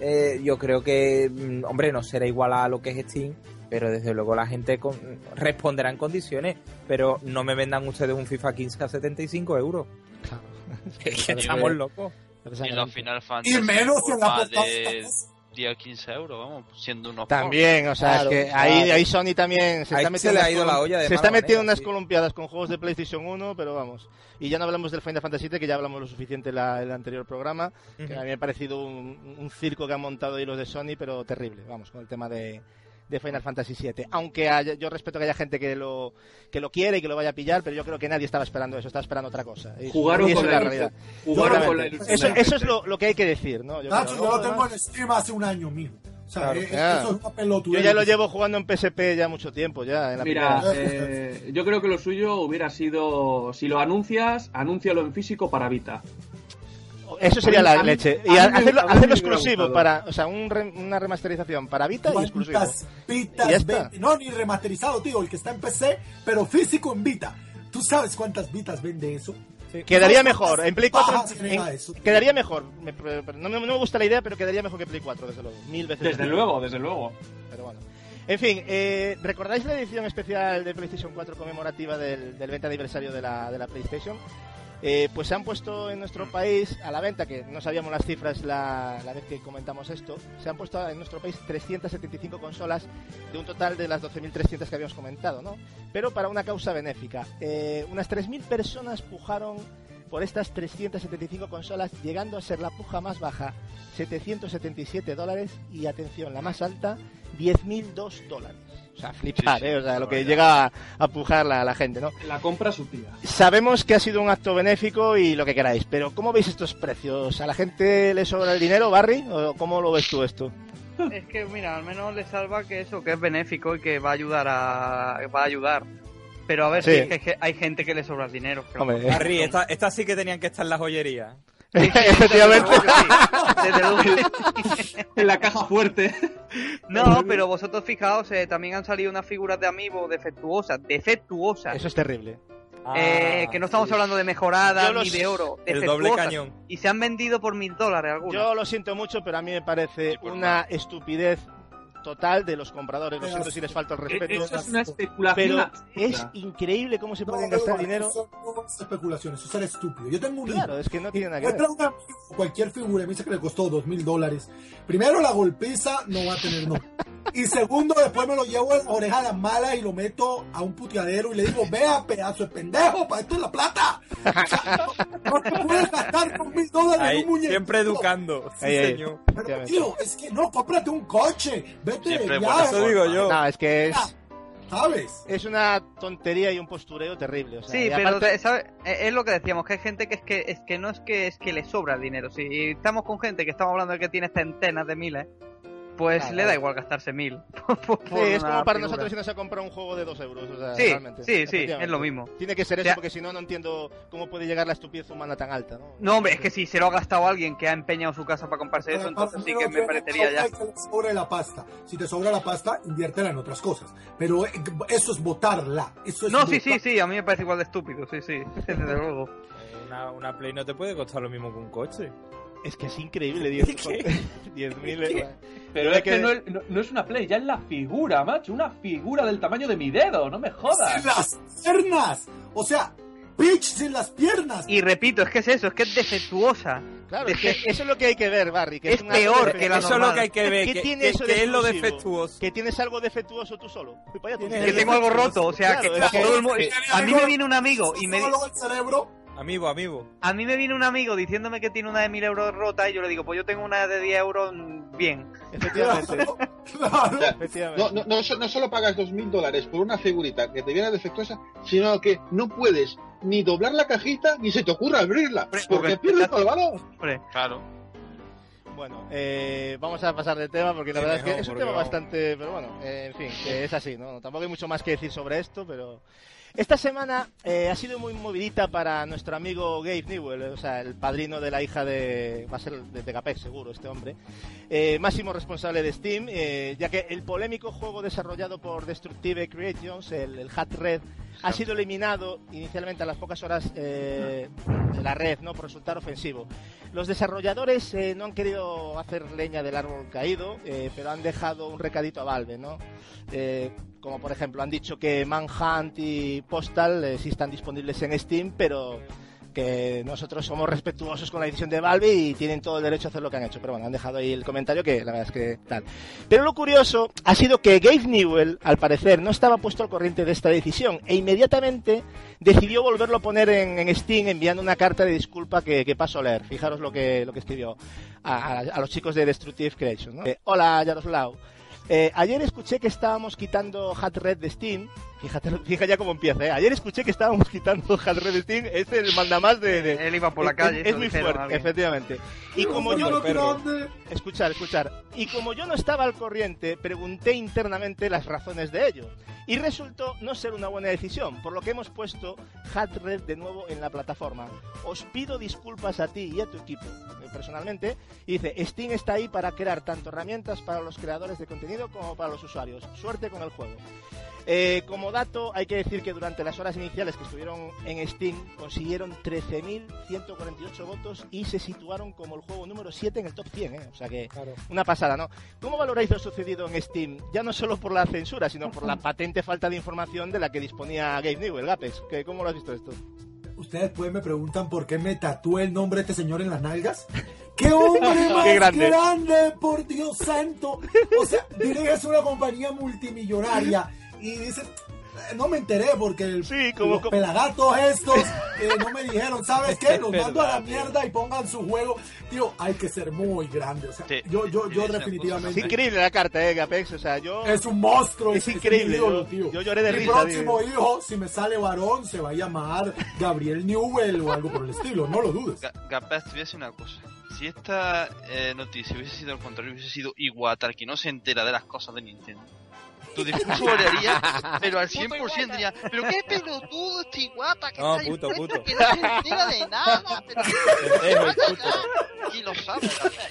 eh, yo creo que, mm, hombre, no será igual a lo que es Steam, pero desde luego la gente con- responderá en condiciones. Pero no me vendan ustedes un FIFA 15 a 75 euros. Claro. (laughs) Es que estamos locos. Y los Final Fantasy Y menos en la de 10 15 euros, vamos, siendo unos También, o sea, Claro, es que ahí, claro. ahí Sony también se Ahí está se metiendo le ha ido la olla de se está metiendo manera, unas sí. columpiadas con juegos de PlayStation 1, pero vamos. Y ya no hablamos del Final Fantasy VII, que ya hablamos lo suficiente en el anterior programa, que a mí me ha parecido un, un circo que han montado ahí los de Sony, pero terrible, vamos, con el tema de, de Final Fantasy VII. Aunque haya- yo respeto que haya gente que lo, que lo quiere y que lo vaya a pillar, pero yo creo que nadie estaba esperando eso, estaba esperando otra cosa. Y- Jugaron y eso con la realidad. Jugaron con la Exactamente. ilusión Eso, eso es lo, lo que hay que decir, ¿no? Yo Nacho, creo, yo ¿no? lo tengo en Steam hace un año mismo. O sea, Claro. eh, Ya. eso es una pelotuda. Yo ya lo llevo jugando en PSP ya mucho tiempo, ya. En la Mira, eh, yo creo que lo suyo hubiera sido, si lo anuncias, anúncialo en físico para Vita. Eso sería la mí- leche. Y hacerlo, a hacerlo exclusivo para, o sea, un re- una remasterización para Vita y exclusivo. ¿Cuántas Vitas Y ya está. vende? No, ni remasterizado, tío, el que está en PC, pero físico en Vita. ¿Tú sabes cuántas Vitas vende eso? Quedaría ¿Sabes mejor. En Play 4 pajas genera en- quedaría mejor. Me- no, me, no me gusta la idea, pero quedaría mejor que Play 4, desde luego. Mil veces. Desde mejor. luego, desde luego. Pero bueno. En fin, eh, ¿recordáis la edición especial de PlayStation 4 conmemorativa del, del 20 aniversario de la, de la PlayStation? Eh, pues se han puesto en nuestro país a la venta, que no sabíamos las cifras la, vez que comentamos esto, se han puesto en nuestro país 375 consolas de un total de las 12.300 que habíamos comentado, ¿no? Pero para una causa benéfica. Eh, unas 3.000 personas pujaron por estas 375 consolas, llegando a ser la puja más baja 777 dólares y atención, la más alta 10.002 dólares. O sea, flipar, Sí, sí, ¿eh? O sea, lo que llega a, a pujar la, la gente, ¿no? La compra su tía. Sabemos que ha sido un acto benéfico y lo que queráis, pero ¿cómo veis estos precios? ¿A la gente le sobra el dinero, Barry? ¿O cómo lo ves tú esto? (laughs) Es que, mira, al menos le salva que eso, que es benéfico y que va a ayudar a... va a ayudar. Pero a ver Sí. si es que- hay gente que le sobra el dinero. Harry, estas esta sí que tenían que estar en la joyería. Efectivamente. Desde luego que sí. En la caja fuerte. No, pero vosotros fijaos, eh, también han salido unas figuras de amiibo defectuosas, defectuosas. Eso es terrible. Eh, que no estamos hablando de los- ni de oro, El doble cañón. Y se han vendido por mil dólares algunas. Yo lo siento mucho, pero a mí me parece una estupidez total de los compradores. Lo siento si les falta el respeto. Eso es una especulación. Pero es increíble cómo se pueden no, gastar no, dinero. Eso no es especulación, eso es estúpido. Yo tengo un Claro, hijo. es que no tiene nada que ver. una- cualquier figura me dice que le costó dos mil dólares. Primero, la golpiza no va a tener no. Y segundo, después me lo llevo en la oreja a la mala y lo meto a un puteadero y le digo, vea, pedazo de pendejo, para esto es la plata. O sea, no, no te puedes gastar con mil dólares en un muñeco. siempre educando. Sí, Ahí, ahí. señor. Pero, tío, es que no, cómprate un coche. Vete Siempre ya, buena Eso digo yo. No, es que es, ¿sabes? es una tontería y un postureo terrible. O sea, Sí, pero aparte- ¿sabe? Eh, es lo que decíamos, que hay gente que es que es que no es que es que le sobra el dinero. Si estamos con gente que estamos hablando de que tiene centenas de miles, pues Claro. le da igual gastarse mil. (laughs) por- por Sí, es como para figura. nosotros irnos a comprar un juego de dos euros. O sea, Sí, realmente, sí, sí, es lo mismo. Tiene que ser O eso, sea- porque si no, no entiendo cómo puede llegar la estupidez humana tan alta. No, No, hombre, es que si se lo ha gastado alguien que ha empeñado su casa para comprarse eso, entonces sí que me parecería ya. Sobre la pasta. Si te sobra la pasta, inviértela en otras cosas. Pero eh, eso es botarla. Eso es No, sí, sí, botar- sí, a mí me parece igual de estúpido, sí, sí, (laughs) desde luego. Una, una Play no te puede costar lo mismo que un coche. Es que es increíble, 10 ¿Qué? 10.000. ¿Qué? eh. Pero es que que- no es, no- no es una Play, ya es la figura, macho. Una figura del tamaño de mi dedo, no me jodas. Sin las piernas. O sea, bitch sin las piernas. Y repito, es que es eso, es que es defectuosa. Claro, es que eso es lo que hay que ver, Barry. Que Es una- peor que la Eso es lo normal. que hay que ver. ¿Qué que- tiene que- eso que de es lo defectuoso. Que tienes algo defectuoso tú solo. Que tengo algo roto, o sea, Claro, que, es que- todo el mu- que- a mí me viene un amigo y me di- Solo el cerebro. Amigo, amigo. a mí me viene un amigo diciéndome que tiene una de mil euros rota y yo le digo, pues yo tengo una de 10 euros mm, bien. Efectivamente. (laughs) Claro. O sea, efectivamente. no, no, no, so- no solo pagas dos mil dólares por una figurita que te viene defectuosa, sino que no puedes ni doblar la cajita ni se te ocurra abrirla, Hombre, porque porque pierdes todo el valor. Hombre, Claro. Bueno, eh, vamos a pasar de tema porque la Sí, verdad es que es un tema vamos. bastante, pero bueno, eh, en fin, que es así, ¿no? Tampoco hay mucho más que decir sobre esto, pero esta semana eh, ha sido muy movidita para nuestro amigo Gabe Newell, eh, o sea, el padrino de la hija de, va a ser de Tegapex seguro este hombre, eh, máximo responsable de Steam, ya que el polémico juego desarrollado por Destructive Creations, el, el Hat Red, ha sido eliminado inicialmente a las pocas horas eh, de la red, ¿no? Por resultar ofensivo. Los desarrolladores eh, no han querido hacer leña del árbol caído, eh, pero han dejado un recadito a Valve, ¿no? Como por ejemplo han dicho que Manhunt y Postal sí están disponibles en Steam, pero que nosotros somos respetuosos con la decisión de Valve y tienen todo el derecho a hacer lo que han hecho. Pero bueno, han dejado ahí el comentario que la verdad es que tal. Pero lo curioso ha sido que Gabe Newell, al parecer, no estaba puesto al corriente de esta decisión e inmediatamente decidió volverlo a poner en, en Steam enviando una carta de disculpa que, que paso a leer. Fijaros lo que, lo que escribió a, a- a los chicos de Destructive Creation. ¿no? Eh, Hola, Yaroslav. Eh, ayer escuché que estábamos quitando Hat Red de Steam. Fíjate, (laughs) fíjate ya cómo empieza, ¿eh? Ayer escuché que estábamos quitando (laughs) Hat Red de Steam. Es el mandamás de... de- él iba por la es- calle. Es, muy fuerte, efectivamente. Y como yo grande. Escuchar, escuchar. Y como yo no estaba al corriente, pregunté internamente las razones de ello. Y resultó no ser una buena decisión, por lo que hemos puesto Hat Red de nuevo en la plataforma. Os pido disculpas a ti y a tu equipo, eh, personalmente. Y dice, Steam está ahí para crear tanto herramientas para los creadores de contenido como para los usuarios. Suerte con el juego. Eh, como dato, hay que decir que durante las horas iniciales que estuvieron en Steam consiguieron 13.148 votos y se situaron como el juego número 7 en el top 100, ¿eh? o sea que Claro. una pasada, ¿no? ¿Cómo valoráis lo sucedido en Steam? Ya no solo por la censura, sino por la (laughs) patente falta de información de la que disponía Gabe Newell, Gapex. ¿Qué- ¿Cómo lo has visto esto? Ustedes pues me preguntan por qué me tatué el nombre de este señor en las nalgas. (laughs) ¡Qué hombre (laughs) más Qué grande. grande. por Dios santo! O sea, diriges una compañía multimillonaria y dices, eh, no me enteré porque el- Sí, como- los como- pelagatos estos (laughs) eh, no me dijeron, ¿sabes qué? (laughs) Es Los mando a la tío. mierda y pongan su juego. Tío, hay que ser muy grande. O sea, Sí, yo, yo, yo cosa Es definitivamente... increíble la carta, ¿eh, Gapex? O sea, yo... Es un monstruo, Es es, increíble, ídolo, yo- tío. yo lloré de Mi risa, próximo hijo, si me sale varón, se va a llamar Gabriel Newell o algo por el estilo, no lo dudes. Gapaz, te voy a decir una cosa. Si esta eh, noticia hubiese sido al contrario, hubiese sido Iwata, el que no se entera de las cosas de Nintendo. Tu discurso volaría, pero al 100% diría, pero qué pelotudo este Iwata que No, está puto, puto. que no se entera de nada, (laughs) pero y lo sabe,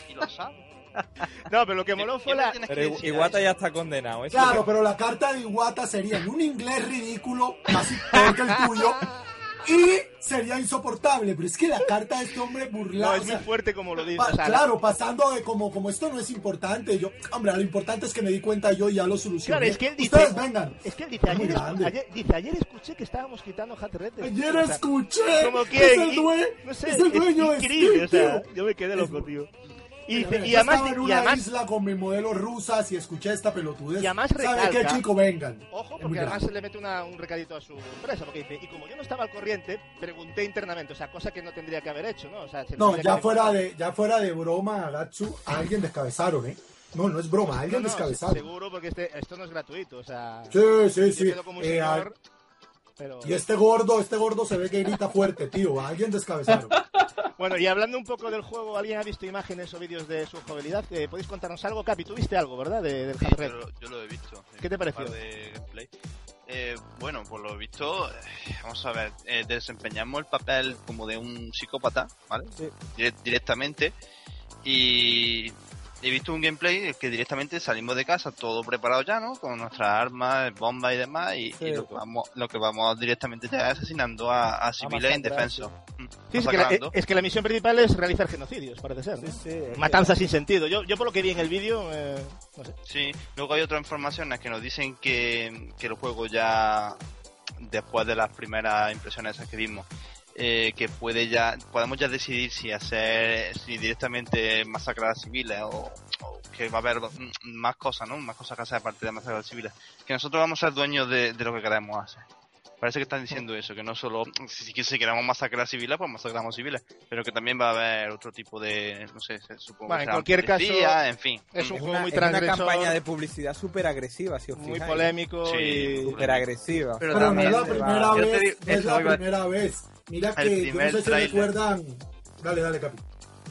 y lo sabe. No, pero lo que moló fue la... Tienes que Pero Iwata ya está condenado. eso Claro, pero la carta de Iwata sería en un inglés ridículo, casi peor que el tuyo, (laughs) y sería insoportable. Pero es que la carta de este hombre No, burlado. es o muy fuerte como lo dice. pa- o claro, pasando de como, como esto no es importante. Yo, hombre, lo importante es que me di cuenta yo y ya lo solucioné. Claro, es que él dice- Ustedes vengan. Es que él dice, Es ayer, ayer- dice, ayer escuché que estábamos quitando Hat Red. de- Ayer o escuché como que es el, due- no sé, es el dueño de increíble, o Steam, sea, tío. yo me quedé Es- loco, tío. Y, dice, y además, estaba en y una además, isla con mis modelos rusas y escuché esta pelotudez. Y además ¿Sabe qué, recalca- chico? Vengan. ojo, porque además se le mete una- un recadito a su empresa, porque dice, y como yo no estaba al corriente, pregunté internamente, o sea, cosa que no tendría que haber hecho, ¿no? O sea, se No, ya haber- fuera de, ya fuera de broma, Gatsu, a alguien descabezaron, ¿eh? No, no es broma, a No, alguien no, descabezaron. seguro, porque este, esto no es gratuito, o sea, Sí, sí, sí. como un Eh, a- señor, pero... y este gordo, este gordo se ve que grita fuerte, tío. A alguien descabezaron. (laughs) Bueno, y hablando un poco del juego, ¿alguien ha visto imágenes o vídeos de su jugabilidad? Eh, ¿Podéis contarnos algo? Capi, tú viste algo, ¿verdad? De, del Sí, yo, lo- yo lo he visto. ¿Qué te pareció? par de gameplay. Eh, bueno, por lo visto, eh, vamos a ver, eh, desempeñamos el papel como de un psicópata, ¿vale? Sí. Dire- directamente. Y he visto un gameplay que directamente salimos de casa, todo preparado ya, ¿no? Con nuestras armas, bombas y demás, y, Sí. y lo, que vamos, lo que vamos directamente ya es asesinando a, a civiles masacrar, indefensos. Mm, Sí, es que, la, es que la misión principal es realizar genocidios, parece ser. ¿no? Sí, sí, es Matanzas sin sentido. Yo, yo por lo que vi en el vídeo, eh, no sé. Sí, luego hay otras informaciones que nos dicen que, que el juego ya, después de las primeras impresiones esas que vimos, eh, que puede ya, podemos ya decidir si hacer, si directamente masacrar a civiles o, o que va a haber mm, más cosas, ¿no? Más cosas que hacer aparte de masacrar a civiles. Que nosotros vamos a ser dueños de, de lo que queremos hacer. parece que están diciendo eso, que no solo si, si queremos masacrar civiles, pues masacramos civiles, pero que también va a haber otro tipo de, no sé, supongo Bueno, que en cualquier caso, policías, en fin. Es un Es juego una, muy es una transgresor, campaña de publicidad súper agresiva, si os muy fijáis. polémico Sí. y... Súper agresiva. Pero Pero no también es la primera vez, no es la primera vez. Mira El que yo no primer sé si tráiler. recuerdan. Dale, dale, Capi.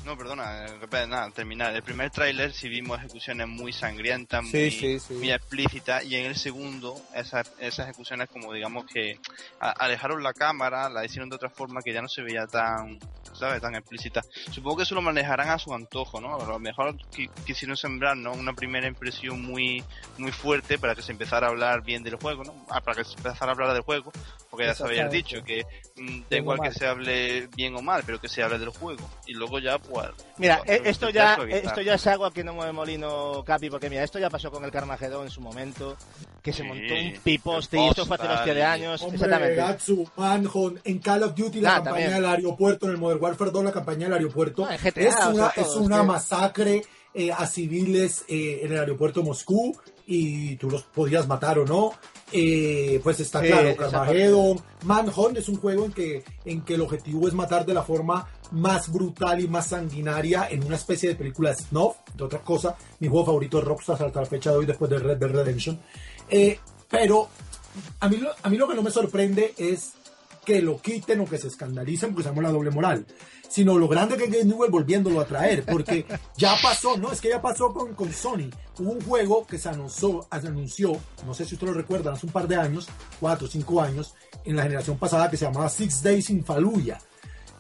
No, perdona, eh, nada, terminar. El primer tráiler sí vimos ejecuciones muy sangrientas, Sí, muy, sí, sí. muy explícitas, y en el segundo esas, esas ejecuciones como digamos que a- alejaron la cámara, la hicieron de otra forma que ya no se veía tan, ¿sabes? Tan explícita. Supongo que eso lo manejarán a su antojo, ¿no? A lo mejor qui- quisieron sembrar, ¿no? Una primera impresión muy, muy fuerte para que se empezara a hablar bien del juego, ¿no? Ah, para que se empezara a hablar del juego, porque ya se Exactamente. dicho que mm, da igual que se hable bien o mal, pero que se hable del juego. Y luego ya, pues... Mira, pues, eh, esto intentar ya, suavizar. esto ya es agua que no mueve molino, Capi, porque mira, esto ya pasó con el Carmageddon en su momento, que se Sí, montó un piposte y esto fue hace hostia de años, Hombre, exactamente. Gatsu, Manhunt, en Call of Duty, la Ah, campaña también. del aeropuerto, en el Modern Warfare 2, la campaña del aeropuerto, Ah, en GTA, es o sea, una, todo, es una masacre eh, a civiles eh, en el aeropuerto de Moscú y tú los podías matar o no. Eh, pues está Sí, claro, Carmageddon, Manhunt es un juego en que, en que el objetivo es matar de la forma más brutal y más sanguinaria en una especie de película snuff, de otra cosa. Mi juego favorito es Rockstar hasta la fecha de hoy después de Red Dead Redemption. Eh, pero a mí, lo, a mí lo que no me sorprende es que lo quiten o que se escandalicen porque sabemos la doble moral, sino lo grande que es Game Newell volviéndolo a traer, porque (laughs) ya pasó, ¿no? Es que ya pasó con, con Sony. Hubo un juego que se anunció, se anunció, no sé si ustedes lo recuerdan, hace un par de años, cuatro o cinco años, en la generación pasada que se llamaba Six Days in Fallujah.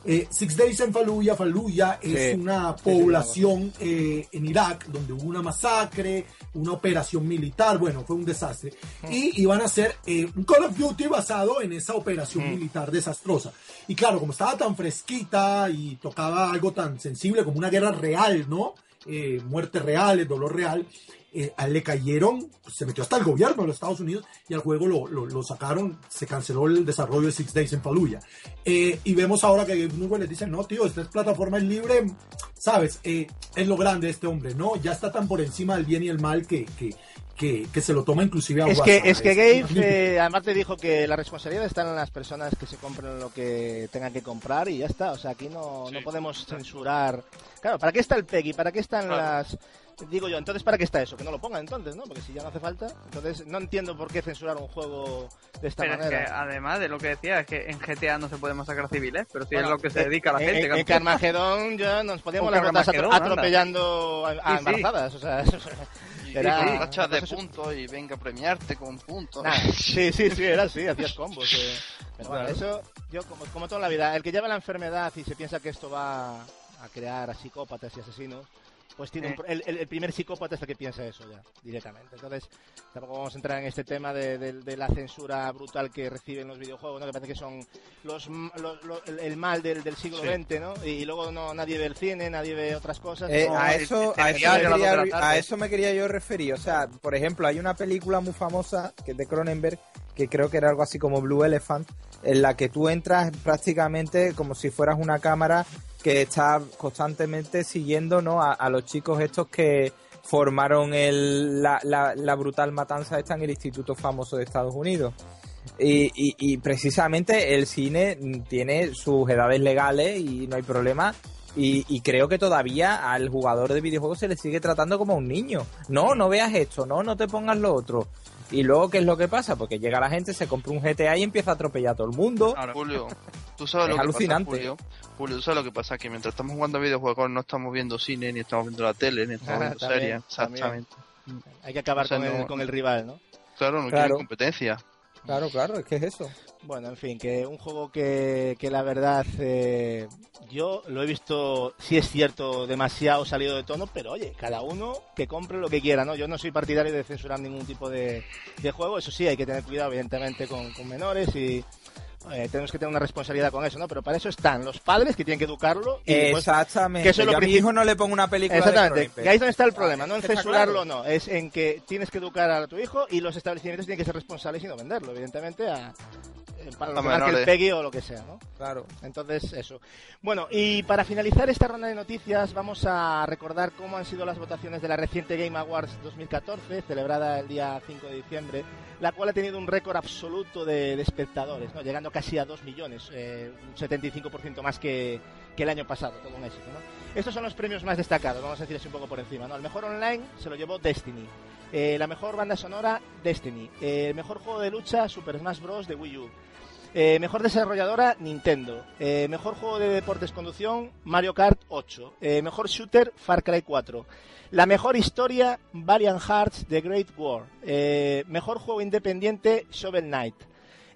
Eh, Six Days in Fallujah, Fallujah es Sí. una población eh, en Irak donde hubo una masacre, una operación militar, bueno, fue un desastre. Y iban a hacer eh, un Call of Duty basado en esa operación militar desastrosa. Y claro, como estaba tan fresquita y tocaba algo tan sensible como una guerra real, ¿no? Eh, muerte real, el dolor real, eh, a él le cayeron, pues, se metió hasta el gobierno de los Estados Unidos y al juego lo, lo- lo sacaron, se canceló el desarrollo de Six Days en Fallujah. Eh, y vemos ahora que Gabe Newell les dice, no tío, esta es plataforma es libre, sabes, Eh, es lo grande de este hombre, ¿no? Ya está tan por encima del bien y el mal que, que, que, que se lo toma inclusive a Es que, es que. Gabe, eh, además te dijo que la responsabilidad está en las personas que se compren lo que tengan que comprar y ya está. O sea, aquí no, no podemos censurar. Claro, ¿para qué está el PEGI? ¿Para qué están Claro. las...? Digo yo, entonces ¿para qué está eso? Que no lo pongan entonces, ¿no? Porque si ya no hace falta. Entonces no entiendo por qué censurar un juego de esta Pero es que manera. además de lo que decía, es que en GTA no se puede masacrar civiles, pero sí Bueno, es lo que se eh, dedica la en- gente. En, en Carmageddon ya nos poníamos O las botas atro- Carmageddon, anda. atropellando a, a Sí, sí. embarazadas. O sea, (laughs) Era- rachas de puntos y venga a premiarte con puntos. Nada, (laughs) sí, sí, sí, era así, hacías combos. eh. (laughs) Pero bueno, eso, yo como, como toda la vida, el que lleva la enfermedad y se piensa que esto va a crear a psicópatas y asesinos, pues tiene un pro- el, el- primer psicópata es el que piensa eso ya, directamente. Entonces, tampoco vamos a entrar en este tema de, de- de la censura brutal que reciben los videojuegos, ¿no? que parece que son los, m- los- los- el, el mal del, del siglo Sí. XX, ¿no? Y, y luego no nadie ve el cine, nadie ve otras cosas. Eh, no- a, eso, el a, eso me quería, a eso me quería yo referir. O sea, por ejemplo, hay una película muy famosa que es de Cronenberg, que creo que era algo así como Blue Elephant, en la que tú entras prácticamente como si fueras una cámara que está constantemente siguiendo ¿no? a, a los chicos estos que formaron el, la, la- la brutal matanza esta en el Instituto Famoso de Estados Unidos. Y, y- y precisamente el cine tiene sus edades legales y no hay problema. Y, y creo que todavía al jugador de videojuegos se le sigue tratando como a un niño. No, no veas esto, no, no te pongas lo otro. Y luego, ¿qué es lo que pasa? Porque llega la gente, se compra un GTA y empieza a atropellar a todo el mundo. Julio, tú sabes Es lo que alucinante. pasa, Julio. Julio, tú sabes lo que pasa, que mientras estamos jugando a videojuegos no estamos viendo cine, ni estamos viendo la tele, ni estamos Ah, viendo series. también. Exactamente. Hay que acabar o sea, con, el, con el rival, ¿no? Claro, no Claro. quieren competencia. Claro, claro, es que es eso. Bueno, en fin, que un juego que, que la verdad eh, yo lo he visto, sí es cierto, demasiado salido de tono, pero oye, cada uno que compre lo que quiera, ¿no? Yo no soy partidario de censurar ningún tipo de, de juego, eso sí, hay que tener cuidado evidentemente con, con menores y... eh, tenemos que tener una responsabilidad con eso, ¿no? Pero para eso están los padres que tienen que educarlo. Y, pues, Exactamente. que eso es lo a mi hijo no le pongo una película Exactamente, que ahí es donde está el problema, no en censurarlo, claro. no, es en que tienes que educar a tu hijo y los establecimientos tienen que ser responsables y no venderlo, evidentemente, a, eh, para lo que marque el menores. PEGI o lo que sea, ¿no? Claro. Entonces, eso. Bueno, y para finalizar esta ronda de noticias, vamos a recordar cómo han sido las votaciones de la reciente Game Awards 2014, celebrada el día 5 de diciembre, la cual ha tenido un récord absoluto de, espectadores, llegando casi a 2 millones, eh, un 75% más que, el año pasado, todo un éxito. ¿no? Estos son los premios más destacados, vamos a decir así un poco por encima. ¿no? El mejor online se lo llevó Destiny. Eh, la mejor banda sonora, Destiny. El mejor juego de lucha, Super Smash Bros. de Wii U. Eh, mejor desarrolladora, Nintendo. Eh, mejor juego de deportes conducción, Mario Kart 8. Eh, mejor shooter, Far Cry 4. La mejor historia, Valiant Hearts The Great War. Mejor juego independiente, Shovel Knight.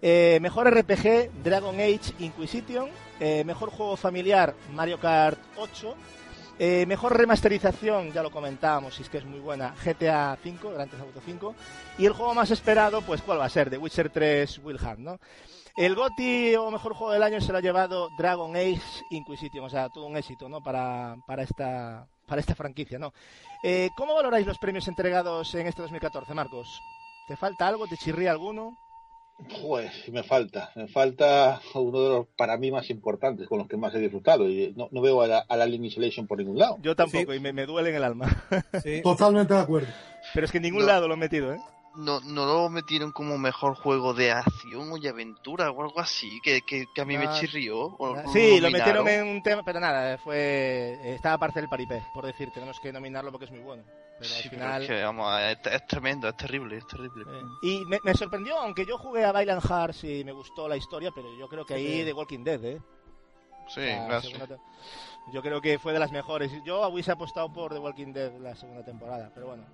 Mejor RPG, Dragon Age Inquisition. Mejor juego familiar, Mario Kart 8. Eh, mejor remasterización, ya lo comentábamos, y es que es muy buena, GTA 5, Grand Theft Auto 5. Y el juego más esperado, pues ¿cuál va a ser? The Witcher 3 Will Hunt, ¿no? El GOTY o mejor juego del año se lo ha llevado Dragon Age Inquisition, o sea, todo un éxito, ¿no? Para, para esta para esta franquicia, ¿no? Eh, ¿Cómo valoráis los premios entregados en este 2014, Marcos? ¿Te falta algo? ¿Te chirría alguno? Pues me falta, me falta uno de los para mí más importantes, con los que más he disfrutado. Y no, no veo a la, a la Alien Isolation por ningún lado. Yo tampoco, y me, me duele en el alma. Sí. Totalmente de acuerdo. Pero es que en ningún No. lado lo he metido, ¿eh? No, no lo metieron como mejor juego de acción o de aventura o algo así, que, que, que a mí me Ah, chirrió. o- o Sí, lo metieron en un tema, pero nada, fue estaba parte del paripé, por decir, tenemos que nominarlo porque es muy bueno. Pero al Sí, pero final... es que, vamos, es, es tremendo, es terrible, es terrible. Eh, Y me, me sorprendió, aunque yo jugué a Violent Hearts y me gustó la historia, pero yo creo que ahí The Walking Dead, ¿eh? Sí, La la- segunda Yo creo que fue de las mejores. Yo a Wish he apostado por The Walking Dead la segunda temporada, pero bueno.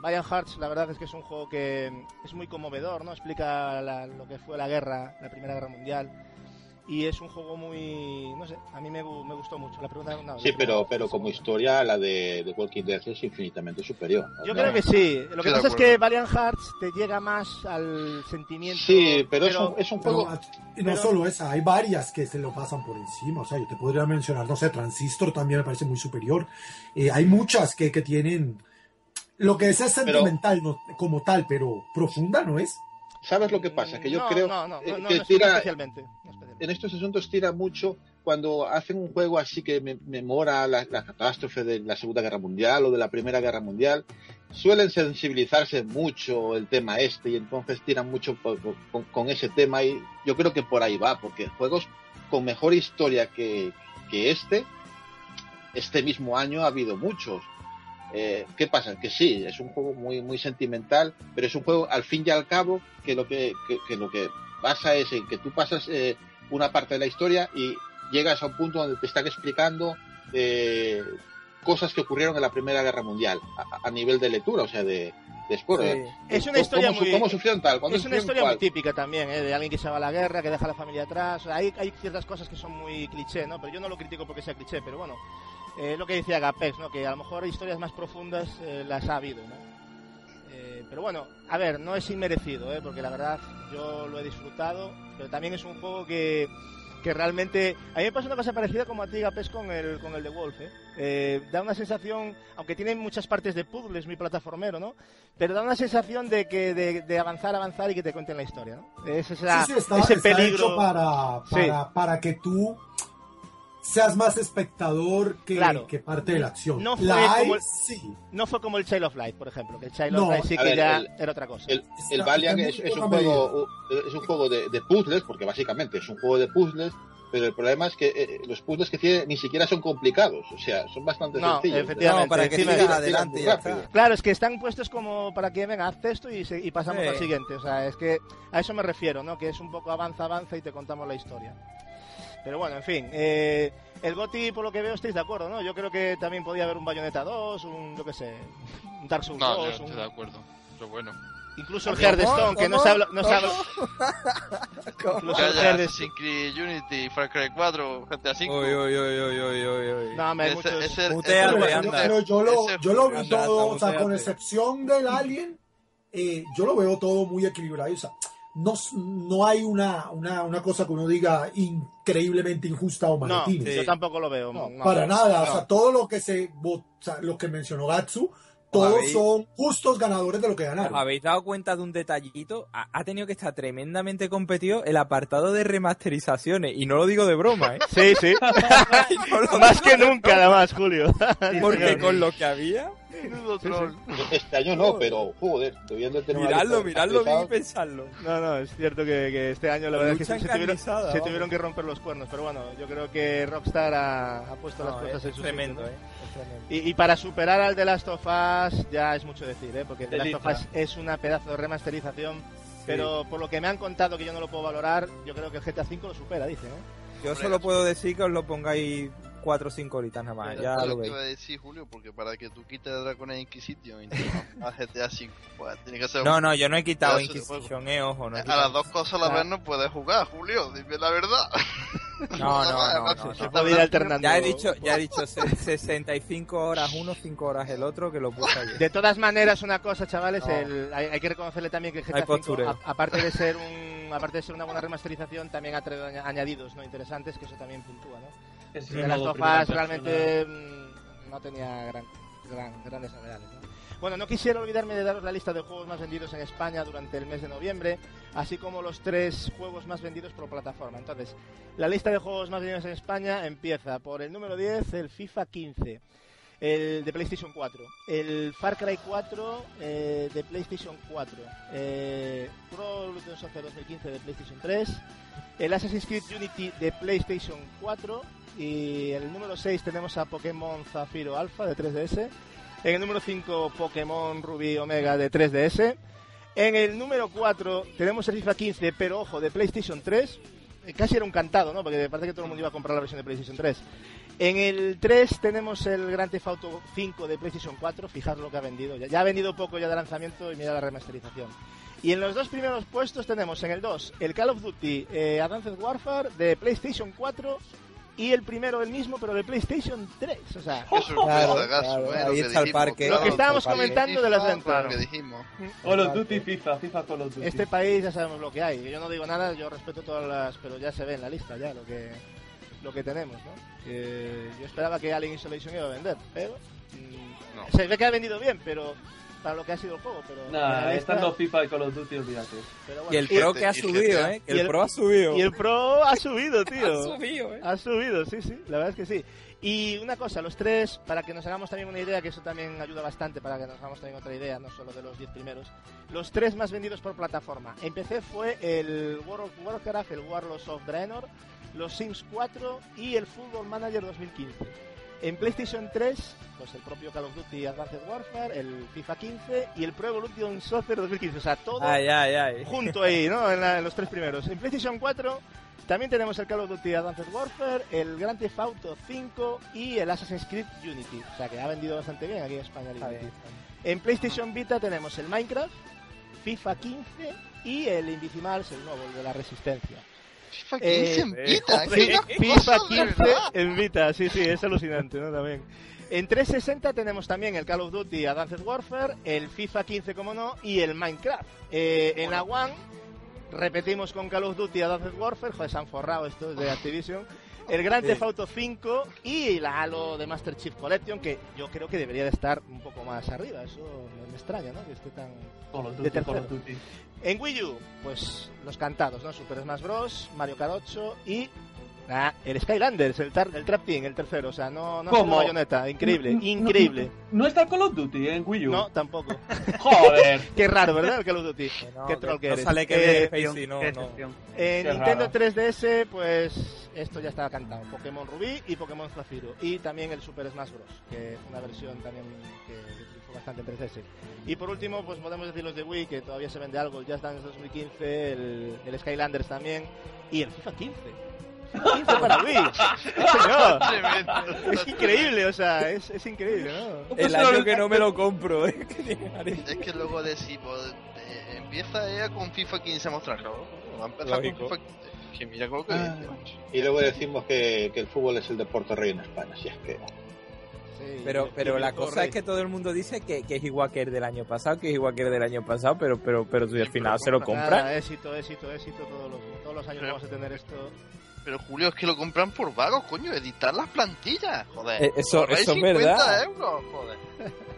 Valiant Hearts, la verdad es que es un juego que es muy conmovedor, ¿no? Explica la- lo que fue la guerra, la Primera Guerra Mundial. Y es un juego muy. No sé, a mí me, me gustó mucho. La pregunta no, Sí, pero, pero como historia, la de, de Walking Dead es infinitamente superior. Yo creo que sí. Lo que pasa es que Valiant Hearts te llega más al sentimiento. Sí, pero, es, un, es un Pero, juego. y no pero- solo esa, hay varias que se lo pasan por encima. O sea, yo te podría mencionar, no sé, Transistor también me parece muy superior. Eh, hay muchas que, que tienen. Lo que es es Pero- sentimental no, como tal, pero profunda no es. ¿Sabes lo que pasa? Que yo no, creo No, no, no, no, que no tira, especialmente. en estos asuntos tira mucho cuando hacen un juego así que me- memora la, la catástrofe de la Segunda Guerra Mundial o de la Primera Guerra Mundial. Suelen sensibilizarse mucho el tema este y entonces tiran mucho por- por- con, con ese tema y yo creo que por ahí va, porque juegos con mejor historia que, que este, este mismo año ha habido muchos. Eh, ¿Qué pasa? Que sí, es un juego muy, muy sentimental, pero es un juego al fin y al cabo que lo que, que, que lo que pasa es en que tú pasas eh, una parte de la historia y llegas a un punto donde te están explicando eh, cosas que ocurrieron en la Primera Guerra Mundial a, a nivel de lectura, o sea, de, de. Sí. Es una ¿Cómo- historia cómo, muy- ¿Cómo sufrieron Es una historia muy típica también, ¿eh? de alguien que se va a la guerra, que deja a la familia atrás. Hay, hay ciertas cosas que son muy cliché, ¿no? Pero yo no lo critico porque sea cliché, pero bueno, eh, lo que decía Gapex, ¿no? Que a lo mejor historias más profundas eh, las ha habido, ¿no? Eh, pero bueno, a ver, no es inmerecido, ¿eh? Porque la verdad yo lo he disfrutado, pero también es un juego que, que realmente... A mí me pasa una cosa parecida como a ti, Gapex, con el, con el The Wolf, Da una sensación, aunque tiene muchas partes de puzzles, muy plataformero, ¿no? Pero da una sensación de que de, de avanzar, avanzar y que te cuenten la historia, ¿no? Es esa- sí, sí, está, ese está peligro... hecho para, Sí. para, para que tú seas más espectador que, Claro. que parte de la acción. No fue la como el- sí. No fue como el Child of Light, por ejemplo, que el Child No, of Light sí que ver, ya el- era otra cosa. El, el Valiant es, un juego es un juego de, de puzzles, porque básicamente es un juego de puzzles, pero el problema es que eh, los puzzles que tiene ni siquiera son complicados, o sea, son bastante No, sencillos. efectivamente. No, para que tira- adelante y tira ya muy está. Claro, es que están puestos como para que venga, haz esto y, se- y pasamos Sí. al siguiente. O sea, es que a eso me refiero, ¿no? Que es un poco avanza, avanza y te contamos la historia. Pero bueno, en fin. eh, el GOTI, por lo que veo, estáis de acuerdo, ¿no? Yo creo que también podía haber un Bayonetta 2, un, yo qué sé, un Dark Souls No, yo 2, estoy un- de acuerdo. Pero bueno. incluso el. Hearthstone, que no se habla... No se habla (laughs) incluso el Hearthstone- Unity, Far Cry 4, GTA 5. Uy, uy, uy, uy, uy, uy, uy. No, Mutea, ese- Pero, yo lo, yo lo vi todo, o sea, con excepción del Alien, eh, yo lo veo todo muy equilibrado. O sea, no, s- no hay una, una, una cosa que uno diga increíblemente injusta o No, maletines. yo tampoco lo veo. No, no. Para nada, o No. sea, todo lo que se o sea, lo que mencionó Gatsu, todos habéis- son justos ganadores de lo que ¿Os ganaron. habéis dado cuenta de un detallito? Ha, ha tenido que estar tremendamente competido el apartado de remasterizaciones. Y no lo digo de broma, ¿eh? Sí, sí. (laughs) No Más que nunca, además, Julio. Porque con lo que había... Menudo troll. Este año no, pero joder, debiendo de tener Miradlo, de miradlo bien y pensarlo. No, no, es cierto que, que este año la verdad es que se, se tuvieron, se que romper los cuernos, pero bueno, yo creo que Rockstar ha, ha puesto las cosas es en su tremendo, sitio, ¿eh? ¿no? Es tremendo. Y, y para superar al The Last of Us ya es mucho decir, ¿eh? porque The Last of. Us es una pedazo de remasterización, pero por lo que me han contado que yo no lo puedo valorar, yo creo que el GTA V lo supera, dicen. ¿eh? Yo solo puedo decir que os lo pongáis 4 o 5 horitas nada más. Ya es lo que veis. iba a decir Julio, porque para que tú quites Dragon Age Inquisition a GTA V, pues tiene que ser. No, no, yo no he quitado Inquisition, eh, ojo. No he a las dos cosas a la vez no puedes jugar, Julio, dime la verdad. (laughs) No, (laughs) no, no, no, no. alternando. Ya he dicho, ya he dicho se- 65 horas uno, 5 horas el otro, que lo puse ayer. De todas maneras, una cosa, chavales, No. el- hay, hay que reconocerle también que el GTA V, a- aparte de ser un, aparte de ser una buena remasterización, también ha traído aña- añadidos no interesantes, que eso también puntúa, ¿no? Es primera Us persona. realmente mm, no tenía gran, gran- grandes novedades. ¿no? Bueno, no quisiera olvidarme de daros la lista de juegos más vendidos en España durante el mes de noviembre, así como los tres juegos más vendidos por plataforma. Entonces, la lista de juegos más vendidos en España empieza por el número 10, el FIFA 15. El de PlayStation 4, el Far Cry 4 eh, de PlayStation 4, eh, Pro Evolution Soccer 2015 de PlayStation 3, el Assassin's Creed Unity de PlayStation 4 y el número 6 tenemos a Pokémon Zafiro Alpha de 3DS. En el número 5 Pokémon Ruby Omega de 3DS. En el número 4 tenemos el FIFA 15, pero ojo, de PlayStation 3. Eh, Casi era un cantado, ¿no? Porque parece que todo el mundo iba a comprar la versión de PlayStation 3. En el 3 tenemos el Grand Theft Auto 5 de PlayStation 4. Fijaros lo que ha vendido. Ya, ya ha vendido poco ya de lanzamiento y mira la remasterización. Y en los dos primeros puestos tenemos en el 2 el Call of Duty eh, Advanced Warfare de PlayStation 4 y el primero el mismo pero de PlayStation 3. O sea, (laughs) Claro, claro, ¿eh? ahí está el parque. Lo que estábamos FIFA, comentando de las ventas. Call of Duty, FIFA, FIFA, Call of Duty. este país ya sabemos lo que hay. Yo no digo nada, yo respeto todas las, pero ya se ve en la lista ya lo que lo que tenemos, ¿no? Que yo esperaba que Alien Isolation iba a vender, pero mm, No. se ve que ha vendido bien, pero para lo que ha sido el juego, pero Nah, lista- estando FIFA y Call of Duty, olvídate. pero Y bueno. el Pro que ha subido. ¿eh? Y el el- Pro ha subido. Y el Pro ha subido, (laughs) tío. Ha subido, ¿eh? Ha subido, sí, sí, la verdad es que sí. Y una cosa, los tres, para que nos hagamos también una idea, que eso también ayuda bastante para que nos hagamos también otra idea, no solo de los 10 primeros, los tres más vendidos por plataforma. En PC fue el World of Warcraft, el Warlords of Draenor, los Sims 4 y el Football Manager 2015. En PlayStation 3, pues el propio Call of Duty Advanced Warfare, el FIFA 15 y el Pro Evolution Soccer 2015. O sea, todo Ay, ay, ay. junto ahí, ¿no? En, la- en los tres primeros. En PlayStation 4 también tenemos el Call of Duty Advanced Warfare, el Grand Theft Auto 5 y el Assassin's Creed Unity. O sea que ha vendido bastante bien aquí en España. En PlayStation Vita tenemos el Minecraft, FIFA 15 y el Invisimals, el nuevo, el de la Resistencia. (laughs) (laughs) FIFA Eh, 15 en Vita, FIFA cosas, de 15 verdad. en Vita, sí, sí, es alucinante, ¿no? También. En 360 tenemos también el Call of Duty Advanced Warfare, el FIFA 15, como no, y el Minecraft. Eh, en la One repetimos con Call of Duty Advanced Warfare, joder, se han forrado estos de Activision. El Grand. Theft Auto 5 y la Halo de Master Chief Collection, que yo creo que debería de estar un poco más arriba. Eso me extraña, ¿no? Que esté tan, De tercero. En Wii U, pues los cantados, ¿no? Super Smash Bros, Mario Kart 8 y ah, el Skylanders, el, tar- el Trap Team, el tercero, o sea, no, no ¿Cómo? bayoneta, increíble, No, no, increíble. No está Call of Duty en Wii U. No, tampoco. (laughs) Joder. (laughs) Qué raro, ¿verdad? El Call of Duty. Que no, Qué que troll que no eres. sale que Eh, no, Qué no. excepción. En Qué Nintendo raro. 3DS, pues esto ya estaba cantado. Pokémon Rubí y Pokémon Zafiro. Y también el Super Smash Bros. Que es una versión también que, que triunfó bastante en 3DS. Y por último, pues podemos decir los de Wii, que todavía se vende algo. El Just Dance 2015, el, el Skylanders también. Y el FIFA 15. 15 para (laughs) Wii. Señor. Es increíble, o sea, es, es increíble, ¿no? El año que no me lo compro, ¿eh? (laughs) Es que luego decimos, eh, empieza ella con FIFA 15 a mostrar, claro. Va a empezar Lógico. con FIFA 15. Que mira que Ah. dice. Y luego decimos que, que el fútbol es el deporte rey en España, si es que... Sí, Pero, pero la cosa rey. es que todo el mundo dice que, que es igual que el del año pasado, que es igual que el del año pasado, pero pero pero si al Sí, final pero se lo compra- compran. Nada, éxito, éxito, éxito, todos los, todos los años Pero- vamos a tener esto. Pero Julio, es que lo compran por vagos, coño, editar las plantillas, joder. Eh, eso- eso es 50 verdad. euros, joder. (laughs)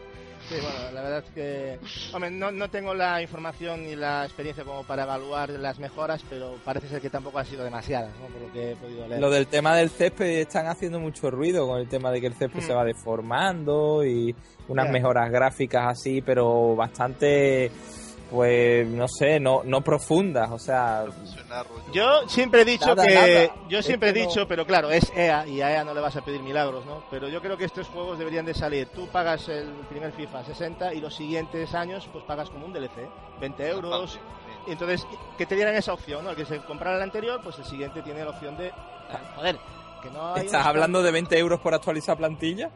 Sí, bueno, la verdad es que. Hombre, no, no tengo la información ni la experiencia como para evaluar las mejoras, pero parece ser que tampoco han sido demasiadas, ¿no? Por lo que he podido leer. Lo del tema del césped están haciendo mucho ruido con el tema de que el césped Mm. se va deformando y unas mejoras gráficas así, pero bastante, pues no sé, no, no profundas, o sea. Yo siempre he dicho Nada, que. nada. Yo Es siempre he no- dicho, pero claro, es EA y a EA no le vas a pedir milagros, ¿no? Pero yo creo que estos juegos deberían de salir. Tú pagas el primer FIFA 60 y los siguientes años, pues pagas como un DLC, 20 euros. Y entonces, que te dieran esa opción, ¿no? El que se comprara el anterior, pues el siguiente tiene la opción de. Joder, que no hay. ¿estás hablando de 20 euros por actualizar plantilla?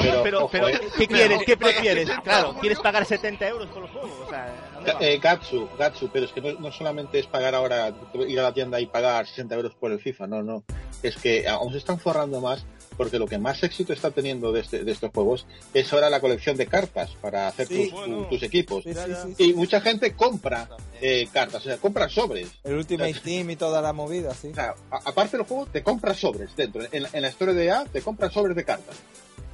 Pero, Pero, pero, ojo, eh. ¿qué quieres? ¿Qué prefieres? Claro, ¿quieres pagar 70 euros por el juego? O sea, eh, Gatsu, Gatsu, pero es que no, no solamente es pagar ahora, ir a la tienda y pagar 60 euros por el FIFA, no, no. Es que aún se están forrando más porque lo que más éxito está teniendo de, este- de estos juegos es ahora la colección de cartas para hacer Sí, tus, bueno. tu- tus equipos. Sí, sí. Y mucha gente compra eh, cartas, o sea, compra sobres. El Ultimate (laughs) Team y toda la movida, sí. O sea, a- aparte del juego, te compras sobres dentro. En, en la historia de A, te compras sobres de cartas.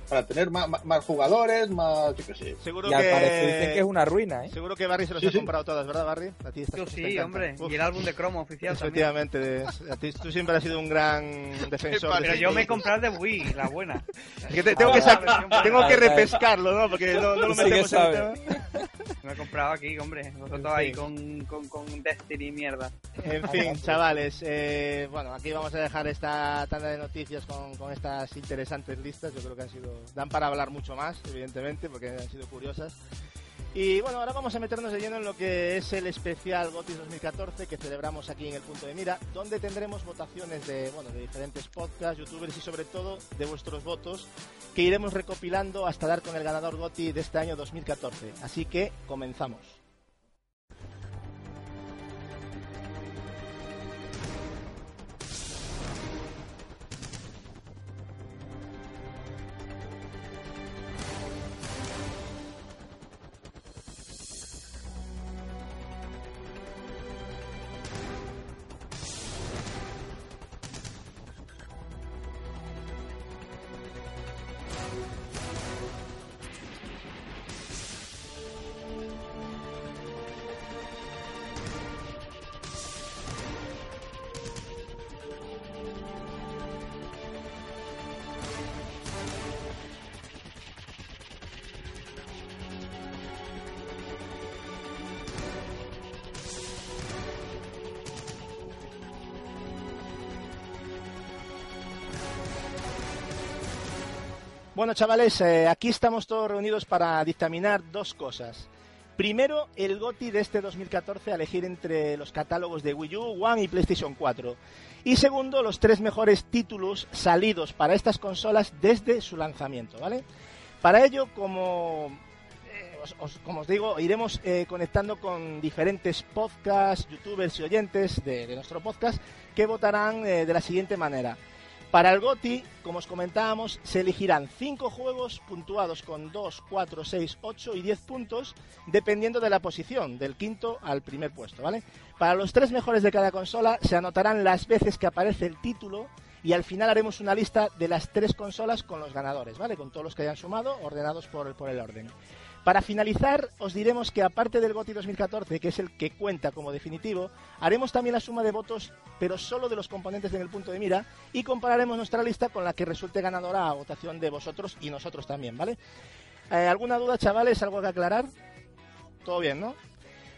Para tener más, más- más jugadores, más, yo qué sé. Seguro Y al parecer dicen que que. es una ruina, ¿eh? Seguro que Barry se los Sí, ha sí. comprado todas, ¿verdad, Barry? A ti Yo sí, hombre. Uf, Y el álbum de cromo oficial también. Efectivamente, a ti- tú siempre has sido un gran defensor. de Pero yo me he productos. comprado el de Wii, la buena. Que te- tengo, que Ah, tengo que repescarlo, ¿no? Porque no, no lo sí que metemos en el tema. (laughs) Me he comprado aquí, hombre. Vosotros En ahí fin. con, con, con Destiny y mierda. En fin, chavales, eh, bueno, aquí vamos a dejar esta tanda de noticias con, con estas interesantes listas. Yo creo que han sido, dan para hablar mucho más, evidentemente, porque han sido curiosas. Y bueno, ahora vamos a meternos de lleno en lo que es el especial GOTY 2014 que celebramos aquí en el punto de mira, donde tendremos votaciones de, bueno, de diferentes podcasts, youtubers y sobre todo de vuestros votos que iremos recopilando hasta dar con el ganador GOTY de este año 2014. Así que comenzamos. Bueno, chavales, eh, aquí estamos todos reunidos para dictaminar dos cosas. Primero, el GOTI de este 2014 a elegir entre los catálogos de Wii U, One y PlayStation 4. Y segundo, los tres mejores títulos salidos para estas consolas desde su lanzamiento, ¿vale? Para ello, como, eh, os, digo, iremos eh, conectando con diferentes podcasts, youtubers y oyentes de, nuestro podcast que votarán de la siguiente manera. Para el GOTI, como os comentábamos, se elegirán 5 juegos puntuados con 2, 4, 6, 8 y 10 puntos, dependiendo de la posición, del quinto al primer puesto, ¿vale? Para los tres mejores de cada consola se anotarán las veces que aparece el título y al final haremos una lista de las tres consolas con los ganadores, ¿vale? Con todos los que hayan sumado, ordenados por, por el orden. Para finalizar, os diremos que aparte del GOTI 2014, que es el que cuenta como definitivo, haremos también la suma de votos, pero solo de los componentes en el punto de mira, y compararemos nuestra lista con la que resulte ganadora a votación de vosotros y nosotros también, ¿vale? Eh, ¿Alguna duda, chavales? ¿Algo que aclarar? Todo bien, ¿no?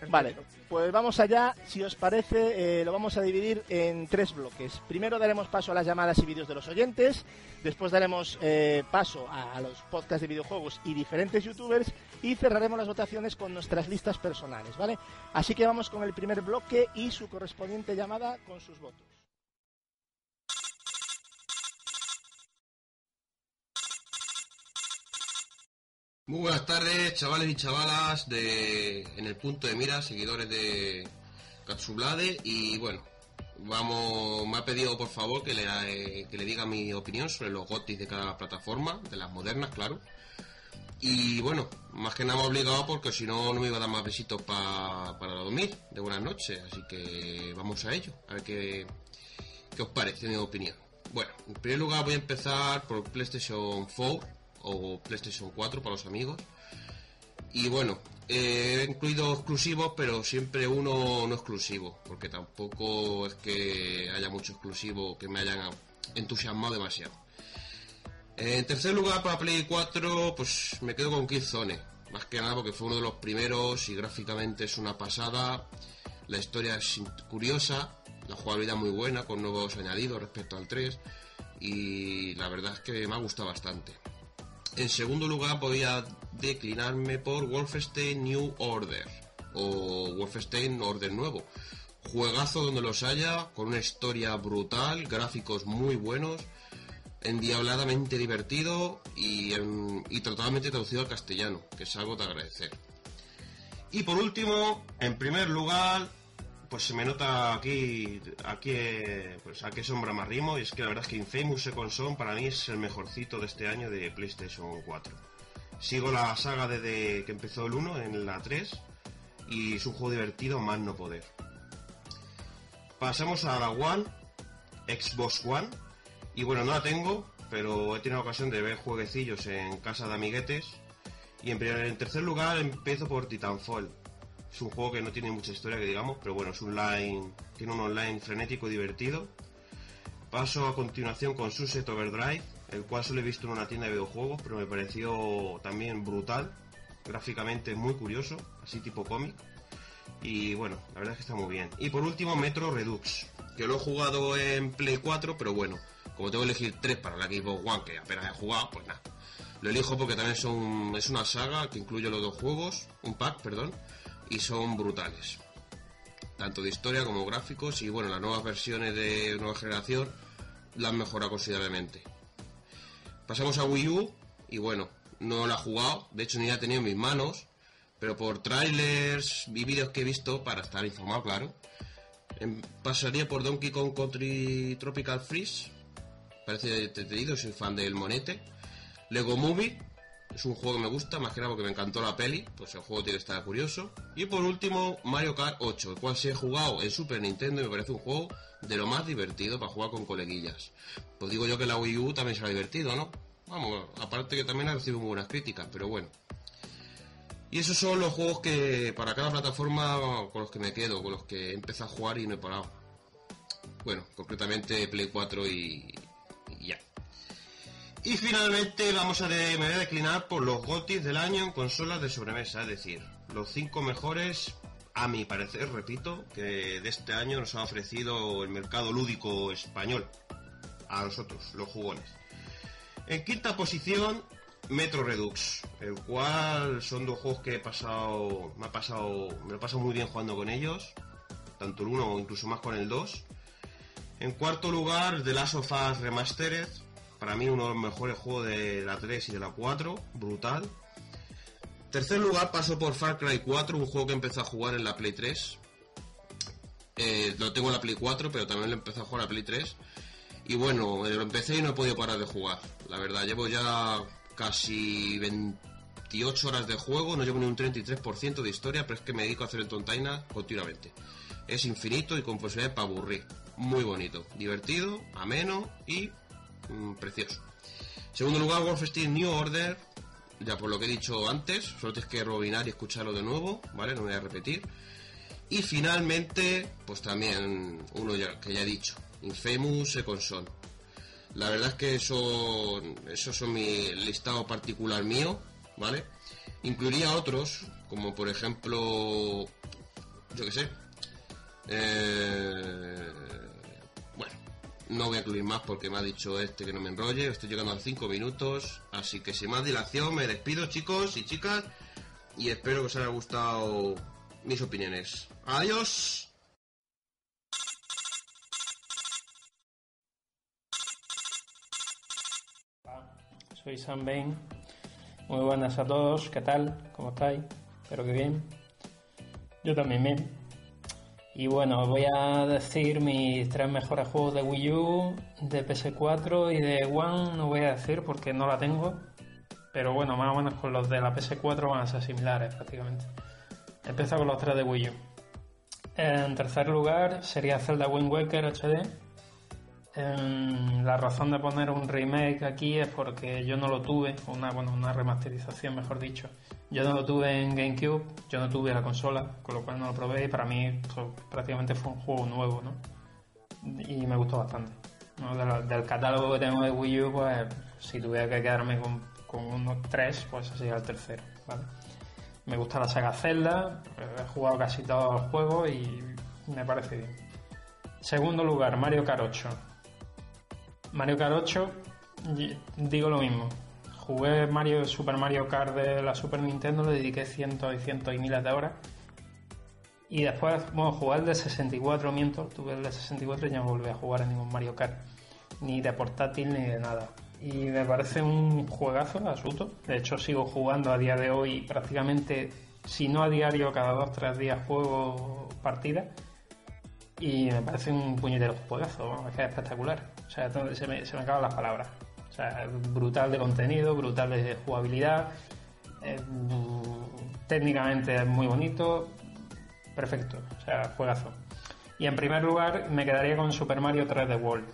Vale, pues vamos allá. Si os parece, eh, lo vamos a dividir en tres bloques. Primero daremos paso a las llamadas y vídeos de los oyentes. Después daremos eh, paso a, a los podcasts de videojuegos y diferentes youtubers. Y cerraremos las votaciones con nuestras listas personales, ¿vale? Así que vamos con el primer bloque y su correspondiente llamada con sus votos. Muy buenas tardes, chavales y chavalas de En el punto de mira, seguidores de Katsublade y bueno, vamos, me ha pedido por favor que le, eh, que le diga mi opinión sobre los GOTIS de cada plataforma, de las modernas, claro. Y bueno, más que nada me ha obligado porque si no, no me iba a dar más besitos pa- para dormir de buenas noches. Así que vamos a ello, a ver qué, qué os parece mi opinión. Bueno, en primer lugar voy a empezar por PlayStation 4 o PlayStation 4 para los amigos. Y bueno, eh, he incluido exclusivos, pero siempre uno no exclusivo, porque tampoco es que haya mucho exclusivo que me hayan entusiasmado demasiado. En tercer lugar, para Play 4, pues me quedo con Killzone. Más que nada porque fue uno de los primeros y gráficamente es una pasada. La historia es curiosa, la jugabilidad muy buena, con nuevos añadidos respecto al 3. Y la verdad es que me ha gustado bastante. En segundo lugar, voy a declinarme por Wolfenstein New Order o Wolfenstein Order Nuevo. Juegazo donde los haya, con una historia brutal, gráficos muy buenos, endiabladamente divertido y, y totalmente traducido al castellano, que es algo de agradecer. Y por último, en primer lugar, pues se me nota aquí, aquí pues a qué sombra más rimo, y es que la verdad es que Infamous Second Son para mí es el mejorcito de este año de PlayStation 4. Sigo la saga desde que empezó el 1 en la 3 y es un juego divertido más no poder. Pasamos a la One, Xbox One, y bueno, no la tengo, pero he tenido ocasión de ver jueguecillos en casa de amiguetes. Y en, primer, en tercer lugar empiezo por Titanfall. Es un juego que no tiene mucha historia que digamos, pero bueno, es online, tiene un online frenético y divertido. Paso a continuación con Sunset Overdrive, el cual solo he visto en una tienda de videojuegos, pero me pareció también brutal, gráficamente muy curioso, así tipo cómic. Y bueno, la verdad es que está muy bien. Y por último, Metro Redux, que lo he jugado en Play 4, pero bueno, como tengo que elegir tres para la Xbox One, que apenas he jugado, pues nada. Lo elijo porque también son, es una saga que incluye los dos juegos, un pack, perdón, y son brutales. Tanto de historia como gráficos, y bueno, las nuevas versiones de nueva generación las han considerablemente. Pasamos a Wii U, y bueno, no la he jugado, de hecho ni la he tenido en mis manos, pero por trailers y vídeos que he visto, para estar informado, claro, em, pasaría por Donkey Kong Country Tropical Freeze, parece entretenido, soy fan del monete. Lego Movie, es un juego que me gusta, más que nada porque me encantó la peli, pues el juego tiene que estar curioso. Y por último, Mario Kart 8, el cual sí he jugado en Super Nintendo y me parece un juego de lo más divertido para jugar con coleguillas. Pues digo yo que la Wii U también será divertido, ¿no? Vamos, aparte que también ha recibido muy buenas críticas, pero bueno. Y esos son los juegos que para cada plataforma con los que me quedo, con los que he empezado a jugar y no he parado. Bueno, concretamente Play 4 y. Y finalmente vamos a me voy a declinar por los GOTIS del año en consolas de sobremesa, es decir, los cinco mejores, a mi parecer, repito, que de este año nos ha ofrecido el mercado lúdico español, a nosotros, los jugones. En quinta posición, Metro Redux, el cual son dos juegos que he pasado, me ha pasado, me lo he pasado muy bien jugando con ellos, tanto el 1 o incluso más con el 2. En cuarto lugar, The Last of Us Remastered, para mí uno de los mejores juegos de la 3 y de la 4, brutal. Tercer lugar paso por Far Cry 4, un juego que empecé a jugar en la Play 3. Eh, lo tengo en la Play 4, pero también lo empecé a jugar en la Play 3. Y bueno, eh, lo empecé y no he podido parar de jugar. La verdad, llevo ya casi 28 horas de juego, no llevo ni un 33% de historia, pero es que me dedico a hacer el tontaina continuamente. Es infinito y con posibilidades para aburrir. Muy bonito, divertido, ameno y mm, precioso. Segundo lugar, Wolfenstein New Order. Ya por lo que he dicho antes, solo tienes que robinar y escucharlo de nuevo, ¿vale? No voy a repetir. Y finalmente, pues también uno ya, que ya he dicho, Infamous Second Son. La verdad es que eso, esos son mi listado particular mío, ¿vale? Incluiría otros, como por ejemplo, yo qué sé. Eh, no voy a incluir más porque me ha dicho este que no me enrolle. Estoy llegando a 5 minutos, así que sin más dilación me despido, chicos y chicas, y espero que os haya gustado mis opiniones. Adiós. Soy Sam Bain. Muy buenas a todos. ¿Qué tal? ¿Cómo estáis? Espero que bien. Yo también bien. Y bueno, voy a decir mis tres mejores juegos de Wii U, de PS4 y de One no voy a decir porque no la tengo. Pero bueno, más o menos con los de la PS4 van a ser similares prácticamente. Empiezo con los tres de Wii U. En tercer lugar sería Zelda Wind Waker HD. Em, la razón de poner un remake aquí es porque yo no lo tuve, una, bueno, una remasterización mejor dicho. Yo no lo tuve en GameCube, yo no tuve la consola, con lo cual no lo probé y para mí esto prácticamente fue un juego nuevo, ¿no? Y me gustó bastante. De del catálogo que tengo de Wii U, pues si tuviera que quedarme con, con unos tres, pues sería el tercero. Me gusta la saga Zelda, he jugado casi todos los juegos y me parece bien. Segundo lugar, Mario Kart 8. Mario Kart 8, y- digo lo mismo. Jugué Mario Super Mario Kart de la Super Nintendo, le dediqué cientos y cientos y miles de horas. Y después, bueno, jugué el de 64, miento, tuve el de 64 y ya no volví a jugar a ningún Mario Kart. Ni de portátil ni de nada. Y me parece un juegazo absoluto. De hecho, sigo jugando a día de hoy prácticamente, si no a diario, cada dos tres días juego partidas. Y me parece un puñetero juegazo, es que es espectacular. O sea, se me, se me acaban las palabras. O sea, brutal de contenido, brutal de jugabilidad. eh, técnicamente es muy bonito. Perfecto, o sea, juegazo. Y en primer lugar me quedaría con Super Mario 3D World.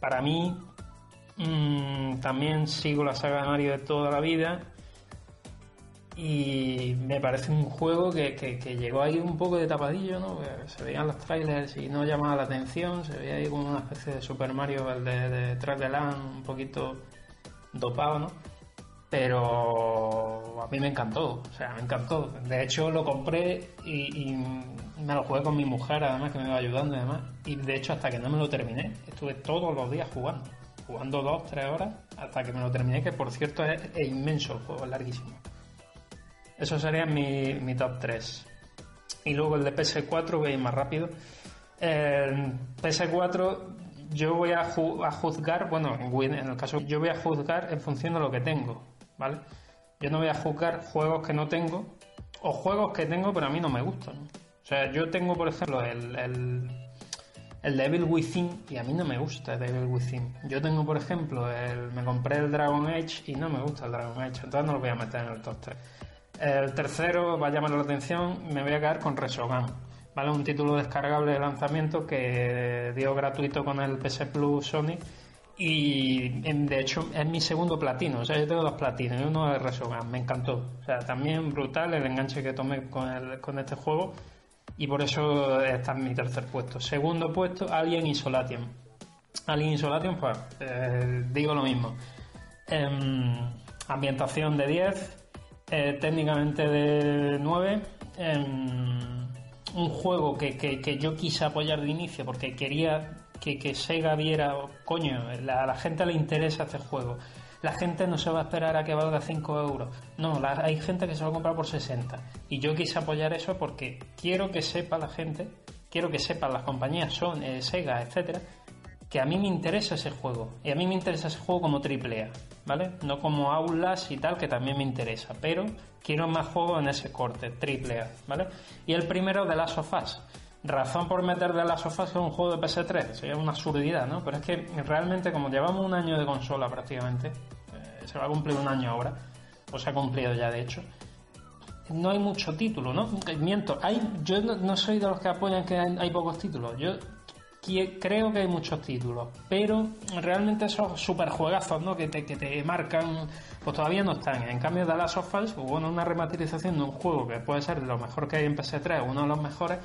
Para mí, mm, también sigo la saga de Mario de toda la vida y me parece un juego que, que- llegó ahí un poco de tapadillo, ¿no? Se veían los trailers y no llamaba la atención, se veía ahí como una especie de Super Mario el de, de 3D Land, un poquito dopado, ¿no? Pero a mí me encantó, o sea, me encantó. De hecho, lo compré y, y me lo jugué con mi mujer, además, que me iba ayudando y demás. Y de hecho, hasta que no me lo terminé, estuve todos los días jugando. Jugando dos, tres horas, hasta que me lo terminé, que por cierto es, es inmenso el juego, es larguísimo. Eso sería mi, top 3. Y luego el de PS4, voy a ir más rápido. El PS4, yo voy a, ju- a juzgar, bueno, en el caso, yo voy a juzgar en función de lo que tengo, ¿vale? Yo no voy a juzgar juegos que no tengo o juegos que tengo pero a mí no me gustan. O sea, yo tengo, por ejemplo, el, el, el Devil Within y a mí no me gusta el Devil Within. Yo tengo, por ejemplo, el, me compré el Dragon Age y no me gusta el Dragon Age, entonces no lo voy a meter en el top 3. El tercero va a llamar la atención, me voy a quedar con Resogun. ¿Vale? Un título descargable de lanzamiento que dio gratuito con el PS Plus Sony y de hecho es mi segundo platino. O sea, yo tengo dos platinos y uno es Resogun. Me encantó. O sea, también brutal el enganche que tomé con, el- con este juego y por eso está en mi tercer puesto. Segundo puesto, Alien Isolation. Alien Isolation, pues eh, digo lo mismo. Em, ambientación de 10, eh, técnicamente de 9. em, un juego que, que- que yo quise apoyar de inicio porque quería que, Sega viera, coño, a la gente le interesa este juego. La gente no se va a esperar a que valga 5 euros. No, hay gente que se va a comprar por 60. Y yo quise apoyar eso porque quiero que sepa la gente, quiero que sepan las compañías, son Sega, etcétera, que a mí me interesa ese juego. Y a mí me interesa ese juego como triple A, ¿vale? No como Aulas y tal, que también me interesa. Pero quiero más juegos en ese corte, triple A, ¿vale? Y el primero de Last of Us. Razón por meter de Last of Us que es un juego de PS3. Sería una absurdidad, ¿no? Pero es que realmente, como llevamos un año de consola prácticamente, eh, se va a cumplir un año ahora, o se ha cumplido ya de hecho, no hay mucho título, ¿no? Miento, hay, yo no, soy de los que apoyan que hay, hay pocos títulos. Yo creo que hay muchos títulos, pero realmente esos super juegazos, ¿no? Que te, que te marcan, pues todavía no están. En cambio, The Last of Us, pues bueno, una remasterización de un juego que puede ser de lo mejor que hay en PS3, uno de los mejores,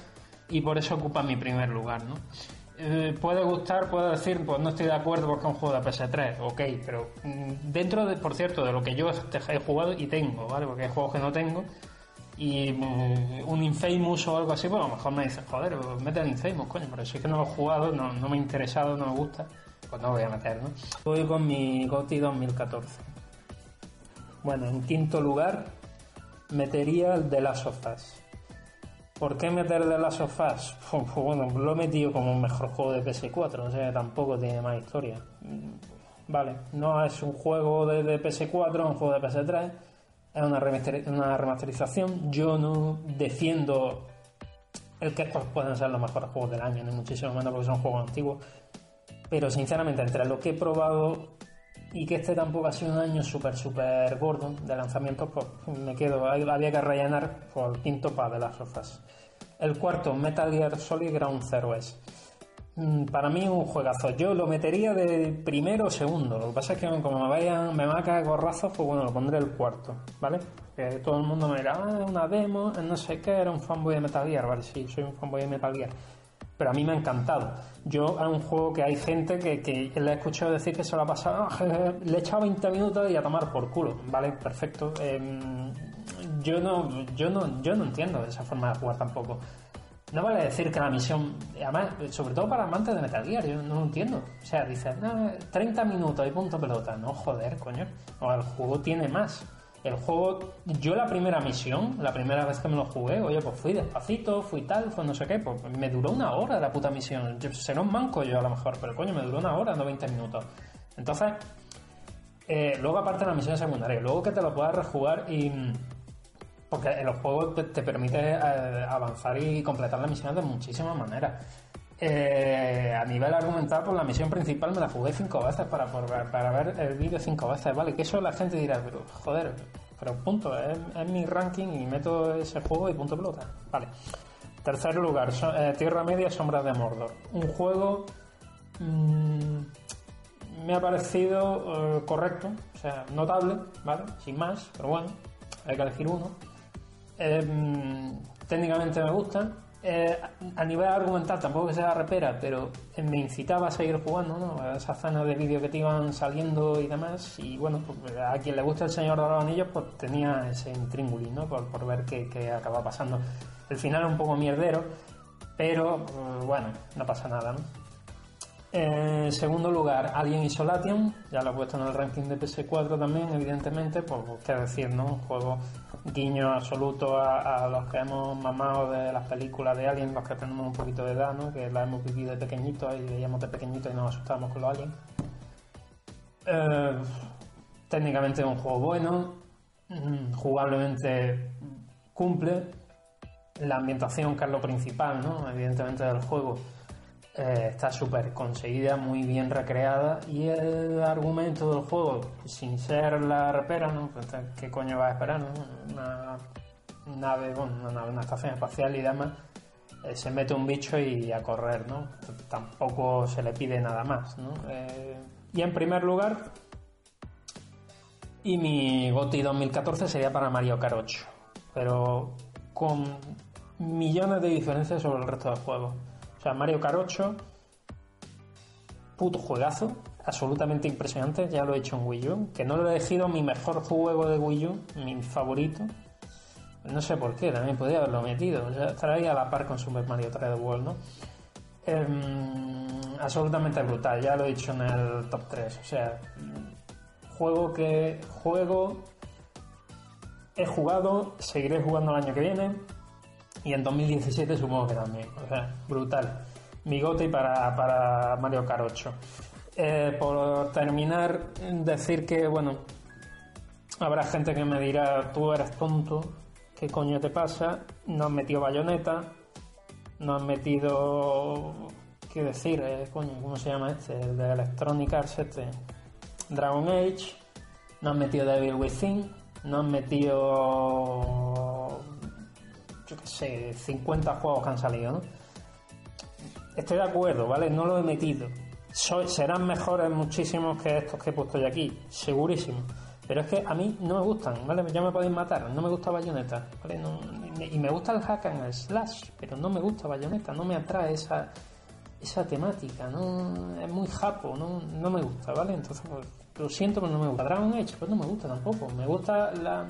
y por eso ocupa mi primer lugar, ¿no? Eh, puede gustar, puede decir, pues no estoy de acuerdo porque es un juego de PS3, ok, pero mm, dentro de, por cierto, de lo que yo he jugado y tengo, ¿vale? Porque hay juegos que no tengo, y mm, un Infamous o algo así, pues a lo mejor me dices, joder, mete el Infamous, coño, pero si es que no lo he jugado, no, no me ha interesado, no me gusta, pues no lo voy a meter, ¿no? Voy con mi GOTY 2014. Bueno, en quinto lugar, metería el de Last of Us. ¿Por qué meter The Last of Us? Pues, pues bueno, lo he metido como un mejor juego de PS4, o sea tampoco tiene más historia. Mm, Vale, no es un juego de, de PS4, es un juego de PS3, es una, una remasterización. Yo no defiendo el que estos pueden ser los mejores juegos del año, ni muchísimo menos porque son juegos antiguos. Pero sinceramente, entre lo que he probado y que este tampoco ha sido un año súper, súper gordo de lanzamientos, pues me quedo. Había que rellenar por quinto para de las sofás. El cuarto, Metal Gear Solid Ground Zero es. Mm, Para mí un juegazo. Yo lo metería de primero o segundo. Lo que pasa es que como me vayan, me va a caer gorrazos, pues bueno, lo pondré el cuarto, ¿vale? Todo el mundo me dirá, ah, una demo, no sé qué, era un fanboy de Metal Gear, vale, sí, soy un fanboy de Metal Gear. Pero a mí me ha encantado. Yo es un juego que hay gente que, que le he escuchado decir que se lo ha pasado, (laughs) le he echado 20 minutos y a tomar por culo, ¿vale? Perfecto. Em, yo no, yo no, yo no entiendo esa forma de jugar tampoco. No vale decir que la misión, además, sobre todo para amantes de Metal Gear, yo no lo entiendo. O sea, dices, no, 30 minutos y punto pelota. No, joder, coño. No, el juego tiene más. El juego, yo la primera misión, la primera vez que me lo jugué, oye, pues fui despacito, fui tal, fue no sé qué, pues me duró una hora la puta misión. Yo, será un manco yo a lo mejor, pero coño, me duró una hora, no 20 minutos. Entonces, eh, luego aparte la misión secundaria, luego que te lo puedas rejugar y porque en los juegos te, te permite eh, avanzar y completar las misiones de muchísimas maneras. Eh, a nivel argumental, pues la misión principal me la jugué cinco veces para, ver- para ver el vídeo cinco veces, ¿vale? Que eso la gente dirá, pero joder, pero punto, es, mi ranking y meto ese juego y punto pelota. Vale. Tercer lugar, eh, Tierra Media, Sombras de Mordor. Un juego mm, me ha parecido correcto, o sea, notable, ¿vale? Sin más, pero bueno, hay que elegir uno. Eh, técnicamente me gusta. Eh, a nivel argumental tampoco que sea repera, pero me incitaba a seguir jugando, ¿no? A esas zonas de vídeo que te iban saliendo y demás. Y bueno, pues, a quien le gusta el Señor de los Anillos, pues tenía ese intríngulis, ¿no? Por, por ver qué, qué acaba pasando. El final es un poco mierdero, pero eh, bueno, no pasa nada, ¿no? En segundo lugar, Alien Isolation, ya lo he puesto en el ranking de PS4 también, evidentemente, pues qué decir, ¿no? Un juego guiño absoluto a, los que hemos mamado de las películas de Alien, los que tenemos un poquito de edad, ¿no? Que las hemos vivido de pequeñitos y veíamos de pequeñitos y nos asustábamos con los aliens. Eh, técnicamente es un juego bueno, mm, jugablemente cumple, la ambientación que es lo principal, ¿no? Evidentemente del juego eh, está súper conseguida, muy bien recreada y el argumento del juego, sin ser la repera, ¿no? Pues, ¿Qué coño vas a esperar, no? Una nave, bueno, una, nave, una estación espacial y demás, eh, se mete un bicho y a correr, ¿no? Tampoco se le pide nada más, ¿no? Eh, y en primer lugar, y mi GOTY 2014 sería para Mario Kart 8, pero con millones de diferencias sobre el resto del juego. O sea, Mario Kart 8, puto juegazo, absolutamente impresionante, ya lo he hecho en Wii U, que no lo he elegido mi mejor juego de Wii U, mi favorito. No sé por qué, también podría haberlo metido, sea, estaría a la par con Super Mario 3D World, ¿no? Em, absolutamente brutal, ya lo he dicho en el top 3, o sea, juego que juego he jugado, seguiré jugando el año que viene y en 2017 supongo que también. O sea, brutal. Mi goti para, para Mario 8. Eh, por terminar, decir que, bueno, habrá gente que me dirá, tú eres tonto, ¿qué coño te pasa? No has metido bayoneta, no has metido, ¿qué decir? Eh, coño, ¿cómo se llama este? El de Electronic Arts, este. Dragon Age, no has metido Devil Within, no has metido yo qué sé, 50 juegos que han salido, ¿no? Estoy de acuerdo, ¿vale? No lo he metido. Serán mejores muchísimos que estos que he puesto ya aquí, segurísimo. Pero es que a mí no me gustan, ¿vale? Ya me podéis matar, no me gusta Bayonetta, ¿vale? Y me- gusta el hack and slash, pero no me gusta Bayonetta, no me atrae esa, esa temática, no es muy japo, no, no me gusta, ¿vale? Entonces, pues, lo siento, pero no me gusta. Dragon Age, pues no me gusta tampoco. Me gusta la,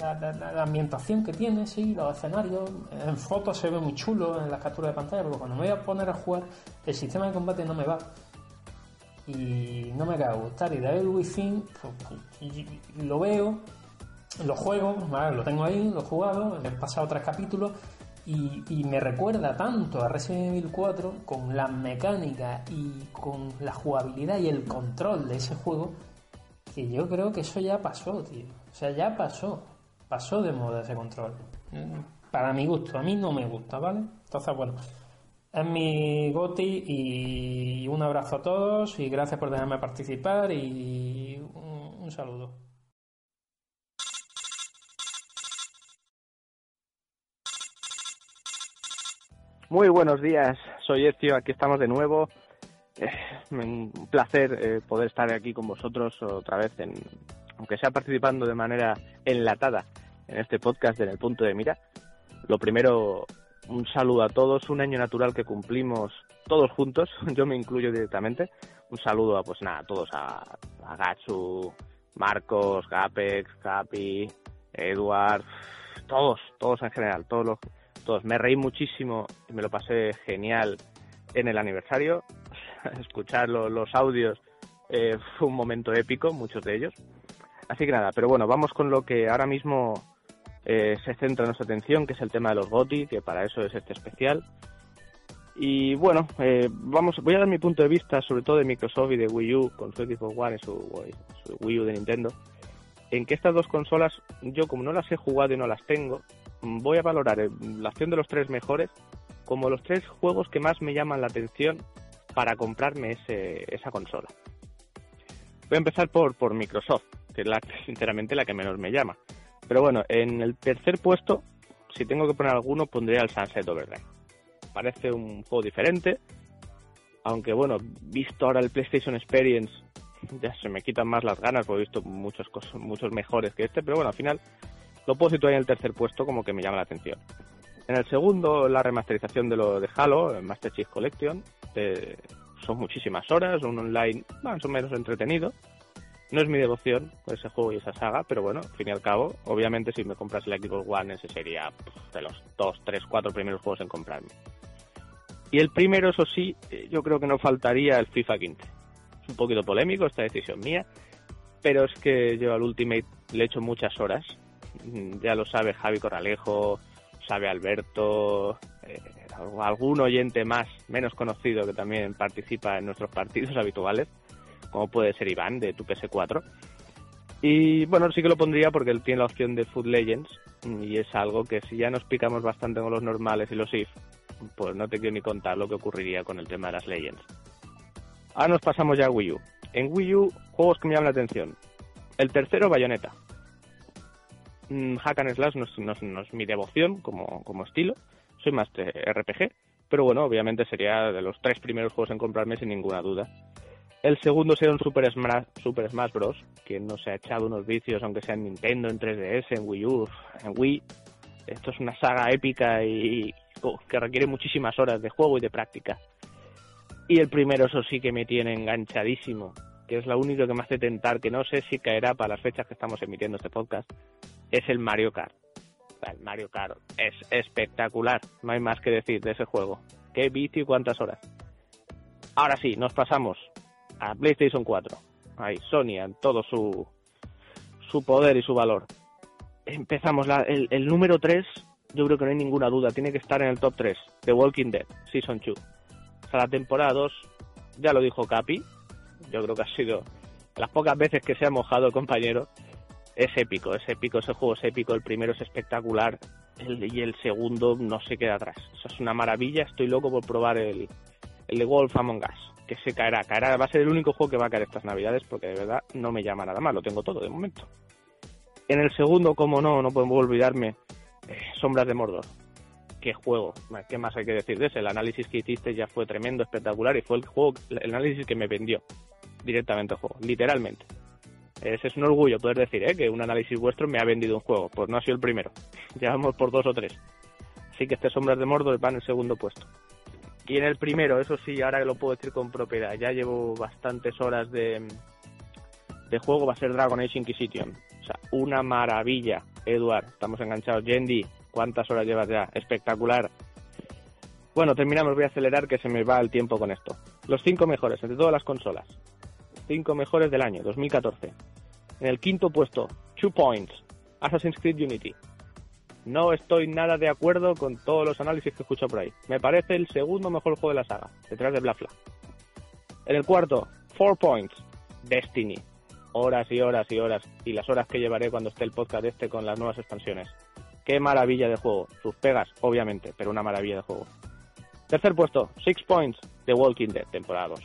la, la- la- ambientación que tiene, sí, los escenarios. En fotos se ve muy chulo, en las capturas de pantalla, pero cuando me voy a poner a jugar, el sistema de combate no me va. Y no me acaba de gustar. Y Devil Within, pues, lo veo, lo juego, lo tengo ahí, lo he jugado, he pasado tres capítulos. Y, me recuerda tanto a Resident Evil 4 con la mecánica y con la jugabilidad y el control de ese juego que yo creo que eso ya pasó, tío. O sea, ya pasó. Pasó de moda ese control. Mm, Para mi gusto, a mí no me gusta, ¿vale? Entonces, bueno, es mi goti y un abrazo a todos y gracias por dejarme participar y un, saludo. Muy buenos días, soy Ezio, aquí estamos de nuevo. Eh, un placer eh, poder estar aquí con vosotros otra vez, en, aunque sea participando de manera enlatada en este podcast en el punto de mira. Lo primero, un saludo a todos, un año natural que cumplimos todos juntos, (laughs) yo me incluyo directamente. Un saludo a, pues nada, a todos, a, a Gatsu, Marcos, Gapex, Capi, Eduard, todos, todos en general, todos los, todos. Me reí muchísimo y me lo pasé genial en el aniversario. (laughs) Escuchar lo- los audios eh, fue un momento épico, muchos de ellos. Así que nada, pero bueno, vamos con lo que ahora mismo eh, se centra nuestra atención, que es el tema de los GOTI, que para eso es este especial. Y bueno, eh, vamos, voy a dar mi punto de vista, sobre todo de Microsoft y de Wii U, con su Xbox One y su, Wii U de Nintendo, en que estas dos consolas, yo como no las he jugado y no las tengo, voy a valorar eh, la acción de los tres mejores como los tres juegos que más me llaman la atención para comprarme ese, esa consola. Voy a empezar por Microsoft, sinceramente la que menos me llama. Pero bueno, en el tercer puesto, si tengo que poner alguno, pondría el Sunset Overdrive. Parece un juego diferente, aunque bueno, visto ahora el PlayStation Experience, ya se me quitan más las ganas, porque he visto muchos, cosas, muchos mejores que este, pero bueno, al final lo puedo situar en el tercer puesto como que me llama la atención. En el segundo, la remasterización de lo de Halo, Master Chief Collection. eh, son muchísimas horas, un online más o menos entretenido. No es mi devoción ese juego y esa saga, pero bueno, al fin y al cabo, obviamente si me compras el Xbox One, ese sería pff, de los dos, tres, cuatro primeros juegos en comprarme. Y el primero, eso sí, eh, yo creo que no faltaría el FIFA 15. Es un poquito polémico esta decisión mía, pero es que yo al Ultimate le echo muchas horas. Mm, Ya lo sabe Javi Corralejo, sabe Alberto, eh, algún oyente más, menos conocido que también participa en nuestros partidos (laughs) habituales, como puede ser Iván de tu PS4. Y bueno, sí que lo pondría porque él tiene la opción de Food Legends y es algo que si ya nos picamos bastante con los normales y los IF, pues no te quiero ni contar lo que ocurriría con el tema de las Legends. Ahora nos pasamos ya a Wii U. En Wii U, juegos que me llaman la atención. El tercero, Bayonetta. Mm, Hack and Slash no es, no es- mi devoción como, como estilo. Soy más de RPG. Pero bueno, obviamente sería de los tres primeros juegos en comprarme sin ninguna duda. El segundo sería un Super Smash, Super Smash Bros. Que no se ha echado unos vicios, aunque sea en Nintendo, en 3DS, en Wii U, en Wii. Esto es una saga épica y oh, que requiere muchísimas horas de juego y de práctica. Y el primero, eso sí que me tiene enganchadísimo, que es lo único que me hace tentar, que no sé si caerá para las fechas que estamos emitiendo este podcast, es el Mario Kart. El Mario Kart es espectacular, no hay más que decir de ese juego. Qué vicio y cuántas horas. Ahora sí, nos pasamos a PlayStation 4. Ahí, Sony, en todo su, su poder y su valor. Empezamos el, el número 3, yo creo que no hay ninguna duda, tiene que estar en el top 3, The Walking Dead, Season 2. O sea, la temporada 2, ya lo dijo Capi, yo creo que ha sido las pocas veces que se ha mojado el compañero, es épico, es épico, ese juego es épico, el primero es espectacular y el segundo no se queda atrás. Eso es una maravilla, estoy loco por probar el, el Wolf Among Us, que se caerá, caerá, va a ser el único juego que va a caer estas navidades porque de verdad no me llama nada más, lo tengo todo de momento. En el segundo, como no, no podemos olvidarme, eh, Sombras de Mordor. Qué juego, qué más hay que decir de ese, el análisis que hiciste ya fue tremendo, espectacular y fue el juego, el análisis que me vendió directamente el juego, literalmente. Ese es un orgullo poder decir ¿eh? que un análisis vuestro me ha vendido un juego. Pues no ha sido el primero. (laughs) Ya vamos por dos o tres. Así que este Sombras de Mordor va en el segundo puesto. Y en el primero, eso sí, ahora que lo puedo decir con propiedad, ya llevo bastantes horas de, de juego, va a ser Dragon Age Inquisition. O sea, una maravilla, Edward. Estamos enganchados. Yendi, ¿cuántas horas llevas ya? Espectacular. Bueno, terminamos, voy a acelerar que se me va el tiempo con esto. Los cinco mejores entre todas las consolas. Cinco mejores del año, 2014. En el quinto puesto, Two Points, Assassin's Creed Unity. No estoy nada de acuerdo con todos los análisis que escucho por ahí. Me parece el segundo mejor juego de la saga, detrás de Black Flag. En el cuarto, Four Points, Destiny. horas y horas y horas y las horas que llevaré cuando esté el podcast este con las nuevas expansiones. Qué maravilla de juego. Sus pegas, obviamente, pero una maravilla de juego. Tercer puesto, Six Points, The Walking Dead, temporada 2.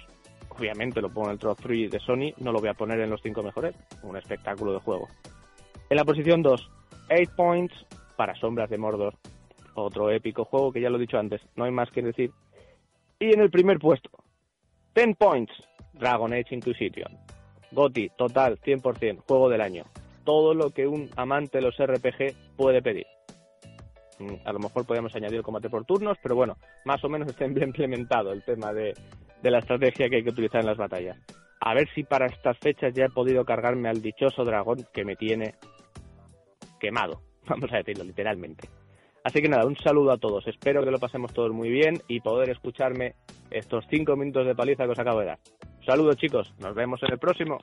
Obviamente lo pongo en el top 3 de Sony, no lo voy a poner en los 5 mejores. Un espectáculo de juego. En la posición 2, 8 Points para Sombras de Mordor. Otro épico juego que ya lo he dicho antes, no hay más que decir. Y en el primer puesto, 10 Points, Dragon Age Inquisition. GOTI, total, 100%, juego del año. Todo lo que un amante de los RPG puede pedir. Mm, A lo mejor podríamos añadir combate por turnos, pero bueno, más o menos está bien (laughs) implementado el tema de la estrategia que hay que utilizar en las batallas. A ver si para estas fechas ya he podido cargarme al dichoso dragón que me tiene quemado, (laughs) vamos a decirlo literalmente. Así que nada, un saludo a todos. Espero que lo pasemos todos muy bien y poder escucharme estos cinco minutos de paliza que os acabo de dar. Saludos chicos, nos vemos en el próximo.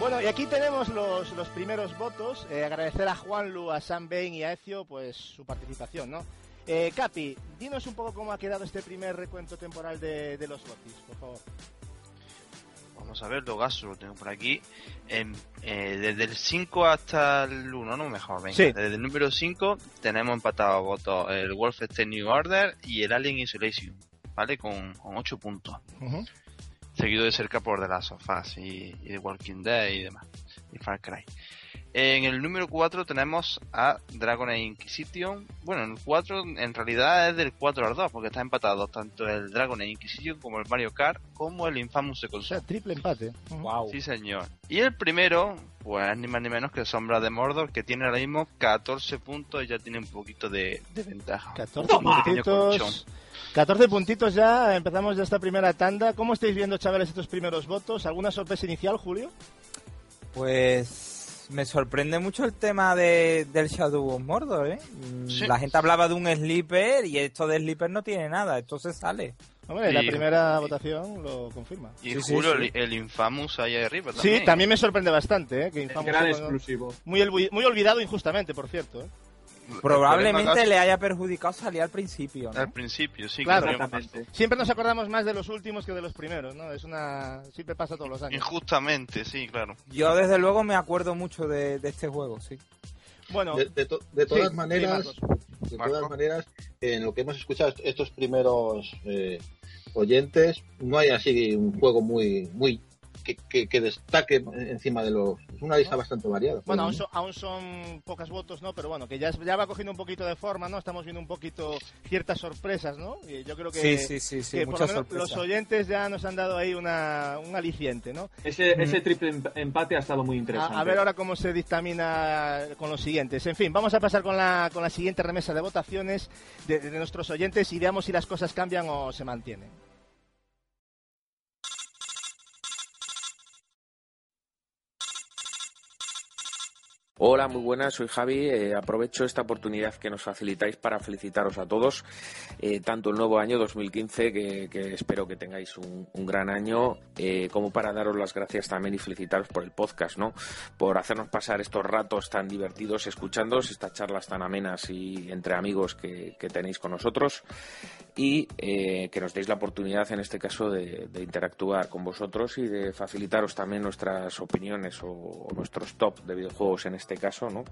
Bueno, y aquí tenemos los, los primeros votos. Eh, agradecer a Juanlu, a Sam Bain y a Ezio pues su participación, ¿no? Eh, Capi, dinos un poco cómo ha quedado este primer recuento temporal de, de los Gotis, por favor. Vamos a ver, los gasos lo tengo por aquí. En- eh, desde el 5 hasta el 1, ¿no? Mejor, venga. Sí. Desde el número 5 tenemos empatados votos el Wolfenstein New Order y el Alien Isolation, ¿vale? Con, con 8 puntos. Seguido de cerca por The Last of Us y, y The Walking Dead y demás. Y Far Cry. En el número 4 tenemos a Dragon Age Inquisition. Bueno, el 4 en realidad es del 4 al 2, porque está empatado tanto el Dragon Age Inquisition como el Mario Kart, como el Infamous Second O sea, triple empate. Wow. Sí, señor. Y el primero, pues ni más ni menos que Sombra de Mordor, que tiene ahora mismo 14 puntos y ya tiene un poquito de, de ventaja. 14 Un pequeño colchón. puntitos. 14 puntitos ya, empezamos ya esta primera tanda. ¿Cómo estáis viendo, chavales, estos primeros votos? ¿Alguna sorpresa inicial, Julio? Pues me sorprende mucho el tema de, del Shadow of Mordor, ¿eh? Mm, Sí. La gente hablaba de un Sleeper y esto de Sleeper no tiene nada, esto se sale. Hombre, la primera votación lo confirma. Y Sí, juro, sí. El, el Infamous ahí arriba también. Sí, también me sorprende bastante, ¿eh? Que Infamous Gran fue exclusivo. muy, muy olvidado injustamente, por cierto. ¿eh? Probablemente le haya perjudicado salir al principio, ¿no? Al principio, sí. Claro. Siempre nos acordamos más de los últimos que de los primeros, ¿no? Es una... Siempre pasa todos los años. Injustamente, sí, claro. Yo desde luego me acuerdo mucho de, de este juego, sí. Bueno, De, de to- de todas sí, maneras, sí, de Marco. todas maneras, en lo que hemos escuchado estos primeros eh, oyentes, no hay así un juego muy, muy que, que- que destaque encima de los. Es una lista bastante variada. Bueno, aún son, aún son pocas votos, ¿no? Pero bueno, que ya, ya va cogiendo un poquito de forma, ¿no? Estamos viendo un poquito ciertas sorpresas, ¿no? Y yo creo que, Sí, sí, sí, sí, que por lo menos los oyentes ya nos han dado ahí una, un aliciente, ¿no? Ese, ese triple em- empate ha estado muy interesante. A, a ver ahora cómo se dictamina con los siguientes. En fin, vamos a pasar con la, con la siguiente remesa de votaciones de, de nuestros oyentes y veamos si las cosas cambian o se mantienen. Hola, muy buenas, soy Javi. Eh, aprovecho esta oportunidad que nos facilitáis para felicitaros a todos, eh, tanto el nuevo año 2015, que, que espero que tengáis un, un gran año, eh, como para daros las gracias también y felicitaros por el podcast, ¿no? Por hacernos pasar estos ratos tan divertidos escuchándoos, estas charlas tan amenas y entre amigos que, que tenéis con nosotros y eh, que nos deis la oportunidad, en este caso, de, de interactuar con vosotros y de facilitaros también nuestras opiniones o, o nuestros top de videojuegos en este caso, ¿no?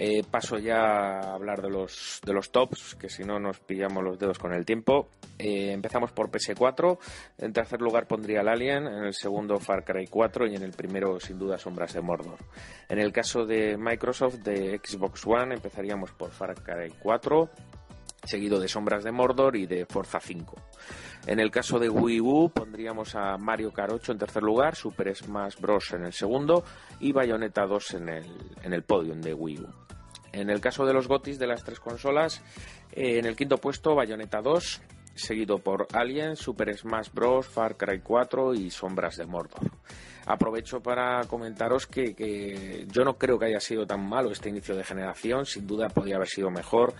Eh, paso ya a hablar de los, de los tops, que si no nos pillamos los dedos con el tiempo. Eh, empezamos por PS4. En tercer lugar pondría el Alien, en el segundo Far Cry 4 y en el primero, sin duda, Sombras de Mordor. En el caso de Microsoft, de Xbox One, empezaríamos por Far Cry 4, seguido de Sombras de Mordor y de Forza 5. En el caso de Wii U pondríamos a Mario Kart 8 en tercer lugar, Super Smash Bros. en el segundo y Bayonetta 2 en el, en el podium de Wii U. En el caso de los GOTIS de las tres consolas, eh, en el quinto puesto Bayonetta 2, seguido por Alien, Super Smash Bros., Far Cry 4 y Sombras de Mordor. Aprovecho para comentaros que, que yo no creo que haya sido tan malo este inicio de generación, sin duda podía haber sido mejor.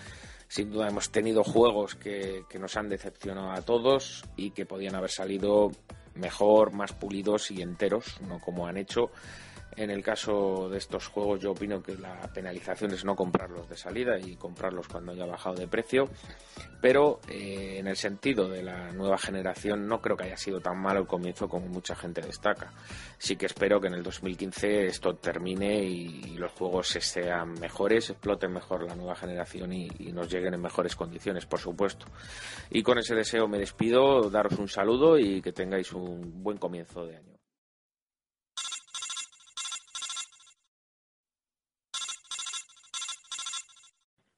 Sin duda hemos tenido juegos que, que nos han decepcionado a todos y que podían haber salido mejor, más pulidos y enteros, no como han hecho. En el caso de estos juegos yo opino que la penalización es no comprarlos de salida y comprarlos cuando haya bajado de precio, pero eh, en el sentido de la nueva generación no creo que haya sido tan malo el comienzo como mucha gente destaca. Sí que espero que en el 2015 esto termine y, los juegos sean mejores, exploten mejor la nueva generación y, y nos lleguen en mejores condiciones, por supuesto. Y con ese deseo me despido, daros un saludo y que tengáis un buen comienzo de año.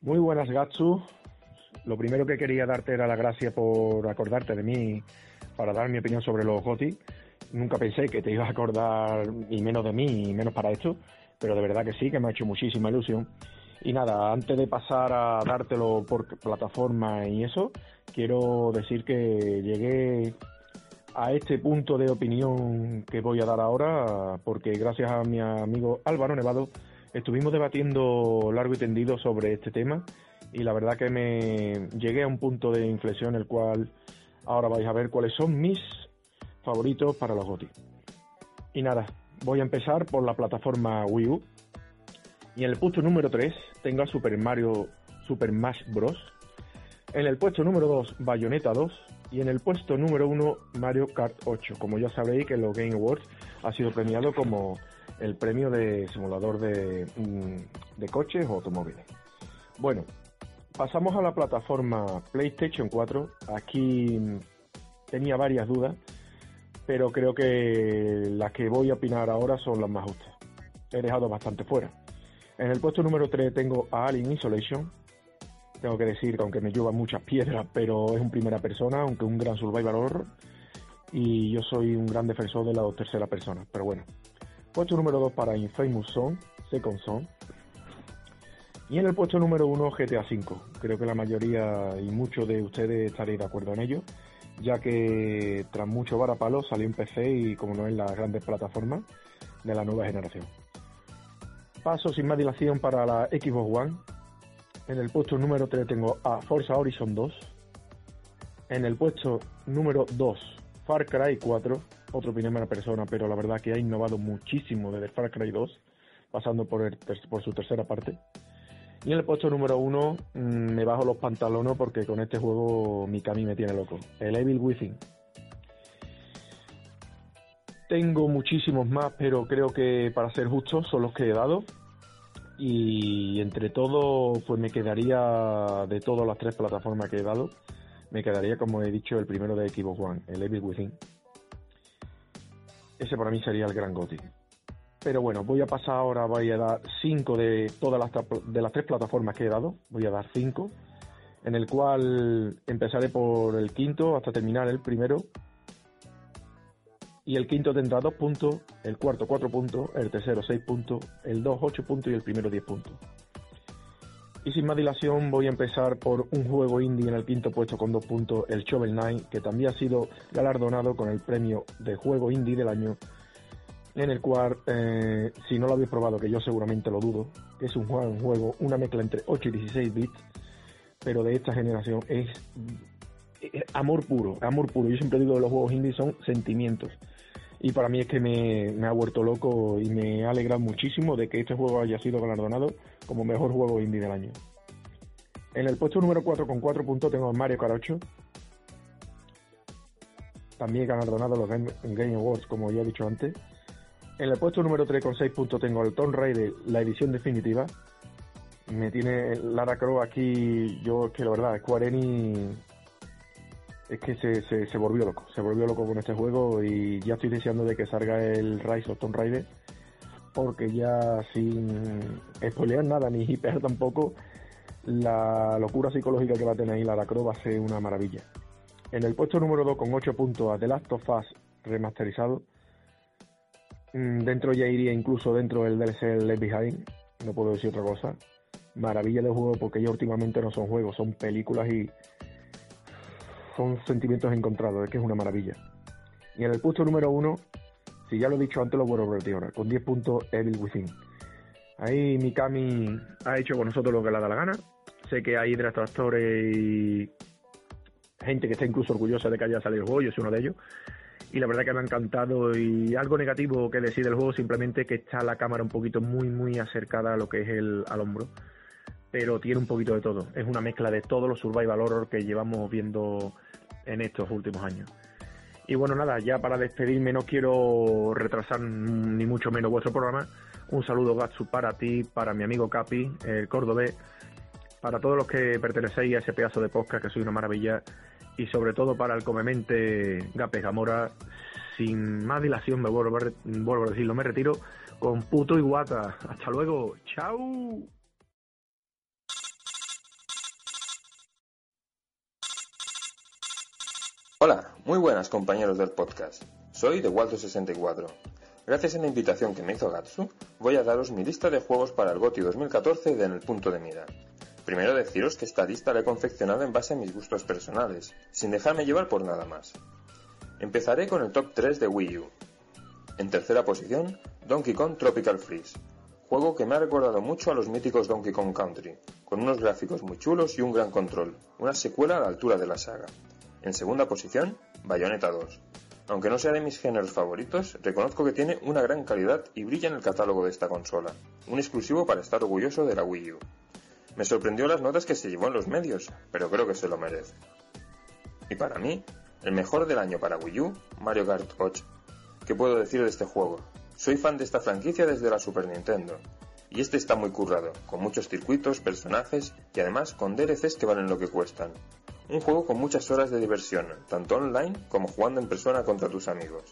Muy buenas, Gatsu. Lo primero que quería darte era la gracia por acordarte de mí para dar mi opinión sobre los GOTI. Nunca pensé que te ibas a acordar, y menos de mí, y menos para esto, pero de verdad que sí, que me ha hecho muchísima ilusión. Y nada, antes de pasar a dártelo por plataforma y eso, quiero decir que llegué a este punto de opinión que voy a dar ahora, porque gracias a mi amigo Álvaro Nevado, Estuvimos debatiendo largo y tendido sobre este tema y la verdad que me llegué a un punto de inflexión el cual ahora vais a ver cuáles son mis favoritos para los GOTY. Y nada, voy a empezar por la plataforma Wii U. Y en el puesto número 3 tengo a Super Mario Super Smash Bros. En el puesto número 2 Bayonetta 2 y en el puesto número 1 Mario Kart 8. Como ya sabréis que en los Game Awards ha sido premiado como el premio de simulador de, mm, de coches o automóviles. Bueno, pasamos a la plataforma PlayStation 4. Aquí mm, tenía varias dudas, pero creo que las que voy a opinar ahora son las más justas. He dejado bastante fuera. En el puesto número 3 tengo a Alien Isolation. Tengo que decir que aunque me lleva muchas piedras, pero es un primera persona, aunque un gran survival horror. Y yo soy un gran defensor de la tercera persona. Pero bueno, Puesto número 2 para Infamous Zone, Second Zone. Y en el puesto número 1 GTA V. Creo que la mayoría y muchos de ustedes estaréis de acuerdo en ello, ya que tras mucho varapalo salió en PC y como no en las grandes plataformas de la nueva generación. Paso sin más dilación para la Xbox One. En el puesto número 3 tengo a Forza Horizon 2. En el puesto número 2, Far Cry 4 otro primera persona, pero la verdad que ha innovado muchísimo desde Far Cry 2, pasando por, el, por su tercera parte. Y en el puesto número uno mm, me bajo los pantalones porque con este juego mi Mikami me tiene loco. El Evil Within. Tengo muchísimos más, pero creo que para ser justos son los que he dado. Y entre todo, pues me quedaría de todas las tres plataformas que he dado, me quedaría, como he dicho, el primero de Xbox One, el Evil Within. Ese para mí sería el gran GOTY. Pero bueno, voy a pasar ahora, voy a dar 5 de todas las, de las tres plataformas que he dado. Voy a dar 5, en el cual empezaré por el quinto hasta terminar el primero. Y el quinto tendrá 2 puntos, el cuarto 4 puntos, el tercero 6 puntos, el 2 8 puntos y el primero 10 puntos. Y sin más dilación voy a empezar por un juego indie en el quinto puesto con dos puntos, el Shovel Knight, que también ha sido galardonado con el premio de juego indie del año, en el cual, eh, si no lo habéis probado, que yo seguramente lo dudo, es un juego, un juego, una mezcla entre 8 y 16 bits, pero de esta generación es, amor puro, amor puro. Yo siempre digo que los juegos indie son sentimientos y para mí es que me, ha vuelto loco y me ha alegrado muchísimo de que este juego haya sido galardonado como mejor juego indie del año. En el puesto número 4 con 4 puntos tengo Mario Kart 8. También galardonado los Game, Awards, como ya he dicho antes. En el puesto número 3 con 6 puntos tengo el Tomb Raider, la edición definitiva. Me tiene Lara Croft aquí, yo es que la verdad, Square Enix es que se, volvió loco, se volvió loco con este juego y ya estoy deseando de que salga el Rise of Tomb Raider porque ya sin spoilear nada ni (laughs) hiper tampoco la locura psicológica que va a tener ahí Lara Croft va a ser una maravilla. En el puesto número 2 con 8 puntos a The Last of Us remasterizado mm, dentro ya iría incluso dentro del DLC Left Behind no puedo decir otra cosa maravilla de juego porque ya últimamente no son juegos son películas y son sentimientos encontrados, es que es una maravilla. Y en el puesto número uno, si ya lo he dicho antes, lo vuelvo a repetir ahora, con 10 puntos Evil Within. Ahí Mikami ha hecho con nosotros lo que le da la gana. Sé que hay detractores y gente que está incluso orgullosa de que haya salido el juego, yo soy uno de ellos. y la verdad que me ha encantado y algo negativo que decir del juego simplemente que está la cámara un poquito muy muy acercada a lo que es el al hombro pero tiene un poquito de todo es una mezcla de todos los survival horror que llevamos viendo en estos últimos años y bueno nada ya para despedirme no quiero retrasar ni mucho menos vuestro programa un saludo Gatsu para ti para mi amigo Capi el cordobés para todos los que pertenecéis a ese pedazo de podcast que soy una maravilla y sobre todo para el comemente Gape Gamora. Sin más dilación, me vuelvo a, vuelvo a decirlo, me retiro con puto y guata. Hasta luego, chao. Hola, muy buenas compañeros del podcast. Soy de Waldo64. Gracias a la invitación que me hizo Gatsu, voy a daros mi lista de juegos para el GOTI 2014 de En el punto de mira. Primero deciros que esta lista la he confeccionado en base a mis gustos personales, sin dejarme llevar por nada más. Empezaré con el top 3 de Wii U. En tercera posición, Donkey Kong Tropical Freeze, juego que me ha recordado mucho a los míticos Donkey Kong Country, con unos gráficos muy chulos y un gran control, una secuela a la altura de la saga. En segunda posición, Bayonetta 2. Aunque no sea de mis géneros favoritos, reconozco que tiene una gran calidad y brilla en el catálogo de esta consola, un exclusivo para estar orgulloso de la Wii U. Me sorprendió las notas que se llevó en los medios, pero creo que se lo merece. Y para mí, el mejor del año para Wii U, Mario Kart 8. ¿Qué puedo decir de este juego? Soy fan de esta franquicia desde la Super Nintendo. Y este está muy currado, con muchos circuitos, personajes y además con DLCs que valen lo que cuestan. Un juego con muchas horas de diversión, tanto online como jugando en persona contra tus amigos.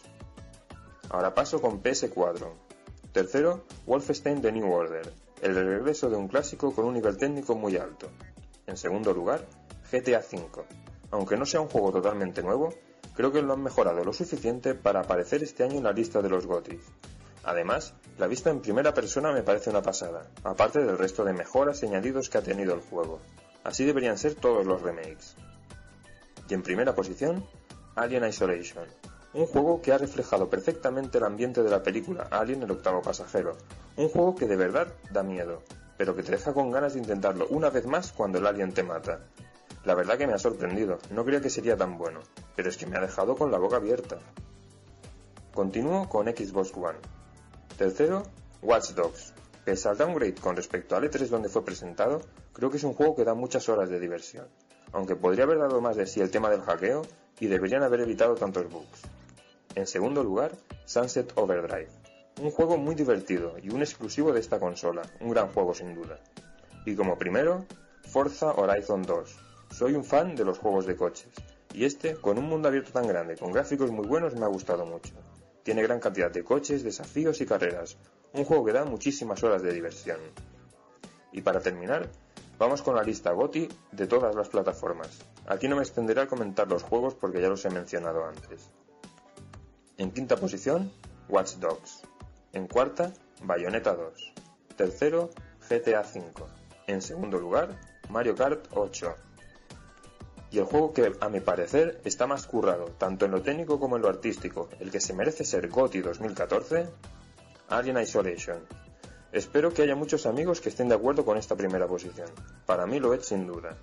Ahora paso con PS4. Tercero, Wolfenstein The New Order, el regreso de un clásico con un nivel técnico muy alto. En segundo lugar, GTA V. Aunque no sea un juego totalmente nuevo, creo que lo han mejorado lo suficiente para aparecer este año en la lista de los GOTY. Además, la vista en primera persona me parece una pasada, aparte del resto de mejoras y añadidos que ha tenido el juego. Así deberían ser todos los remakes. Y en primera posición, Alien Isolation, un juego que ha reflejado perfectamente el ambiente de la película Alien el octavo pasajero. Un juego que de verdad da miedo, pero que te deja con ganas de intentarlo una vez más cuando el alien te mata. La verdad que me ha sorprendido, no creía que sería tan bueno, pero es que me ha dejado con la boca abierta. Continúo con Xbox One. Tercero, Watch Dogs. Pese al downgrade con respecto al E3 donde fue presentado, creo que es un juego que da muchas horas de diversión, aunque podría haber dado más de sí el tema del hackeo y deberían haber evitado tantos bugs. En segundo lugar, Sunset Overdrive. Un juego muy divertido y un exclusivo de esta consola, un gran juego sin duda. Y como primero, Forza Horizon 2. Soy un fan de los juegos de coches, y este, con un mundo abierto tan grande, con gráficos muy buenos, me ha gustado mucho. Tiene gran cantidad de coches, desafíos y carreras, un juego que da muchísimas horas de diversión. Y para terminar, vamos con la lista GOTI de todas las plataformas. Aquí no me extenderé a comentar los juegos porque ya los he mencionado antes. En quinta posición, Watch Dogs. En cuarta, Bayonetta 2. Tercero, GTA V. En segundo lugar, Mario Kart 8. Y el juego que, a mi parecer, está más currado, tanto en lo técnico como en lo artístico, el que se merece ser GOTY 2014, Alien Isolation. Espero que haya muchos amigos que estén de acuerdo con esta primera posición. Para mí lo es sin duda.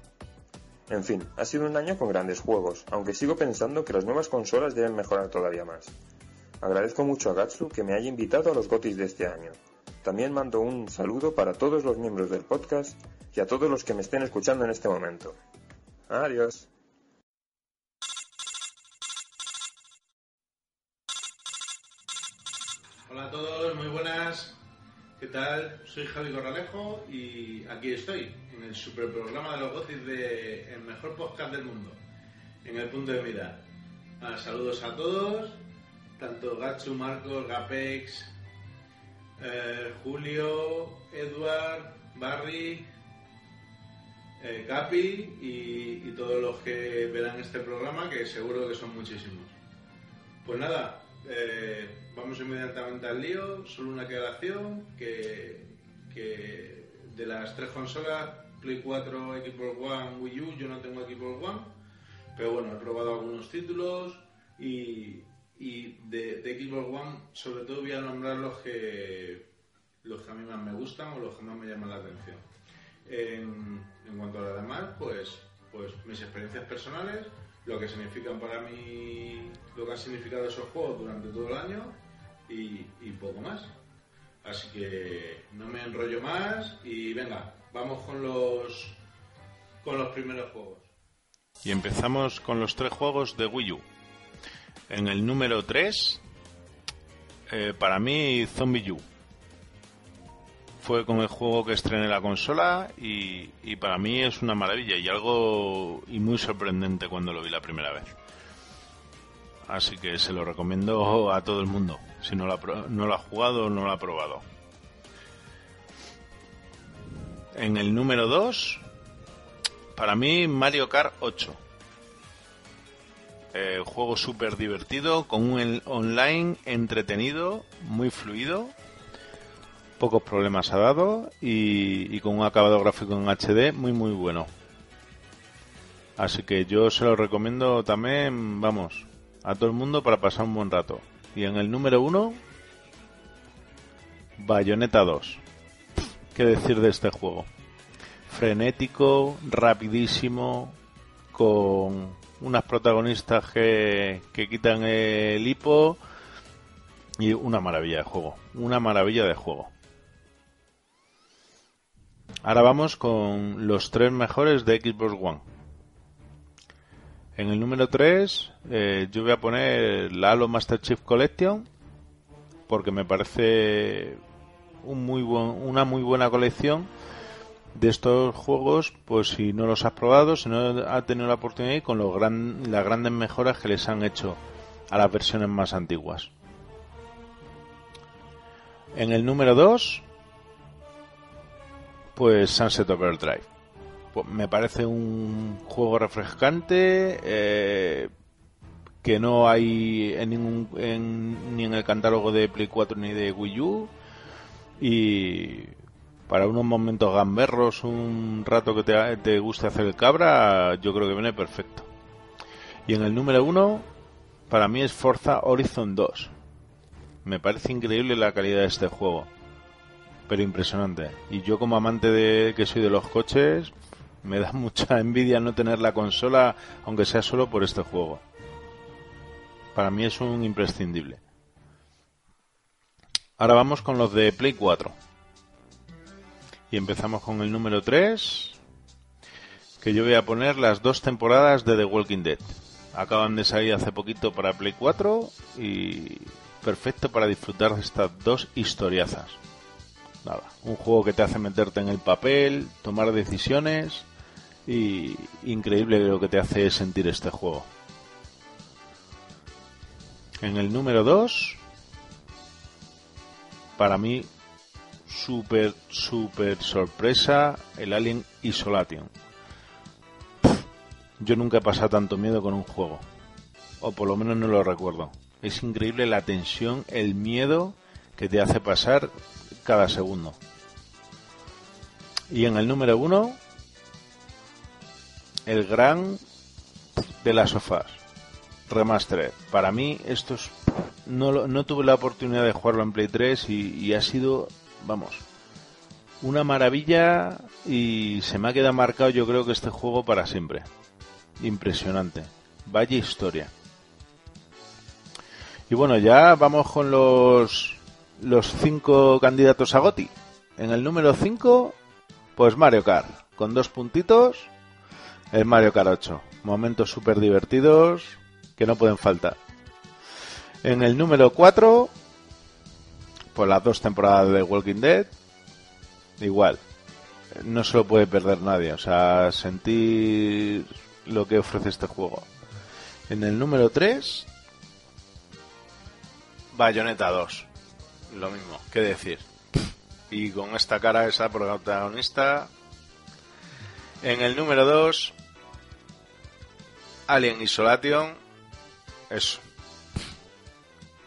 En fin, ha sido un año con grandes juegos, aunque sigo pensando que las nuevas consolas deben mejorar todavía más. Agradezco mucho a Gatsu que me haya invitado a los GOTIS de este año. También mando un saludo para todos los miembros del podcast y a todos los que me estén escuchando en este momento. Adiós. Hola a todos, muy buenas. ¿Qué tal? Soy Javi Corralejo y aquí estoy, en el super programa de los Gotis de El Mejor Podcast del Mundo, en el punto de mira. Ah, saludos a todos, tanto Gatsu, Marcos, Gapex, eh, Julio, Edward, Barry, eh, Capi y, y todos los que verán este programa, que seguro que son muchísimos. Pues nada, eh, vamos inmediatamente al lío. Solo una aclaración que, que de las tres consolas, Play 4, Xbox One, Wii U, yo no tengo Xbox One, pero bueno, he probado algunos títulos y, y de, de Xbox One sobre todo voy a nombrar los que los que a mí más me gustan o los que más me llaman la atención. En, cuanto a lo demás, pues pues mis experiencias personales, lo que significan para mí, lo que han significado esos juegos durante todo el año y, poco más. Así que no me enrollo más y venga, vamos con los con los primeros juegos. Y empezamos con los tres juegos de Wii U. En el número 3, eh, para mí, Zombie U. Fue con el juego que estrené la consola y, y para mí es una maravilla y algo y muy sorprendente cuando lo vi la primera vez. Así que se lo recomiendo a todo el mundo, si no lo ha, no lo jugado no lo ha probado. En el número 2, para mí Mario Kart 8. Eh, juego súper divertido, con un online entretenido, muy fluido, pocos problemas ha dado y, y con un acabado gráfico en HD muy muy bueno. Así que yo se lo recomiendo también, vamos, a todo el mundo para pasar un buen rato. Y en el número 1, Bayonetta 2. ¿Qué decir de este juego? Frenético, rapidísimo, con unas protagonistas que, que quitan el hipo y una maravilla de juego. Una maravilla de juego. Ahora vamos con los tres mejores de Xbox One. En el número 3 yo voy a poner la Halo Master Chief Collection porque me parece una muy buena colección de estos juegos, pues si no los has probado, si no has tenido la oportunidad y con los las grandes mejoras que les han hecho a las versiones más antiguas. En el número 2, pues Sunset Overdrive. Pues me parece un juego refrescante eh, que no hay en ningún, en- ni en el catálogo de Play 4 ni de Wii U y para unos momentos gamberros, un rato que te, te guste hacer el cabra, yo creo que viene perfecto. Y en el número uno, para mí es Forza Horizon 2. Me parece increíble la calidad de este juego, pero impresionante. Y yo como amante de que soy de los coches, me da mucha envidia no tener la consola, aunque sea solo por este juego. Para mí es un imprescindible. Ahora vamos con los de Play 4. Y empezamos con el número 3, que yo voy a poner las dos temporadas de The Walking Dead. Acaban de salir hace poquito para Play 4 y perfecto para disfrutar de estas dos historiazas. Nada, un juego que te hace meterte en el papel, tomar decisiones y increíble lo que te hace sentir este juego. En el número 2, para mí, súper, súper sorpresa, el Alien Isolation. Yo nunca he pasado tanto miedo con un juego. O por lo menos no lo recuerdo. Es increíble la tensión, el miedo que te hace pasar cada segundo. Y en el número uno, el gran de las sofás. Remastered. Para mí, esto es. No, no tuve la oportunidad de jugarlo en Play 3 y, y ha sido, vamos, una maravilla y se me ha quedado marcado yo creo que este juego para siempre. Impresionante. Vaya historia. Y bueno, ya vamos con los, los cinco candidatos a GOTI. En el número 5, pues Mario Kart. Con dos puntitos, el Mario Kart 8. Momentos súper divertidos que no pueden faltar. En el número 4, pues las dos temporadas de Walking Dead. Igual. No se lo puede perder nadie. O sea, sentir lo que ofrece este juego. En el número 3, Bayonetta 2. Lo mismo, qué decir. Y con esta cara esa protagonista. En el número 2, Alien Isolation. Eso.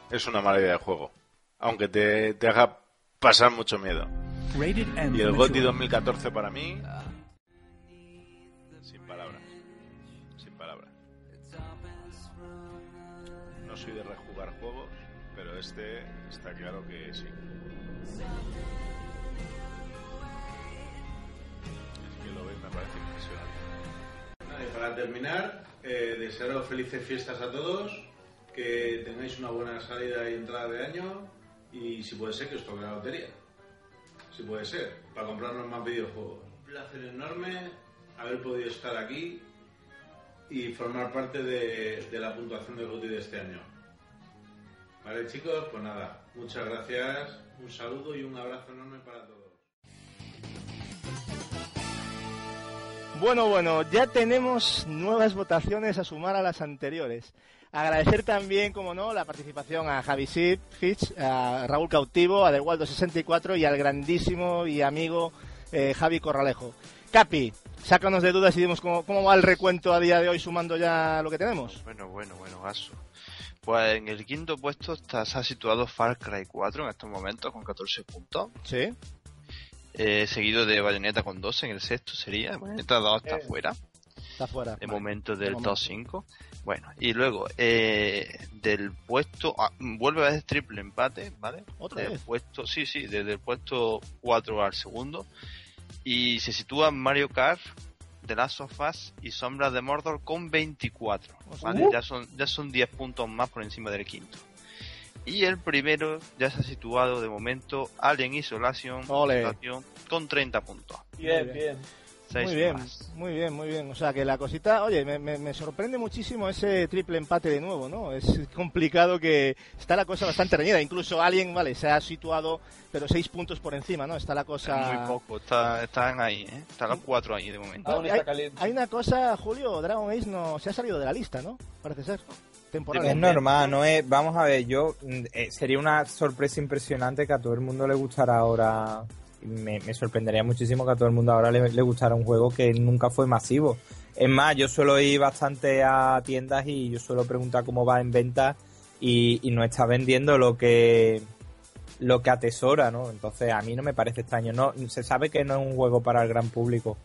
Es una maravilla de juego. Aunque te, te haga pasar mucho miedo. Y el GOTY 2014 para mí. Sin palabras. Sin palabras. No soy de rejugar juegos, pero este está claro que sí. Es que lo ves, me parece impresionante. para terminar, eh, desearos felices fiestas a todos, que tengáis una buena salida y entrada de año y si puede ser que os toque la lotería. Si puede ser, para comprarnos más videojuegos. Un placer enorme haber podido estar aquí y formar parte de, de la puntuación del GOTY de este año. Vale chicos, pues nada, muchas gracias, un saludo y un abrazo enorme para todos. Bueno, bueno, ya tenemos nuevas votaciones a sumar a las anteriores. Agradecer también, como no, la participación a Javi Sid, Fitch, a Raúl Cautivo, a Waldo64 y al grandísimo y amigo eh, Javi Corralejo. Capi, sácanos de dudas y dimos cómo, cómo va el recuento a día de hoy sumando ya lo que tenemos. Bueno, bueno, bueno, Gaso. Pues en el quinto puesto está, se ha situado Far Cry 4 en estos momentos con 14 puntos. Sí. Eh, seguido de Bayonetta con 12 en el sexto sería. Bayonetta 2 está Eh, fuera. Está fuera. De Vale. momento De del top 5. Bueno, y luego eh, del puesto. ah, vuelve a ser triple empate, ¿vale? ¿Otra Del vez? Puesto, sí, sí, desde el puesto 4 al segundo. Y se sitúa Mario Kart, The Last of Us y Sombras de Mordor con 24. ¿vale? Uh. Ya, son, ya son 10 puntos más por encima del quinto. Y el primero ya se ha situado de momento Alien Isolation. Isolation, con 30 puntos. Bien, bien. Muy bien, más. muy bien, muy bien. O sea que la cosita, oye, me, me- me sorprende muchísimo ese triple empate de nuevo, ¿no? Es complicado que está la cosa bastante reñida. Incluso alguien, vale, se ha situado, pero seis puntos por encima, ¿no? Está la cosa. Muy poco, está, están ahí, ¿eh? Están los cuatro ahí de momento. Hay una cosa, Julio, Dragon Age no se ha salido de la lista, ¿no? Parece ser. Es normal, no es. Vamos a ver, yo mm, eh, sería una sorpresa impresionante que a todo el mundo le gustara ahora. Me, me sorprendería muchísimo que a todo el mundo ahora le, le gustara un juego que nunca fue masivo. Es más, yo suelo ir bastante a tiendas y yo suelo preguntar cómo va en venta y, y no está vendiendo lo que lo que atesora, ¿no? Entonces a mí no me parece extraño. No, se sabe que no es un juego para el gran público.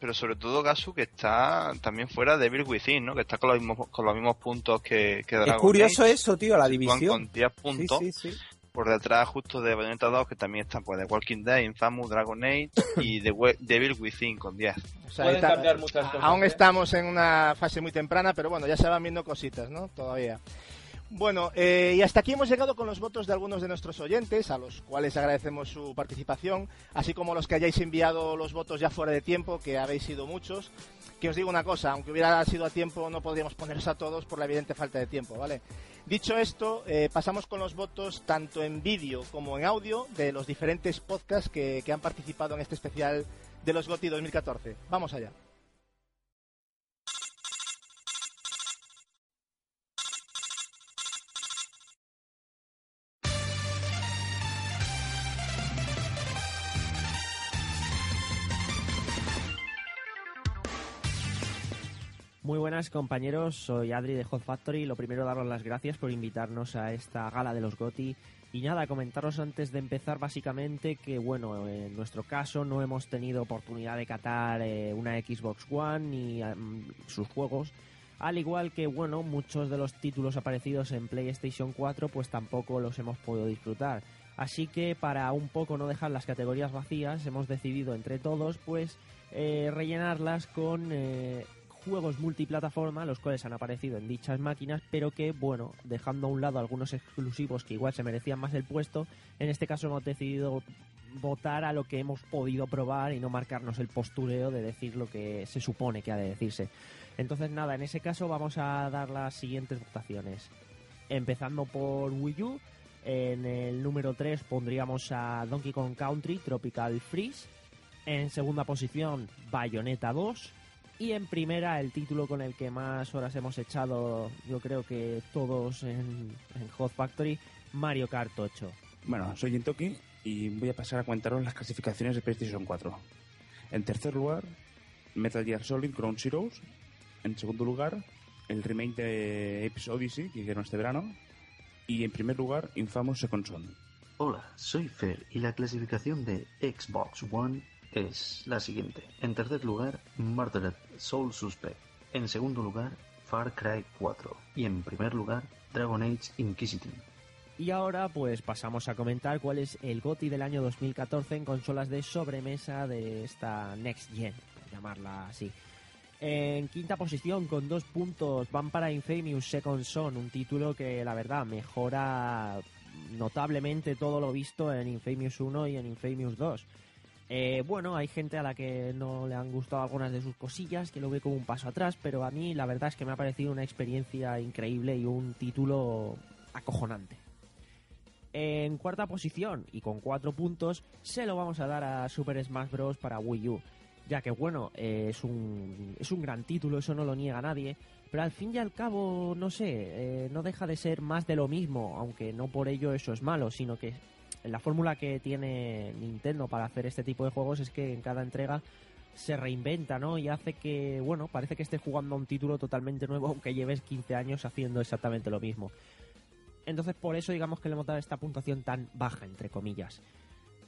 Pero sobre todo Gasu que está también fuera de Evil Within, ¿no? Que está con los mismos, con los mismos puntos que, que Dragon es curioso Age. eso, tío, la división. Con 10 puntos. Sí, sí, sí. Por detrás justo de Bayonetta 2, que también están pues de Walking Dead, Infamous, Dragon Age (laughs) y de Devil Within con 10. O sea, está- Aún estamos en una fase muy temprana, pero bueno, ya se van viendo cositas, ¿no? Todavía. Bueno, eh, y hasta aquí hemos llegado con los votos de algunos de nuestros oyentes, a los cuales agradecemos su participación, así como los que hayáis enviado los votos ya fuera de tiempo, que habéis sido muchos. Que os digo una cosa, aunque hubiera sido a tiempo, no podríamos poneros a todos por la evidente falta de tiempo, ¿vale? Dicho esto, eh, pasamos con los votos tanto en vídeo como en audio de los diferentes podcasts que, que han participado en este especial de los GOTY 2014. Vamos allá. Muy buenas compañeros, soy Adri de Hot Factory. Lo primero daros las gracias por invitarnos a esta gala de los GOTI. Y nada, comentaros antes de empezar básicamente que bueno, en nuestro caso no hemos tenido oportunidad de catar eh, una Xbox One ni mm, sus juegos. Al igual que bueno, muchos de los títulos aparecidos en PlayStation 4 pues tampoco los hemos podido disfrutar. Así que para un poco no dejar las categorías vacías, hemos decidido entre todos pues eh, rellenarlas con eh, juegos multiplataforma, los cuales han aparecido en dichas máquinas, pero que, bueno, dejando a un lado algunos exclusivos que igual se merecían más el puesto, en este caso hemos decidido votar a lo que hemos podido probar y no marcarnos el postureo de decir lo que se supone que ha de decirse. Entonces, nada, en ese caso vamos a dar las siguientes votaciones. Empezando por Wii U, en el número 3 pondríamos a Donkey Kong Country Tropical Freeze. En segunda posición, Bayonetta 2. Y en primera, el título con el que más horas hemos echado, yo creo que todos en, en Hot Factory, Mario Kart 8. Bueno, soy Jintoki y voy a pasar a comentaros las clasificaciones de PlayStation 4. En tercer lugar, Metal Gear Solid Ground Zeroes. En segundo lugar, el remake de Epic Odyssey que hicieron este verano. Y en primer lugar, Infamous Second Son. Hola, soy Fer y la clasificación de Xbox One es la siguiente. En tercer lugar, Murdered Soul Suspect. En segundo lugar, Far Cry 4. Y en primer lugar, Dragon Age Inquisition. Y ahora pues pasamos a comentar cuál es el GOTI del año 2014 en consolas de sobremesa de esta Next Gen, por llamarla así. En quinta posición, con dos puntos, van para Infamous Second Son, un título que la verdad mejora notablemente todo lo visto en Infamous 1 y en Infamous 2. Eh, bueno, hay gente a la que no le han gustado algunas de sus cosillas, que lo ve como un paso atrás, pero a mí la verdad es que me ha parecido una experiencia increíble y un título acojonante. En cuarta posición y con cuatro puntos se lo vamos a dar a Super Smash Bros. para Wii U, ya que bueno, eh, es, un, es un gran título, eso no lo niega nadie, pero al fin y al cabo, no sé, eh, no deja de ser más de lo mismo, aunque no por ello eso es malo, sino que la fórmula que tiene Nintendo para hacer este tipo de juegos es que en cada entrega se reinventa, ¿no? Y hace que, bueno, parece que esté jugando a un título totalmente nuevo, aunque lleves 15 años haciendo exactamente lo mismo. Entonces, por eso digamos que le hemos dado esta puntuación tan baja, entre comillas.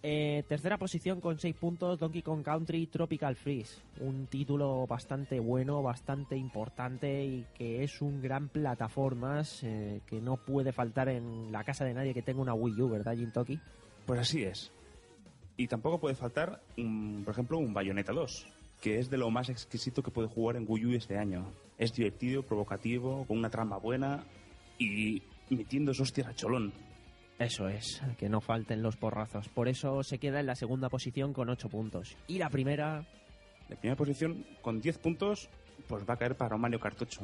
Eh, tercera posición con 6 puntos, Donkey Kong Country Tropical Freeze. Un título bastante bueno, bastante importante y que es un gran plataformas eh, que no puede faltar en la casa de nadie que tenga una Wii U, ¿verdad, Jintoki? Pues así es. Y tampoco puede faltar, por ejemplo, un Bayonetta 2, que es de lo más exquisito que puede jugar en Wii U este año. Es divertido, provocativo, con una trama buena y metiendo hostias a cholón. Eso es, que no falten los porrazos. Por eso se queda en la segunda posición con 8 puntos. Y la primera, La primera posición, con 10 puntos, pues va a caer para Mario 8.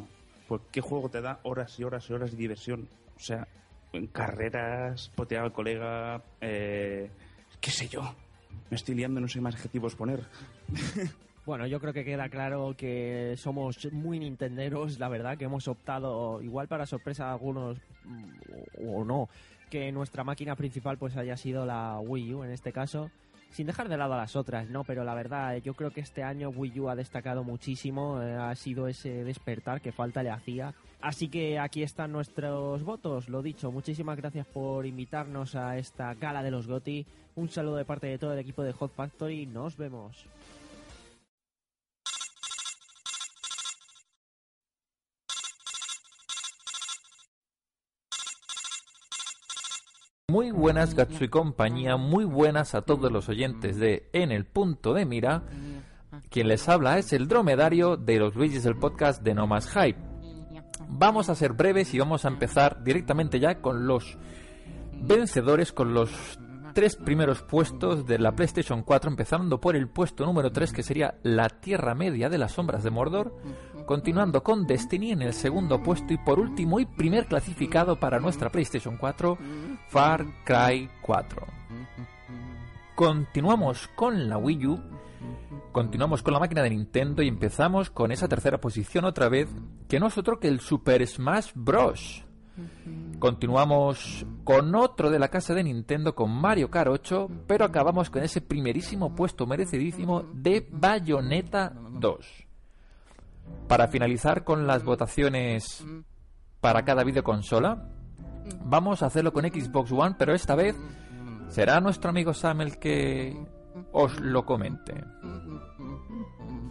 Pues qué juego te da horas y horas y horas de diversión. O sea, en carreras, potear al colega, eh, qué sé yo. Me estoy liando, no sé más adjetivos poner. (laughs) Bueno, yo creo que queda claro que somos muy nintenderos, la verdad, que hemos optado, igual para sorpresa de algunos mm, o no, que nuestra máquina principal pues haya sido la Wii U en este caso, sin dejar de lado a las otras, ¿no? Pero la verdad, yo creo que este año Wii U ha destacado muchísimo, eh, ha sido ese despertar que falta le hacía. Así que aquí están nuestros votos, lo dicho, muchísimas gracias por invitarnos a esta gala de los GOTI. Un saludo de parte de todo el equipo de Hot Factory, nos vemos. Muy buenas Gatsu y compañía, muy buenas a todos los oyentes de En el punto de mira. Quien les habla es el dromedario de los Luigis del podcast de No Más Hype. Vamos a ser breves y vamos a empezar directamente ya con los vencedores, con los tres primeros puestos de la PlayStation 4, empezando por el puesto número 3 que sería La Tierra Media de las Sombras de Mordor, continuando con Destiny en el segundo puesto y por último y primer clasificado para nuestra PlayStation 4, Far Cry 4. Continuamos con la Wii U, continuamos con la máquina de Nintendo y empezamos con esa tercera posición otra vez, que no es otro que el Super Smash Bros. Continuamos con otro de la casa de Nintendo con Mario Kart 8, pero acabamos con ese primerísimo puesto merecidísimo de Bayonetta 2. Para finalizar con las votaciones para cada videoconsola, vamos a hacerlo con Xbox One, pero esta vez será nuestro amigo Sam el que os lo comente.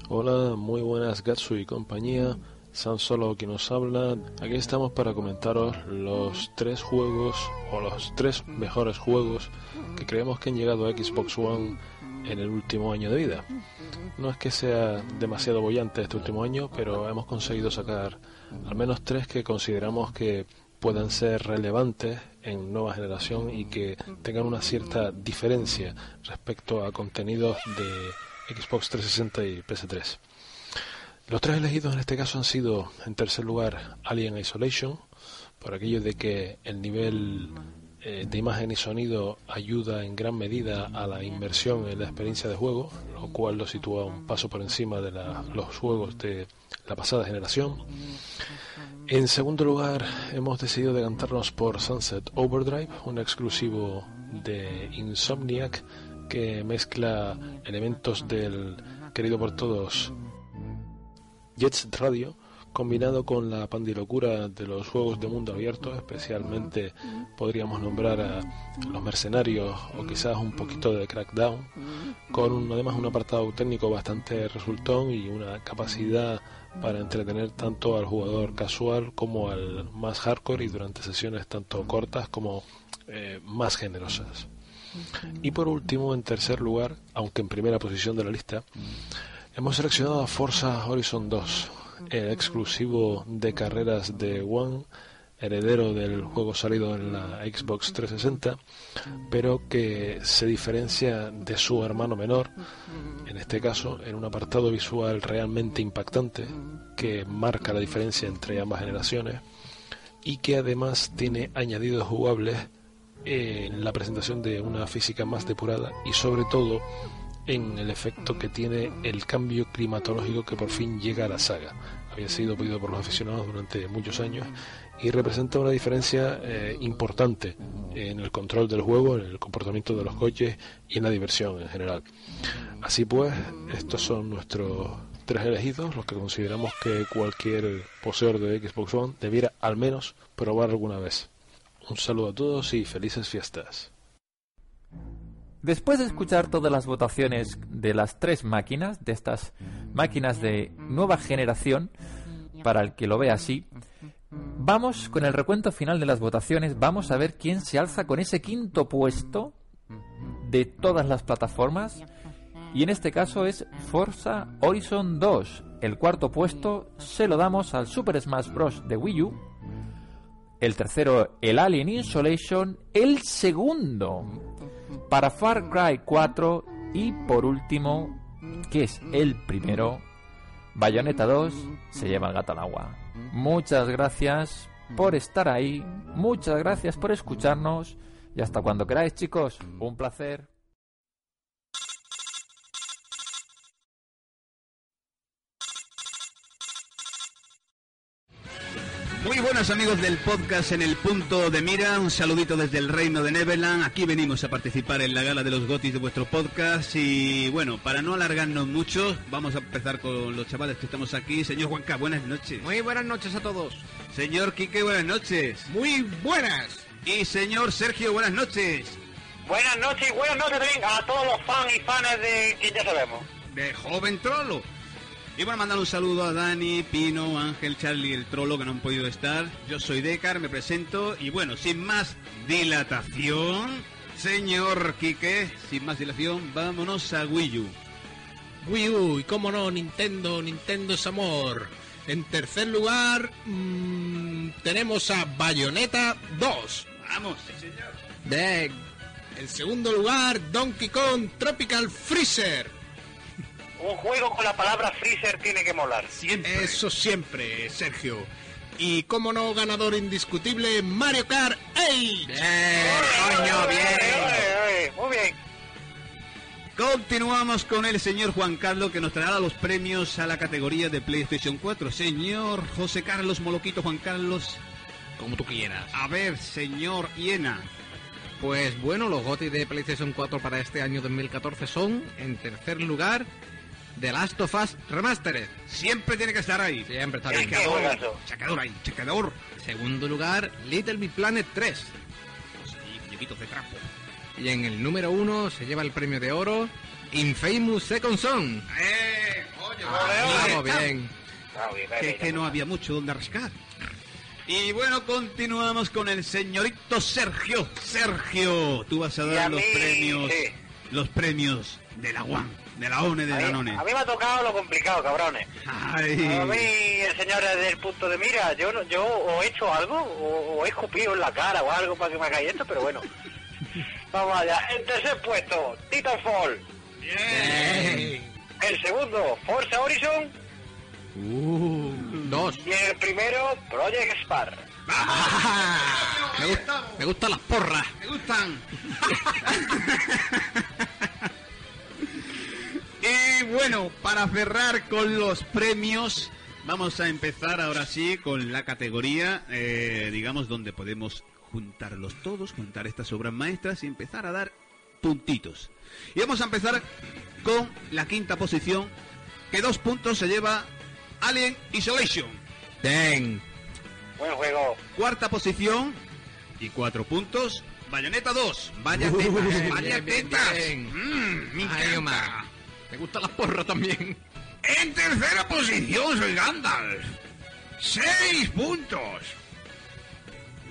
Hola, muy buenas Gatsu y compañía. San Solo quien nos habla. Aquí estamos para comentaros los tres juegos o los tres mejores juegos que creemos que han llegado a Xbox One en el último año de vida. No es que sea demasiado bollante este último año, pero hemos conseguido sacar al menos tres que consideramos que puedan ser relevantes en nueva generación y que tengan una cierta diferencia respecto a contenidos de Xbox 360 y PS3. Los tres elegidos en este caso han sido, en tercer lugar, Alien Isolation, por aquello de que el nivel eh, de imagen y sonido ayuda en gran medida a la inversión en la experiencia de juego, lo cual lo sitúa un paso por encima de los juegos de la pasada generación. En segundo lugar, hemos decidido decantarnos por Sunset Overdrive, un exclusivo de Insomniac que mezcla elementos del querido por todos Jets Radio, combinado con la pandilocura de los juegos de mundo abierto, especialmente podríamos nombrar a los mercenarios o quizás un poquito de Crackdown, con además un apartado técnico bastante resultón y una capacidad para entretener tanto al jugador casual como al más hardcore y durante sesiones tanto cortas como eh, más generosas. Y por último, en tercer lugar, aunque en primera posición de la lista, Hemos seleccionado a Forza Horizon 2, el exclusivo de carreras de One, heredero del juego salido en la Xbox 360, pero que se diferencia de su hermano menor, en este caso en un apartado visual realmente impactante que marca la diferencia entre ambas generaciones y que además tiene añadidos jugables en la presentación de una física más depurada y sobre todo en el efecto que tiene el cambio climatológico que por fin llega a la saga. Había sido pedido por los aficionados durante muchos años y representa una diferencia eh, importante en el control del juego, en el comportamiento de los coches y en la diversión en general. Así pues, estos son nuestros tres elegidos, los que consideramos que cualquier poseedor de Xbox One debiera al menos probar alguna vez. Un saludo a todos y felices fiestas. Después de escuchar todas las votaciones de las tres máquinas, de estas máquinas de nueva generación, para el que lo vea así, vamos con el recuento final de las votaciones, vamos a ver quién se alza con ese quinto puesto de todas las plataformas, y en este caso es Forza Horizon 2. El cuarto puesto se lo damos al Super Smash Bros. de Wii U. El tercero, el Alien Insolation. El segundo, para Far Cry 4 y por último, que es el primero, Bayonetta 2 se lleva el gato al agua. Muchas gracias por estar ahí, muchas gracias por escucharnos y hasta cuando queráis chicos, un placer. Muy buenos amigos del podcast en el punto de mira, un saludito desde el reino de Neverland. Aquí venimos a participar en la gala de los gotis de vuestro podcast y bueno, para no alargarnos mucho, vamos a empezar con los chavales que estamos aquí. Señor Juanca, buenas noches. Muy buenas noches a todos. Señor Quique, buenas noches. Muy buenas. Y señor Sergio, buenas noches. Buenas noches y buenas noches también a todos los fans y fans de que ya sabemos. De joven trolo. Y bueno, mandar un saludo a Dani, Pino, Ángel, Charlie, el trolo que no han podido estar. Yo soy Decar, me presento. Y bueno, sin más dilatación, señor Quique, sin más dilación, vámonos a Wii U. Wii U, y cómo no, Nintendo, Nintendo es amor. En tercer lugar, mmm, tenemos a Bayonetta 2. Vamos, sí, señor. De, en segundo lugar, Donkey Kong Tropical Freezer. Un juego con la palabra freezer tiene que molar. Siempre. Eso siempre, Sergio. Y como no, ganador indiscutible, Mario Kart 8. Bien, coño, bien. Muy bien. Continuamos con el señor Juan Carlos que nos traerá los premios a la categoría de PlayStation 4. Señor José Carlos Moloquito Juan Carlos. Como tú quieras. A ver, señor Hiena. Pues bueno, los GOTY de PlayStation 4 para este año 2014 son, en tercer lugar, The Last of Us Remastered. Siempre tiene que estar ahí. Siempre está bien. Chequeador. Chequeador ahí, chequeador. Segundo lugar, Little Big Planet 3. Sí, muñequitos de trapo. Y en el número uno se lleva el premio de oro Infamous Second Son. ¡Eh! ¡Coño! Vamos bien. Que es que no había mucho donde rascar. Y bueno, continuamos con el señorito Sergio. Sergio, tú vas a dar a los mí, premios, sí. los premios de la de la ONE, de A la mí, a mí me ha tocado lo complicado, cabrones. Ay. A mí, el señor desde el punto de mira, yo no- yo o he hecho algo o, o he escupido en la cara o algo para que me caiga esto, pero bueno. (laughs) Vamos allá. El tercer puesto, Titanfall. El segundo, Forza Horizon. dos. Y el primero, Project Spar. Me, gusta, me gustan las porras. Me gustan. (laughs) bueno, para cerrar con los premios, vamos a empezar ahora sí con la categoría, eh, digamos, donde podemos juntarlos todos, juntar estas obras maestras y empezar a dar puntitos. Y vamos a empezar con la quinta posición, que dos puntos se lleva Alien Isolation. Bien. Buen juego. Cuarta posición y cuatro puntos. Bayonetta 2. Vaya Uh, tetas, bien, vaya bien, tetas. bien. Mm, me Ay, encanta. Me gustan las porras también. En tercera posición soy Gandalf. Seis puntos.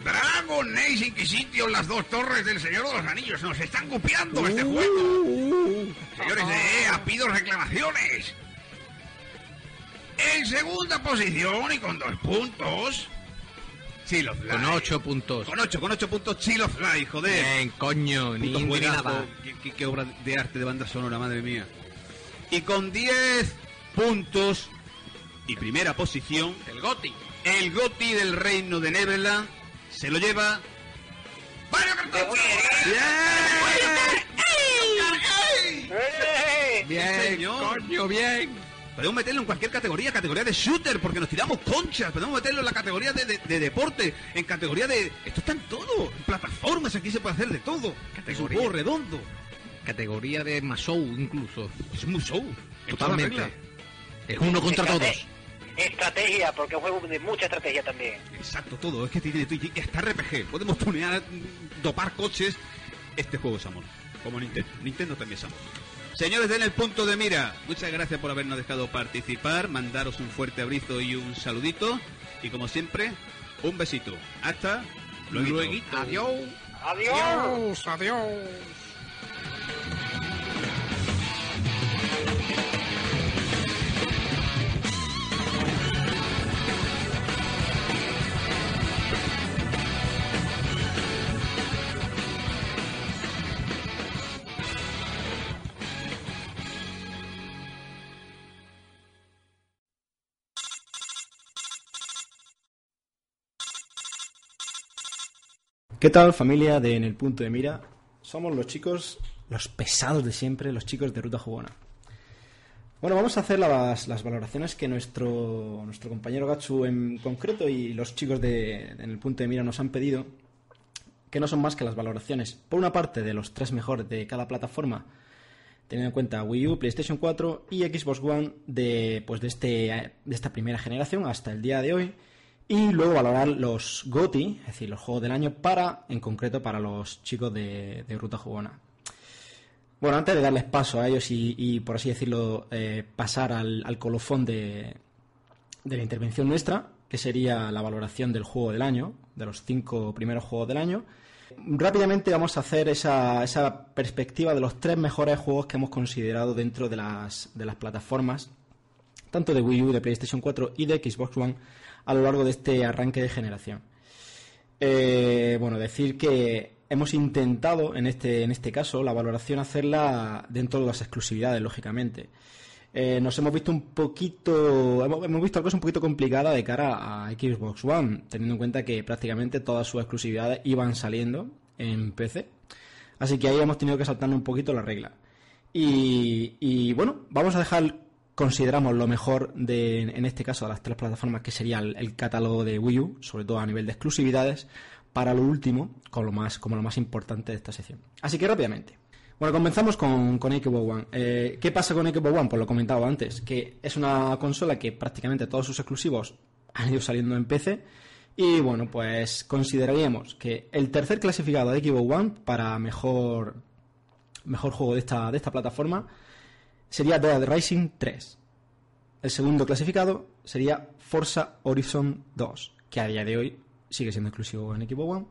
Dragon Age Inquisition, las dos torres del Señor de los Anillos. Nos están copiando este juego. Señores de EA, pido reclamaciones. En segunda posición y con dos puntos. Chill of Life. Con ocho puntos. Con ocho, con ocho puntos Chill of Life, joder. Bien, coño, ni, Puto ni nada. Qué, qué- qué obra de arte de banda sonora, madre mía. Y con 10 puntos y primera posición, El Goti. el Goti del Reino de Neverland se lo lleva. ¡Mario Cartucho! ¡Bien! Bien, señor. coño, bien. Podemos meterlo en cualquier categoría, categoría de shooter, porque nos tiramos conchas. Podemos meterlo en la categoría de, de- de deporte, en categoría de. Esto está en todo. En plataformas, aquí se puede hacer de todo. Es un juego redondo. Categoría de Masou, incluso. Es toda Totalmente. Es uno contra Estrate- todos. Estrategia, porque es un juego de mucha estrategia también. Exacto, todo. Es que tiene y está RPG. Podemos tunear, dopar coches. Este juego es amor. Como Nintendo. Nintendo también es amor. Señores de En el Punto de Mira, muchas gracias por habernos dejado participar. Mandaros un fuerte abrazo y un saludito. Y como siempre, un besito. Hasta luego. Adiós. Adiós. adiós. ¿Qué tal familia de En el Punto de Mira? Somos los chicos, los pesados de siempre, los chicos de Ruta Jugona. Bueno, vamos a hacer las, las valoraciones que nuestro, nuestro compañero Gatsu en concreto y los chicos de En el Punto de Mira nos han pedido, que no son más que las valoraciones, por una parte, de los tres mejores de cada plataforma, teniendo en cuenta Wii U, PlayStation 4 y Xbox One de, pues de, este, de esta primera generación hasta el día de hoy. Y luego valorar los GOTI, es decir, los juegos del año, para, en concreto, para los chicos de, Ruta Jugona. Bueno, antes de darles paso a ellos y, y, por así decirlo, eh, pasar al, al colofón de, de la intervención nuestra, que sería la valoración del juego del año, de los cinco primeros juegos del año, rápidamente vamos a hacer esa, esa perspectiva de los tres mejores juegos que hemos considerado dentro de las, de las plataformas, tanto de Wii U, de PlayStation 4 y de Xbox One, a lo largo de este arranque de generación. Eh, bueno, decir que hemos intentado, en este, en este caso, la valoración hacerla dentro de las exclusividades, lógicamente. Eh, nos hemos visto un poquito, hemos, visto algo un poquito complicada de cara a Xbox One, teniendo en cuenta que prácticamente todas sus exclusividades iban saliendo en PC. Así que ahí hemos tenido que saltarnos un poquito la regla. Y bueno, vamos a dejar consideramos lo mejor de, en este caso, de las tres plataformas, que sería el, catálogo de Wii U, sobre todo a nivel de exclusividades, para lo último, lo más, como lo más importante de esta sección. Así que rápidamente. Bueno, comenzamos con, con One. Eh, ¿Qué pasa con Xbox One? Pues lo he comentado antes, que es una consola que prácticamente todos sus exclusivos han ido saliendo en PC. Y bueno, pues consideraríamos que el tercer clasificado de Xbox One para mejor, mejor juego de esta, de esta plataforma sería Dead Rising 3. El segundo clasificado sería Forza Horizon 2, que a día de hoy sigue siendo exclusivo en Xbox One.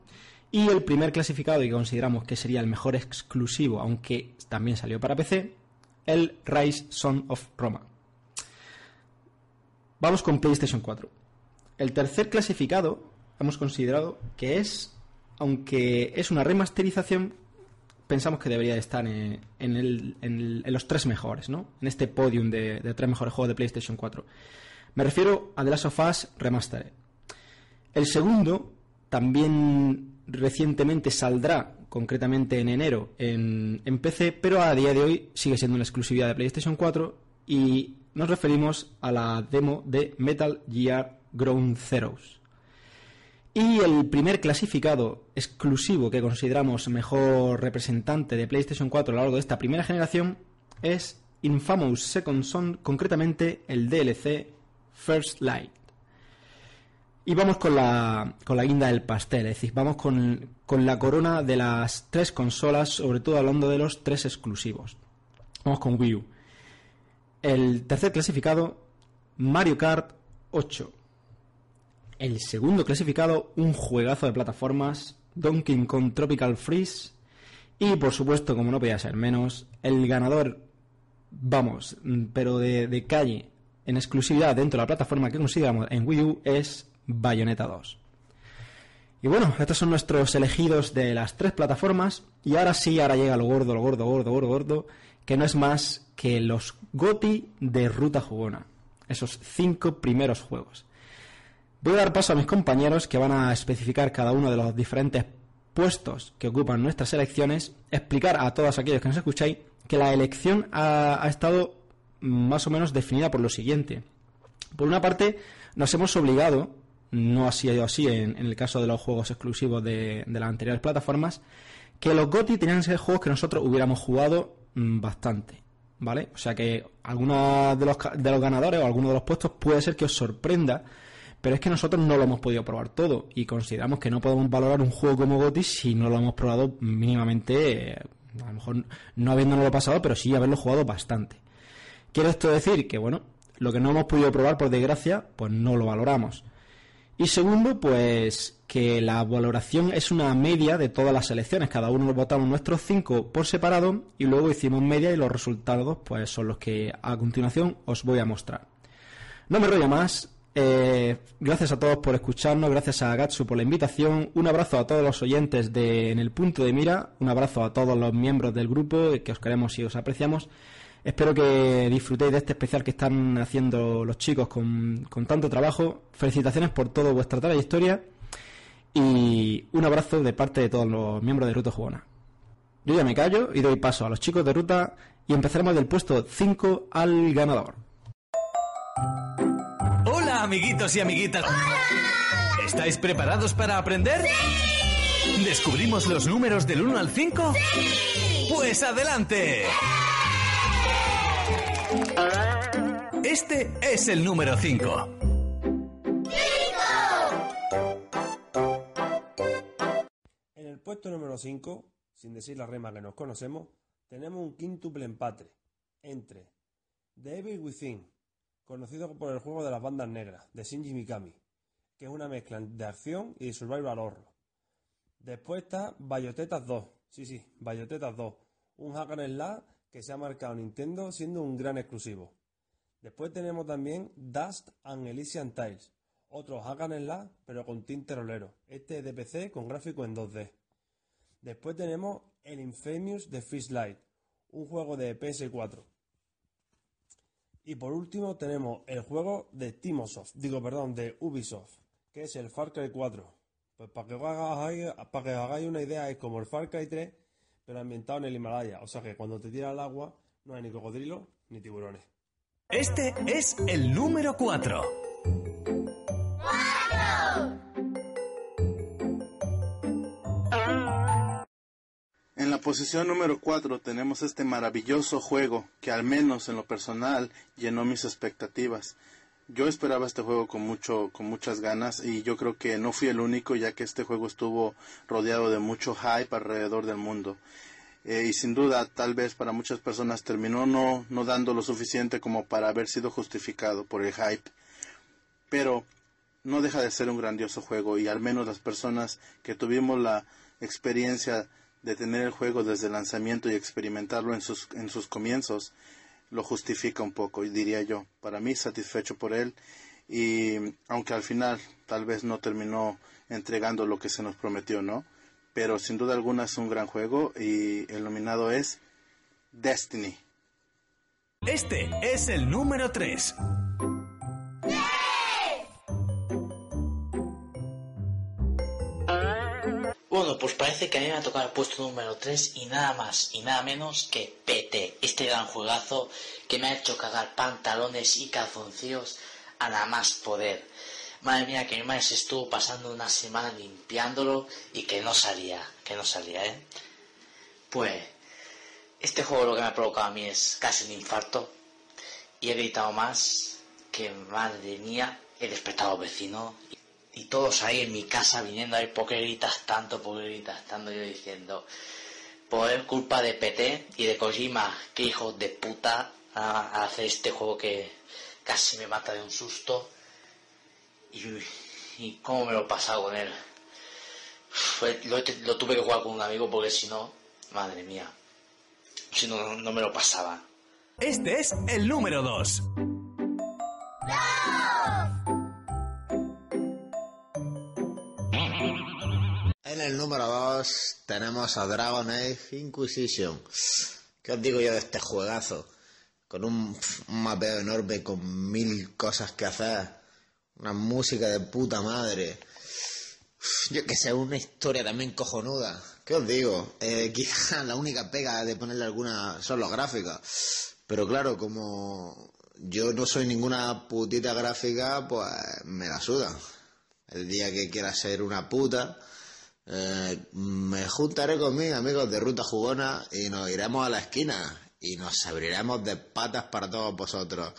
Y el primer clasificado que consideramos que sería el mejor exclusivo, aunque también salió para PC, el Rise Son of Roma. Vamos con PlayStation 4. El tercer clasificado hemos considerado que es, aunque es una remasterización, pensamos que debería estar en, los tres mejores, ¿no? En este podium de, de, tres mejores juegos de PlayStation 4. Me refiero a The Last of Us Remastered. El segundo también recientemente saldrá, concretamente en enero, en, en PC, pero a día de hoy sigue siendo una exclusividad de PlayStation 4 y nos referimos a la demo de Metal Gear Ground Zeroes. Y el primer clasificado exclusivo que consideramos mejor representante de PlayStation 4 a lo largo de esta primera generación es Infamous Second Son, concretamente el DLC First Light. Y vamos con la, con la guinda del pastel, es decir, vamos con, con la corona de las tres consolas, sobre todo hablando de los tres exclusivos. Vamos con Wii U. El tercer clasificado, Mario Kart 8. El segundo clasificado, un juegazo de plataformas, Donkey Kong Tropical Freeze. Y por supuesto, como no podía ser menos, el ganador, vamos, pero de, de calle, en exclusividad dentro de la plataforma que consideramos en Wii U es Bayonetta 2. Y bueno, estos son nuestros elegidos de las tres plataformas. Y ahora sí, ahora llega lo gordo, lo gordo, gordo, gordo, gordo, que no es más que los GOTI de Ruta Jugona. Esos cinco primeros juegos. Voy a dar paso a mis compañeros que van a especificar cada uno de los diferentes puestos que ocupan nuestras elecciones, explicar a todos aquellos que nos escucháis que la elección ha, estado más o menos definida por lo siguiente. Por una parte, nos hemos obligado no ha sido así en, el caso de los juegos exclusivos de, las anteriores plataformas, que los GOTI tenían que ser juegos que nosotros hubiéramos jugado mm, bastante, ¿vale? O sea que algunos de los, de los ganadores o algunos de los puestos puede ser que os sorprenda, pero es que nosotros no lo hemos podido probar todo y consideramos que no podemos valorar un juego como GOTI si no lo hemos probado mínimamente, a lo mejor no habiéndonos lo pasado, pero sí haberlo jugado bastante. Quiere esto decir que, bueno, lo que no hemos podido probar, por desgracia, pues no lo valoramos. Y segundo, pues que la valoración es una media de todas las selecciones. Cada uno votamos nuestros cinco por separado y luego hicimos media y los resultados pues son los que a continuación os voy a mostrar. No me rollo más. Eh, gracias a todos por escucharnos, gracias a Gatsu por la invitación, un abrazo a todos los oyentes de En el Punto de Mira, un abrazo a todos los miembros del grupo que os queremos y os apreciamos Espero que disfrutéis de este especial que están haciendo los chicos con, tanto trabajo. Felicitaciones por toda vuestra trayectoria y un abrazo de parte de todos los miembros de Ruta Jugona. Yo ya me callo y doy paso a los chicos de Ruta y empezaremos del puesto 5 al ganador. Hola amiguitos y amiguitas. ¿Estáis preparados para aprender? ¡Sí! ¿Descubrimos los números del 1 al 5? ¡Sí! Pues adelante. Este es el número 5. En el puesto número 5, sin decir la rema que nos conocemos, tenemos un quíntuple empate entre Devil Within, conocido por el juego de las bandas negras, de Shinji Mikami, que es una mezcla de acción y de survival horror. Después está Bayotetas 2, sí, sí, Bayotetas 2, un hack and slash que se ha marcado Nintendo siendo un gran exclusivo. Después tenemos también Dust and Elysian Tiles, otro hack and pero con tinte rolero. Este es de PC con gráfico en 2D. Después tenemos el Infamous de Light, un juego de PS4. Y por último tenemos el juego de Timosoft, digo perdón, de Ubisoft, que es el Far Cry 4. Pues para que, hagáis, para que hagáis una idea es como el Far Cry 3, pero ambientado en el Himalaya. O sea que cuando te tira al agua no hay ni cocodrilo ni tiburones. Este es el número 4. Posición número 4 tenemos este maravilloso juego que al menos en lo personal llenó mis expectativas. Yo esperaba este juego con mucho con muchas ganas y yo creo que no fui el único ya que este juego estuvo rodeado de mucho hype alrededor del mundo. Eh, y sin duda tal vez para muchas personas terminó no, no dando lo suficiente como para haber sido justificado por el hype. Pero no deja de ser un grandioso juego y al menos las personas que tuvimos la experiencia de tener el juego desde el lanzamiento y experimentarlo en sus, en sus comienzos, lo justifica un poco, diría yo. Para mí satisfecho por él y aunque al final tal vez no terminó entregando lo que se nos prometió, ¿no? Pero sin duda alguna es un gran juego y el nominado es Destiny. Este es el número 3. Pues parece que a mí me ha tocado el puesto número 3 y nada más y nada menos que PT, este gran juegazo que me ha hecho cagar pantalones y calzoncillos a nada más poder. Madre mía, que mi madre se estuvo pasando una semana limpiándolo y que no salía, que no salía, ¿eh? Pues, este juego lo que me ha provocado a mí es casi un infarto y he gritado más que madre mía, he despertado vecino y todos ahí en mi casa viniendo a ver por qué gritas tanto, por qué gritas tanto, yo diciendo, por culpa de PT y de Kojima, que hijos de puta a, hacer este juego que casi me mata de un susto. Y, y cómo me lo he pasado con él. lo, lo, tuve que jugar con un amigo porque si no, madre mía, si no, no me lo pasaba. Este es el número 2. El número 2 tenemos a Dragon Age Inquisition. ¿Qué os digo yo de este juegazo? Con un, mapeo enorme, con mil cosas que hacer, una música de puta madre. Yo que sé, una historia también cojonuda. ¿Qué os digo? Eh, quizá la única pega de ponerle alguna son los gráficos. Pero claro, como yo no soy ninguna putita gráfica, pues me la suda. El día que quiera ser una puta, eh, me juntaré con mis amigos de Ruta Jugona y nos iremos a la esquina y nos abriremos de patas para todos vosotros.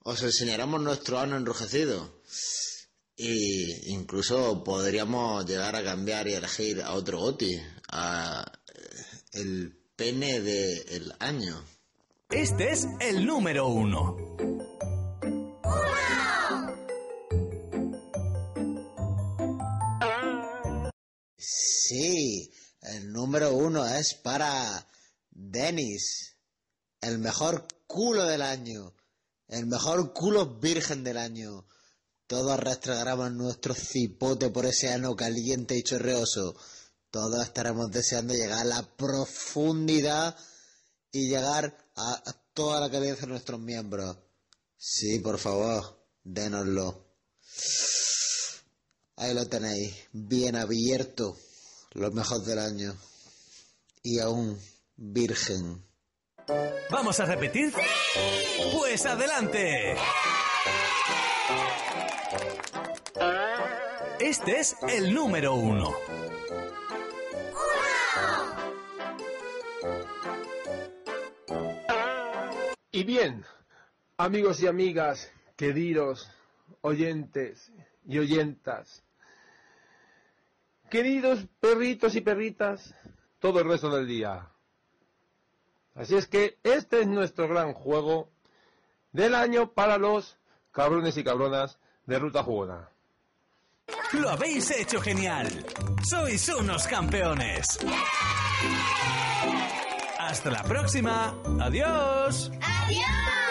Os enseñaremos nuestro ano enrojecido. Y incluso podríamos llegar a cambiar y elegir a otro Goti, a eh, el pene del año. Este es el número uno. Sí, el número uno es para Dennis, el mejor culo del año, el mejor culo virgen del año. Todos restregamos nuestro cipote por ese ano caliente y chorreoso. Todos estaremos deseando llegar a la profundidad y llegar a, toda la cabeza de nuestros miembros. Sí, por favor, dénoslo. Ahí lo tenéis, bien abierto, lo mejor del año. Y aún virgen. ¿Vamos a repetir? Pues adelante. Este es el número uno. Y bien, amigos y amigas, queridos oyentes y oyentas, queridos perritos y perritas, todo el resto del día. Así es que este es nuestro gran juego del año para los cabrones y cabronas de Ruta Jugona. Lo habéis hecho genial. Sois unos campeones. Hasta la próxima. Adiós. ¡Adiós!